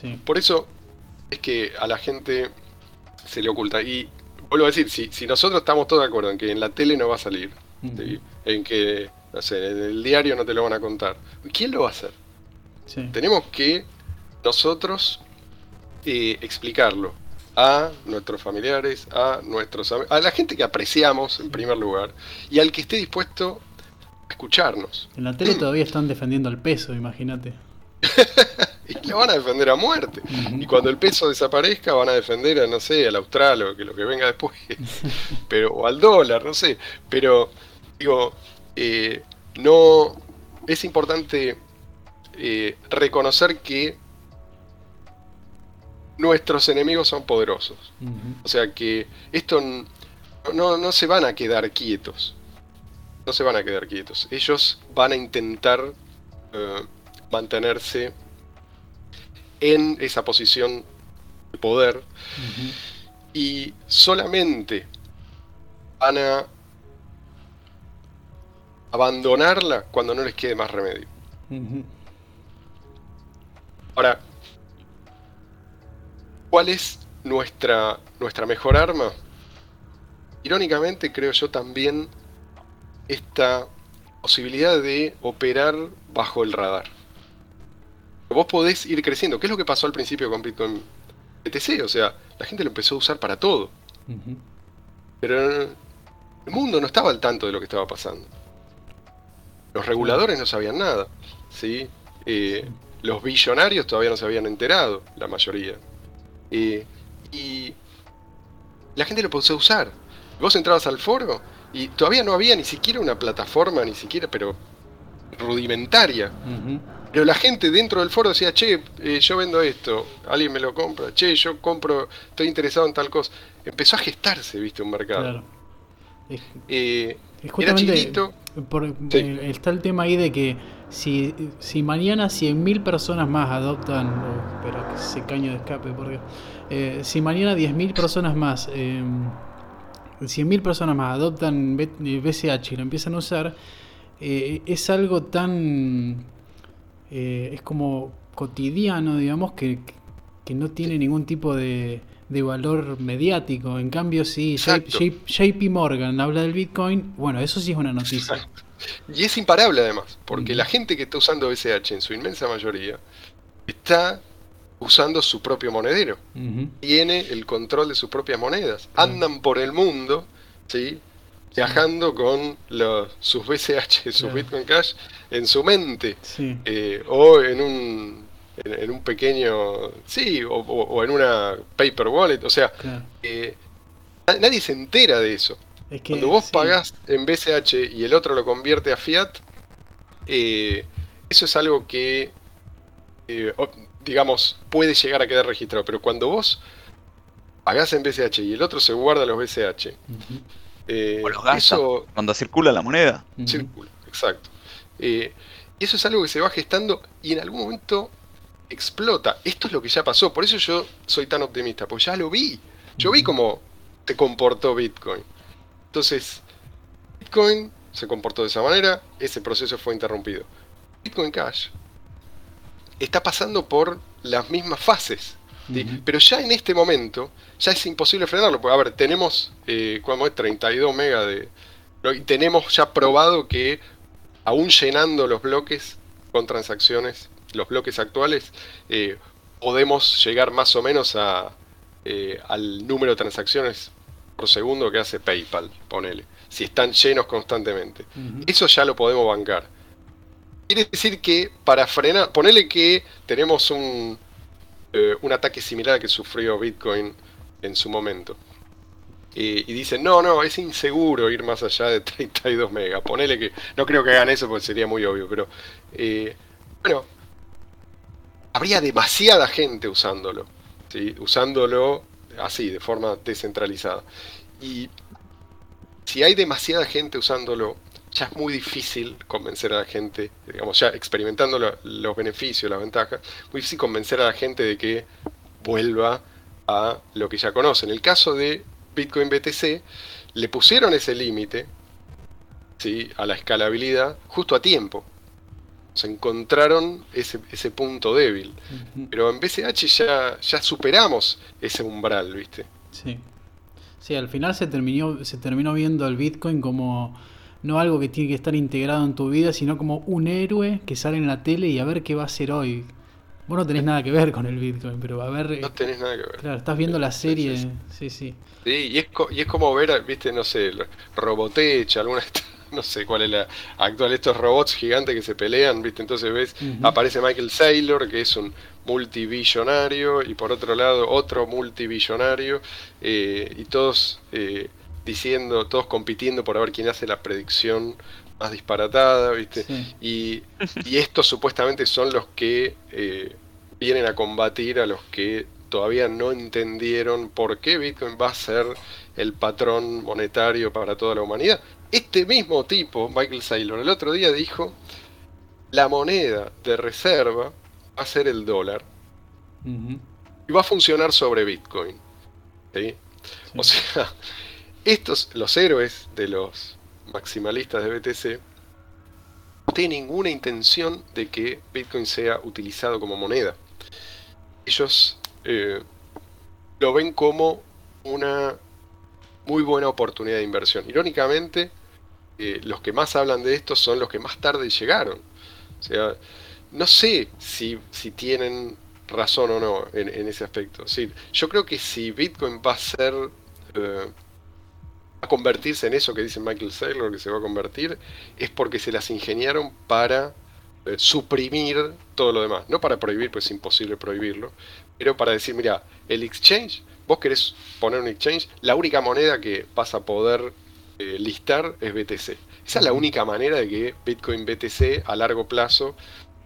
Sí. Por eso es que a la gente se le oculta. Y vuelvo a decir, si, si nosotros estamos todos de acuerdo en que en la tele no va a salir, en que, no sé, en el diario no te lo van a contar, ¿quién lo va a hacer? Sí. Tenemos que nosotros eh, explicarlo a nuestros familiares, a nuestros a la gente que apreciamos en primer lugar y al que esté dispuesto a escucharnos. En la tele todavía están defendiendo el peso, imagínate. Y lo van a defender a muerte. Y cuando el peso desaparezca van a defender a, no sé, al austral o que lo que venga después. Pero, o al dólar, no sé. Pero, digo, eh, no. Es importante eh, reconocer que nuestros enemigos son poderosos. O sea que esto no, no se van a quedar quietos. No se van a quedar quietos. Ellos van a intentar eh, mantenerse en esa posición de poder y solamente van a abandonarla cuando no les quede más remedio. Ahora, ¿cuál es nuestra, nuestra mejor arma? Irónicamente, creo yo también esta posibilidad de operar bajo el radar. Vos podés ir creciendo. ¿Qué es lo que pasó al principio con Bitcoin BTC? O sea, la gente lo empezó a usar para todo. Pero el mundo no estaba al tanto de lo que estaba pasando. Los reguladores no sabían nada. ¿sí? Eh, los billonarios todavía no se habían enterado, la mayoría. Eh, y la gente lo empezó a usar. Vos entrabas al foro y todavía no había ni siquiera una plataforma, ni siquiera, pero rudimentaria. Pero la gente dentro del foro decía, che, eh, yo vendo esto, alguien me lo compra, che, yo compro, estoy interesado en tal cosa. Empezó a gestarse, viste, un mercado. Claro. Es- Eh, era por- Sí. eh, está el tema ahí de que si, si mañana 100.000 personas más adoptan, oh, espera que se caño de escape, por Dios. Eh, si mañana 10.000 personas más, eh, 100.000 personas más adoptan B- eh, BCH y lo empiezan a usar, eh, es algo tan. Eh, es como cotidiano, digamos, que, que no tiene ningún tipo de, de valor mediático. En cambio, si. J- JP Morgan habla del Bitcoin, bueno, eso sí es una noticia. Y es imparable además, porque la gente que está usando BCH en su inmensa mayoría está usando su propio monedero. Tiene el control de sus propias monedas. Andan por el mundo, ¿sí? Viajando con los, sus BCH, sus Claro. Bitcoin Cash en su mente. Sí, eh, o en un, en, en un pequeño, sí, o, o- o en una paper wallet, o sea, claro. eh, na- nadie se entera de eso. Es que, Cuando vos sí, pagás en BCH y el otro lo convierte a fiat, eh, eso es algo que, digamos, puede llegar a quedar registrado, pero cuando vos pagás en BCH y el otro se guarda los BCH. Ujú, eh, O los gasta. eso Cuando circula la moneda. ujú. Círculo, exacto. Eh, y eso es algo que se va gestando y en algún momento explota. Esto es lo que ya pasó, por eso yo soy tan optimista, porque ya lo vi. Yo vi cómo se comportó Bitcoin. Entonces, Bitcoin se comportó de esa manera, ese proceso fue interrumpido. Bitcoin Cash está pasando por las mismas fases. Pero ya en este momento, ya es imposible frenarlo. Porque, a ver, tenemos, eh, ¿cómo es? 32 megas de... ¿no? Y tenemos ya probado que, aún llenando los bloques con transacciones, los bloques actuales, eh, podemos llegar más o menos a, eh, al número de transacciones por segundo que hace PayPal, ponele. Si están llenos constantemente. Eso ya lo podemos bancar. Quiere decir que para frenar, ponele que tenemos un, eh, un ataque similar al que sufrió Bitcoin en su momento. Y dicen, no, no, es inseguro ir más allá de 32 megas. Ponele que, no creo que hagan eso porque sería muy obvio, pero eh, bueno, habría demasiada gente usándolo, ¿sí? usándolo así, de forma descentralizada. Y si hay demasiada gente usándolo, ya es muy difícil convencer a la gente, digamos, ya experimentando lo- los beneficios, las ventajas, muy difícil convencer a la gente de que vuelva a lo que ya conoce. En el caso de Bitcoin BTC, le pusieron ese límite ¿sí? a la escalabilidad justo a tiempo. Se encontraron ese, ese punto débil. Pero en BCH ya, ya superamos ese umbral, ¿viste? Sí. Sí, al final se terminó, se terminó viendo al Bitcoin como no algo que tiene que estar integrado en tu vida, sino como un héroe que sale en la tele y a ver qué va a hacer hoy. Vos no tenés nada que ver con el Bitcoin, pero a ver. No tenés nada que ver. Claro, estás viendo la serie. sí, Sí, sí. Sí, y es, co- y es como ver, viste, no sé, Robotech, alguna, de estas- no sé cuál es la actual, estos robots gigantes que se pelean, viste, entonces ves, aparece Michael Saylor, que es un multibillonario, y por otro lado otro multibillonario, eh, y todos eh, diciendo, todos compitiendo por ver quién hace la predicción más disparatada, viste, Sí. y, y estos supuestamente son los que eh, vienen a combatir a los que todavía no entendieron por qué Bitcoin va a ser el patrón monetario para toda la humanidad. Este mismo tipo, Michael Saylor, el otro día dijo, la moneda de reserva va a ser el dólar y va a funcionar sobre Bitcoin. ¿sí? Sí. O sea, estos, los héroes de los maximalistas de BTC, no tienen ninguna intención de que Bitcoin sea utilizado como moneda. Ellos eh, lo ven como una muy buena oportunidad de inversión. Irónicamente, eh, los que más hablan de esto son los que más tarde llegaron. O sea, no sé si, si tienen razón o no en, ese aspecto. Yo creo que si Bitcoin va a ser eh, a convertirse en eso que dice Michael Saylor que se va a convertir, es porque se las ingeniaron para eh, suprimir todo lo demás. No para prohibir, pues es imposible prohibirlo, pero para decir, mira, el exchange, vos querés poner un exchange, la única moneda que vas a poder eh, listar es BTC. Esa es la única manera de que Bitcoin BTC a largo plazo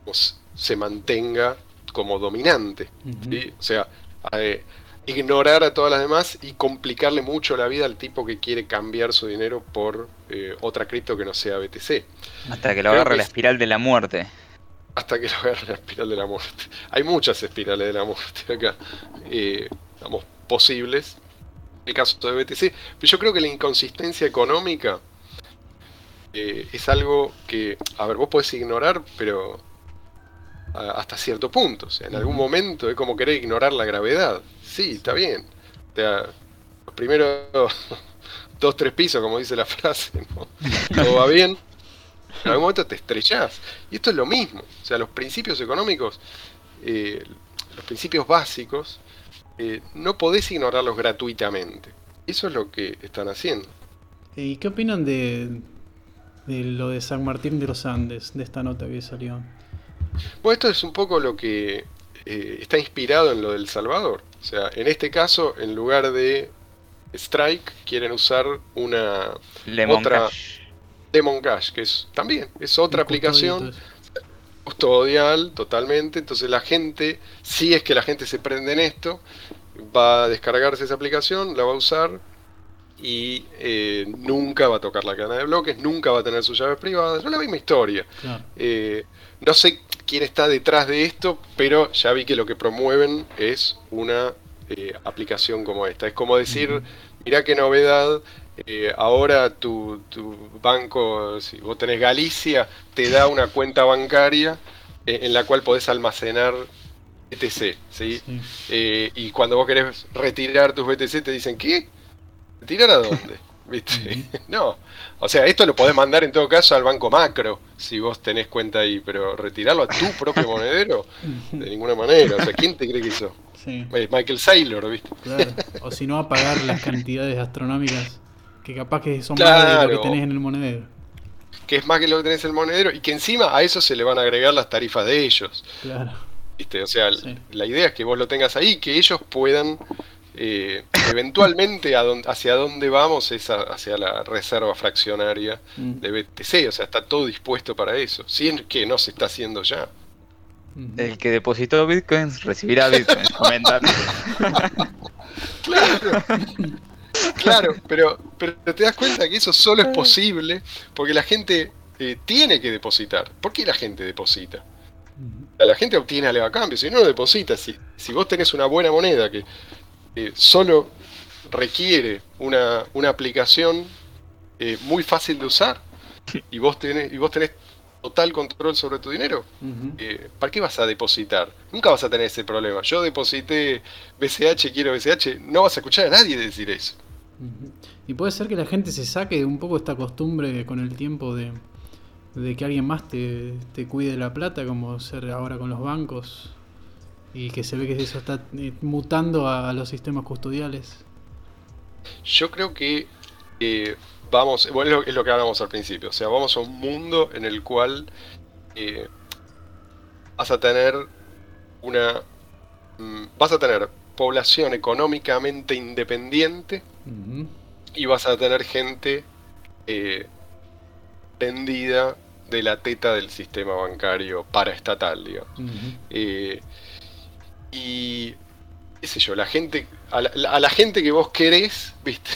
pues, se mantenga como dominante. ¿sí? O sea, eh, ignorar a todas las demás y complicarle mucho la vida al tipo que quiere cambiar su dinero por eh, otra cripto que no sea BTC. Hasta que lo agarre que la es- espiral de la muerte. Hasta que lo agarre la espiral de la muerte. Hay muchas espirales de la muerte acá, eh, digamos, posibles. El caso de BTC. Pero yo creo que la inconsistencia económica eh, es algo que, a ver, vos podés ignorar, pero hasta cierto punto. O sea, en algún momento es como querer ignorar la gravedad. Sí, está bien. O sea, los primeros dos, tres pisos, como dice la frase, ¿no? todo va bien. En algún momento te estrellás. Y esto es lo mismo. O sea, los principios económicos, eh, los principios básicos, eh, no podés ignorarlos gratuitamente. Eso es lo que están haciendo. ¿Y qué opinan de, de lo de San Martín de los Andes, de esta nota que salió? Bueno, esto es un poco lo que eh, está inspirado en lo del Salvador. O sea, en este caso, en lugar de Strike, quieren usar una Lemon Otra- Cash. Demon Cash, que es también, es otra aplicación custodial totalmente. Entonces la gente, si es que la gente se prende en esto, va a descargarse esa aplicación, la va a usar y eh, nunca va a tocar la cadena de bloques, nunca va a tener sus llaves privadas. Es la misma historia. Claro. Eh, no sé quién está detrás de esto, pero ya vi que lo que promueven es una eh, aplicación como esta. Es como decir, mirá qué novedad, eh, ahora tu, tu banco, si vos tenés Galicia, te da una cuenta bancaria eh, en la cual podés almacenar BTC, ¿sí? Sí. Y cuando vos querés retirar tus BTC te dicen, ¿qué? ¿Retirar a dónde? ¿Viste? no. O sea, esto lo podés mandar en todo caso al banco macro, si vos tenés cuenta ahí, pero retirarlo a tu propio monedero, de ninguna manera. O sea, ¿quién te cree que hizo? Sí, Eh, Michael Saylor, ¿viste? claro. O si no, a pagar las cantidades astronómicas que capaz que son más de lo que tenés en el monedero. Que es más que lo que tenés en el monedero y que encima a eso se le van a agregar las tarifas de ellos. Claro. ¿viste? O sea, Sí. la idea es que vos lo tengas ahí, que ellos puedan eh, eventualmente a hacia dónde vamos es a- hacia la reserva fraccionaria Mm. de BTC, o sea, está todo dispuesto para eso, si es que no se está haciendo ya. Ujú. El que depositó bitcoins recibirá bitcoins. Comentan. Claro, claro, pero, pero te das cuenta que eso solo es posible porque la gente eh, tiene que depositar. ¿Por qué la gente deposita? Ujú. La gente obtiene algo a cambio, si no, no deposita. Si, si vos tenés una buena moneda que eh, solo requiere una, una aplicación eh, muy fácil de usar y vos tenés, y vos tenés total control sobre tu dinero, eh, ¿para qué vas a depositar? Nunca vas a tener ese problema. Yo deposité BCH, quiero BCH, no vas a escuchar a nadie decir eso. Y puede ser que la gente se saque un poco esta costumbre con el tiempo de, de que alguien más te, te cuide la plata, como ser ahora con los bancos, y que se ve que eso está eh, mutando a, los sistemas custodiales. Yo creo que eh, vamos, bueno, es lo, que hablamos al principio, o sea, vamos a un mundo en el cual eh, vas a tener una, mm, vas a tener población económicamente independiente y vas a tener gente eh, prendida de la teta del sistema bancario paraestatal, digamos. Eh, y qué sé yo, la gente, a la, a la gente que vos querés, viste,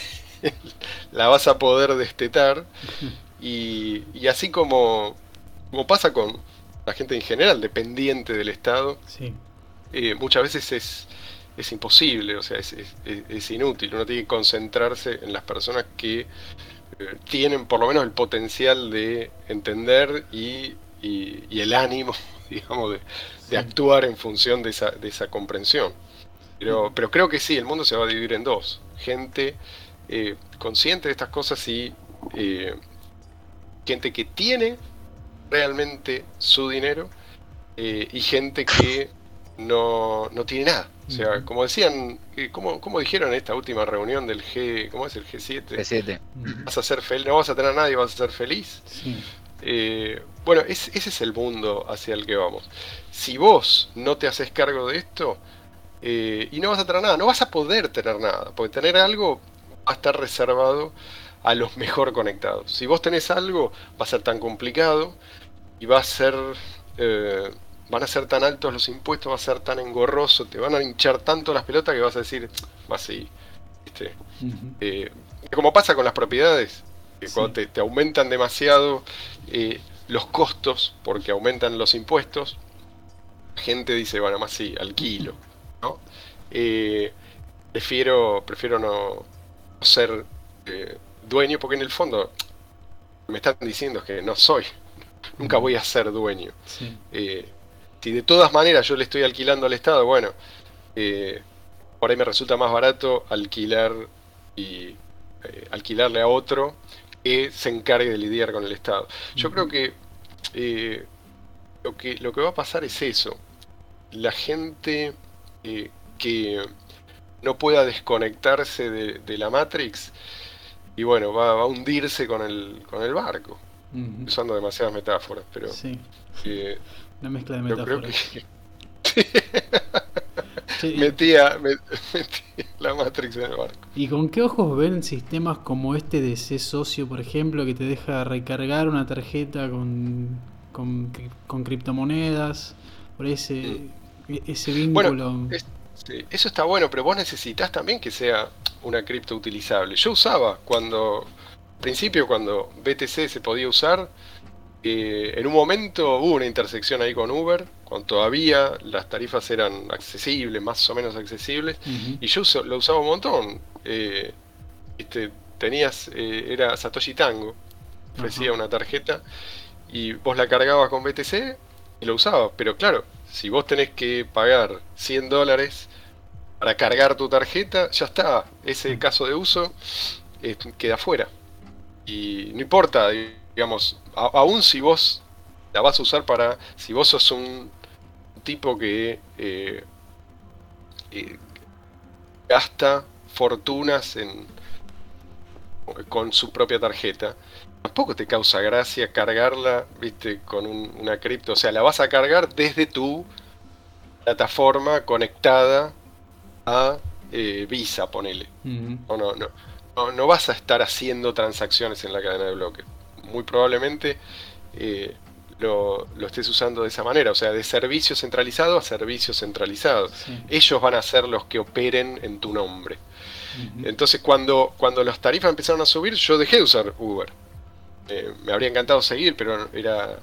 la vas a poder destetar. Y, y así como, como pasa con la gente en general, dependiente del Estado, Sí. eh, muchas veces es, es imposible, o sea, es, es- inútil. Uno tiene que concentrarse en las personas que eh, tienen por lo menos el potencial de entender y, y- y el ánimo, digamos, de, de Sí. actuar en función de esa, de esa comprensión. Pero, pero creo que sí, el mundo se va a dividir en dos. Gente eh, consciente de estas cosas y eh, gente que tiene realmente su dinero eh, y gente que no, no tiene nada. O sea, como decían, como, como dijeron en esta última reunión del G, ¿cómo es el G7? P7. Ujú. Vas a ser feliz, no vas a tener a nadie, vas a ser feliz. Sí. Eh, bueno, es- ese es el mundo hacia el que vamos. Si vos no te haces cargo de esto eh, y no vas a tener nada, no vas a poder tener nada, porque tener algo va a estar reservado a los mejor conectados. Si vos tenés algo, va a ser tan complicado y va a ser eh, van a ser tan altos los impuestos, va a ser tan engorroso, te van a hinchar tanto las pelotas que vas a decir, más sí, ¿viste? Ujú. Eh, como pasa con las propiedades, que Sí. cuando te, te aumentan demasiado eh, los costos porque aumentan los impuestos, la gente dice, bueno, más sí, alquilo, ¿no? Eh, prefiero, prefiero no ser eh, dueño porque en el fondo me están diciendo que no soy, nunca voy a ser dueño. Sí. Eh, si de todas maneras yo le estoy alquilando al Estado, bueno, por ahí me resulta más barato alquilar y alquilarle a otro que se encargue de lidiar con el Estado. Yo creo que, eh, lo que lo que va a pasar es eso. La gente eh, que no pueda desconectarse de, de la Matrix y bueno, va, va a hundirse con el, con el barco. Usando demasiadas metáforas, pero Sí. eh, Una mezcla de yo creo metáforas. que Metía, me- metía la Matrix en el barco. ¿Y con qué ojos ven sistemas como este de C socio, por ejemplo, que te deja recargar una tarjeta con, con, cri- con criptomonedas? Por ese, e- ese vínculo. Bueno, es- sí, eso está bueno, pero vos necesitas también que sea una cripto utilizable. Yo usaba cuando, al principio cuando BTC se podía usar, eh, en un momento hubo una intersección ahí con Uber, cuando todavía las tarifas eran accesibles, más o menos accesibles, y yo lo usaba un montón. Eh, este, tenías, eh, era Satoshi Tango, ofrecía una tarjeta y vos la cargabas con BTC y lo usabas. Pero claro, si vos tenés que pagar 100 dólares para cargar tu tarjeta, ya está. Ese caso de uso eh, queda fuera. Y no importa, digamos, a- aún si vos la vas a usar para, si vos sos un tipo que eh, eh, gasta fortunas en, con su propia tarjeta, tampoco te causa gracia cargarla, viste, con un- una cripto. O sea, la vas a cargar desde tu plataforma conectada a eh, Visa, ponele. No, no, no, no, no vas a estar haciendo transacciones en la cadena de bloques. Muy probablemente eh, lo, lo estés usando de esa manera, o sea, de servicio centralizado a servicio centralizado. Sí. Ellos van a ser los que operen en tu nombre. Entonces, cuando, cuando las tarifas empezaron a subir, yo dejé de usar Uber. Eh, me habría encantado seguir, pero era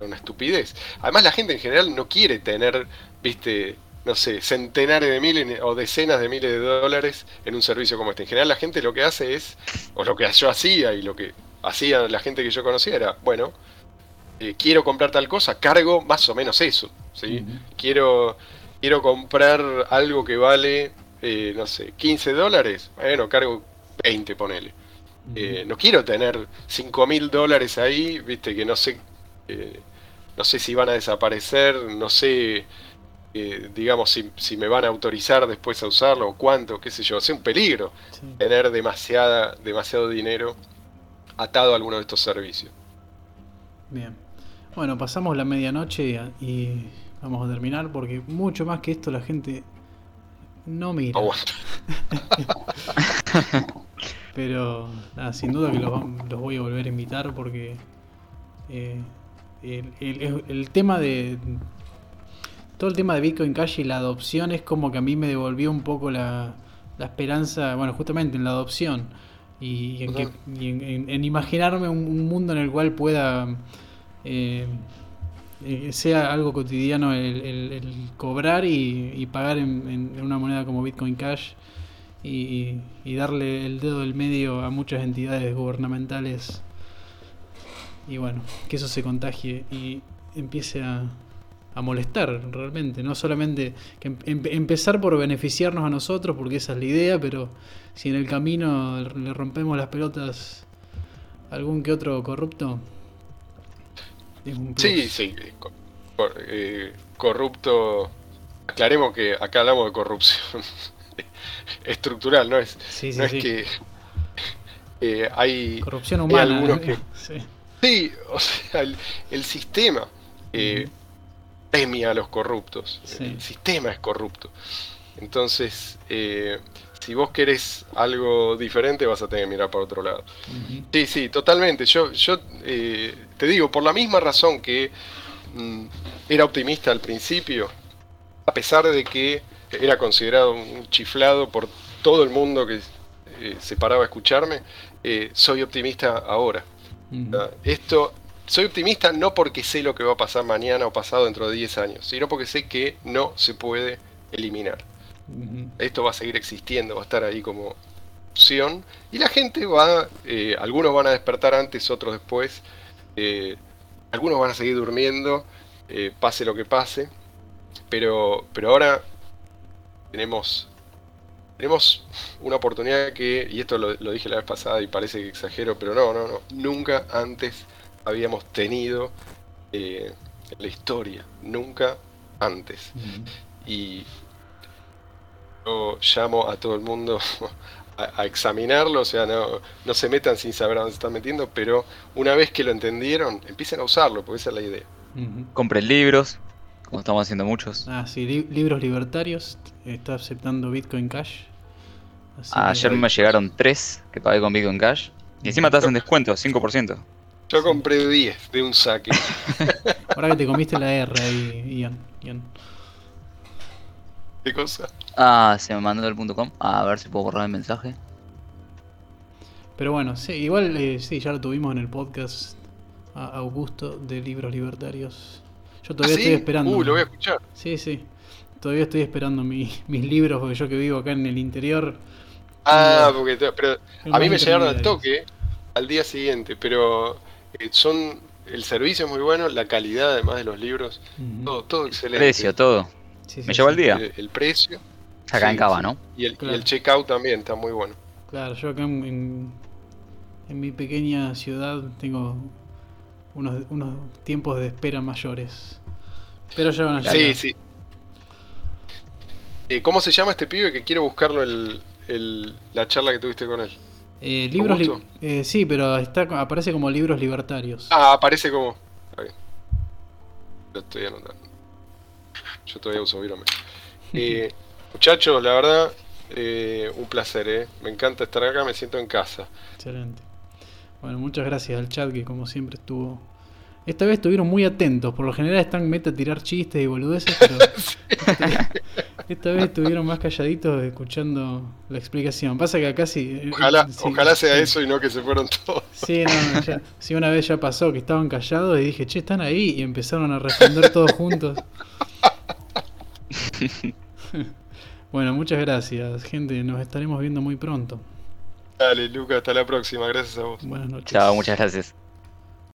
una estupidez. Además, la gente en general no quiere tener, viste, no sé, centenares de miles o decenas de miles de dólares en un servicio como este. En general, la gente lo que hace es, o lo que yo hacía y lo que hacía la gente que yo conocía era, bueno, eh, quiero comprar tal cosa, cargo más o menos eso. ¿sí? Quiero, quiero comprar algo que vale, eh, no sé, 15 dólares, bueno, cargo 20, ponele. Eh, no quiero tener 5 mil dólares ahí, viste, que no sé, no sé si van a desaparecer, no sé, eh, digamos, si, si me van a autorizar después a usarlo o cuánto, qué sé yo, es un peligro Sí. tener demasiada, demasiado dinero atado a alguno de estos servicios. Bien. Bueno, pasamos la medianoche y, y vamos a terminar porque mucho más que esto la gente no mira. Aguanta. Pero nada, sin duda que los, los voy a volver a invitar porque eh, el, el- el tema de... Todo el tema de Bitcoin Cash y la adopción es como que a mí me devolvió un poco la, la esperanza, bueno, justamente en la adopción y, y en, que- Ujú. y en- en- en imaginarme un, un mundo en el cual pueda... eh, eh, sea algo cotidiano el, cobrar y, pagar en, una moneda como Bitcoin Cash y, darle el dedo del medio a muchas entidades gubernamentales. Y bueno, que eso se contagie y empiece a, a molestar realmente, no solamente em- em- empezar por beneficiarnos a nosotros, porque esa es la idea, pero si en el camino le rompemos las pelotas a algún que otro corrupto, es un plus. Sí, sí, eh, cor- eh, corrupto. Aclaremos que acá hablamos de corrupción estructural, no es, Sí, sí, no es sí. que eh, hay, Corrupción hay humana. algunos ¿eh? que Sí. sí, o sea, el, el sistema eh, premia a los corruptos, el sistema es corrupto. Entonces, eh, si vos querés algo diferente, vas a tener que mirar para otro lado. Sí, sí, totalmente. Yo, yo eh, te digo, por la misma razón que mm, era optimista al principio, a pesar de que era considerado un chiflado por todo el mundo que eh, se paraba a escucharme, eh, soy optimista ahora. Ah, Esto, soy optimista no porque sé lo que va a pasar mañana o pasado dentro de 10 años, sino porque sé que no se puede eliminar. Esto va a seguir existiendo, va a estar ahí como opción. Y la gente va, eh, algunos van a despertar antes, otros después. Eh, algunos van a seguir durmiendo, eh, pase lo que pase. Pero, pero ahora tenemos, tenemos una oportunidad que, y esto lo, lo dije la vez pasada y parece que exagero, pero no, no, no. Nunca antes habíamos tenido eh, la historia, nunca antes y yo llamo a todo el mundo a, a examinarlo, o sea, no, no se metan sin saber a dónde se están metiendo, pero una vez que lo entendieron, empiecen a usarlo, porque esa es la idea. Ujú. Compren libros, como estamos haciendo muchos. Ah, sí, li- libros libertarios. Está aceptando Bitcoin Cash. Así que- Ayer me llegaron tres que pagué con Bitcoin Cash. Y encima te hacen descuento, 5%. Yo compré 10 de un saque. Ahora que te comiste la R ahí, Ian. Ian. ¿Qué cosa? Ah, se me mandó el punto .com. A ver si puedo borrar el mensaje. Pero bueno, sí, igual eh, sí, ya lo tuvimos en el podcast a Augusto de Libros Libertarios. Yo todavía ¿Ah, sí? estoy esperando. Uh, lo voy a escuchar. Sí, sí. Todavía estoy esperando mi- mis libros porque yo que vivo acá en el interior. Ah, porque te- pero a mí me llegaron al toque al día siguiente, pero eh, son el servicio es muy bueno, la calidad además de los libros, todo, todo excelente. Precio, todo. Sí, sí, Me llevo sí. al día. El, el precio Acá Sí, en Cava, sí. ¿no? y el, y Claro. el checkout también está muy bueno. Claro, yo acá en, en, en mi pequeña ciudad tengo unos, unos tiempos de espera mayores. Pero ya van a llegar. Sí, sí. Eh, ¿Cómo se llama este pibe? Que quiero buscarlo el, el- la charla que tuviste con él. Eh, libros li- eh, sí, pero está, aparece como libros libertarios. Ah, aparece como. Bien. Lo estoy anotando. Yo todavía uso Virome. Eh, muchachos, la verdad, eh, un placer, ¿eh? Me encanta estar acá, me siento en casa. Excelente. Bueno, muchas gracias al chat que como siempre estuvo... Esta vez estuvieron muy atentos. Por lo general están meta a tirar chistes y boludeces, pero esta, vez estuvieron más calladitos escuchando la explicación. Pasa que acá sí... Ojalá, sí, ojalá sea sí. eso y no que se fueron todos. Sí, no, no, ya- sí, una vez ya pasó que estaban callados y dije, che, están ahí y empezaron a responder todos juntos. Bueno, muchas gracias, gente. Nos estaremos viendo muy pronto. Dale, Luca, hasta la próxima. Gracias a vos. Buenas noches. Chao, muchas gracias.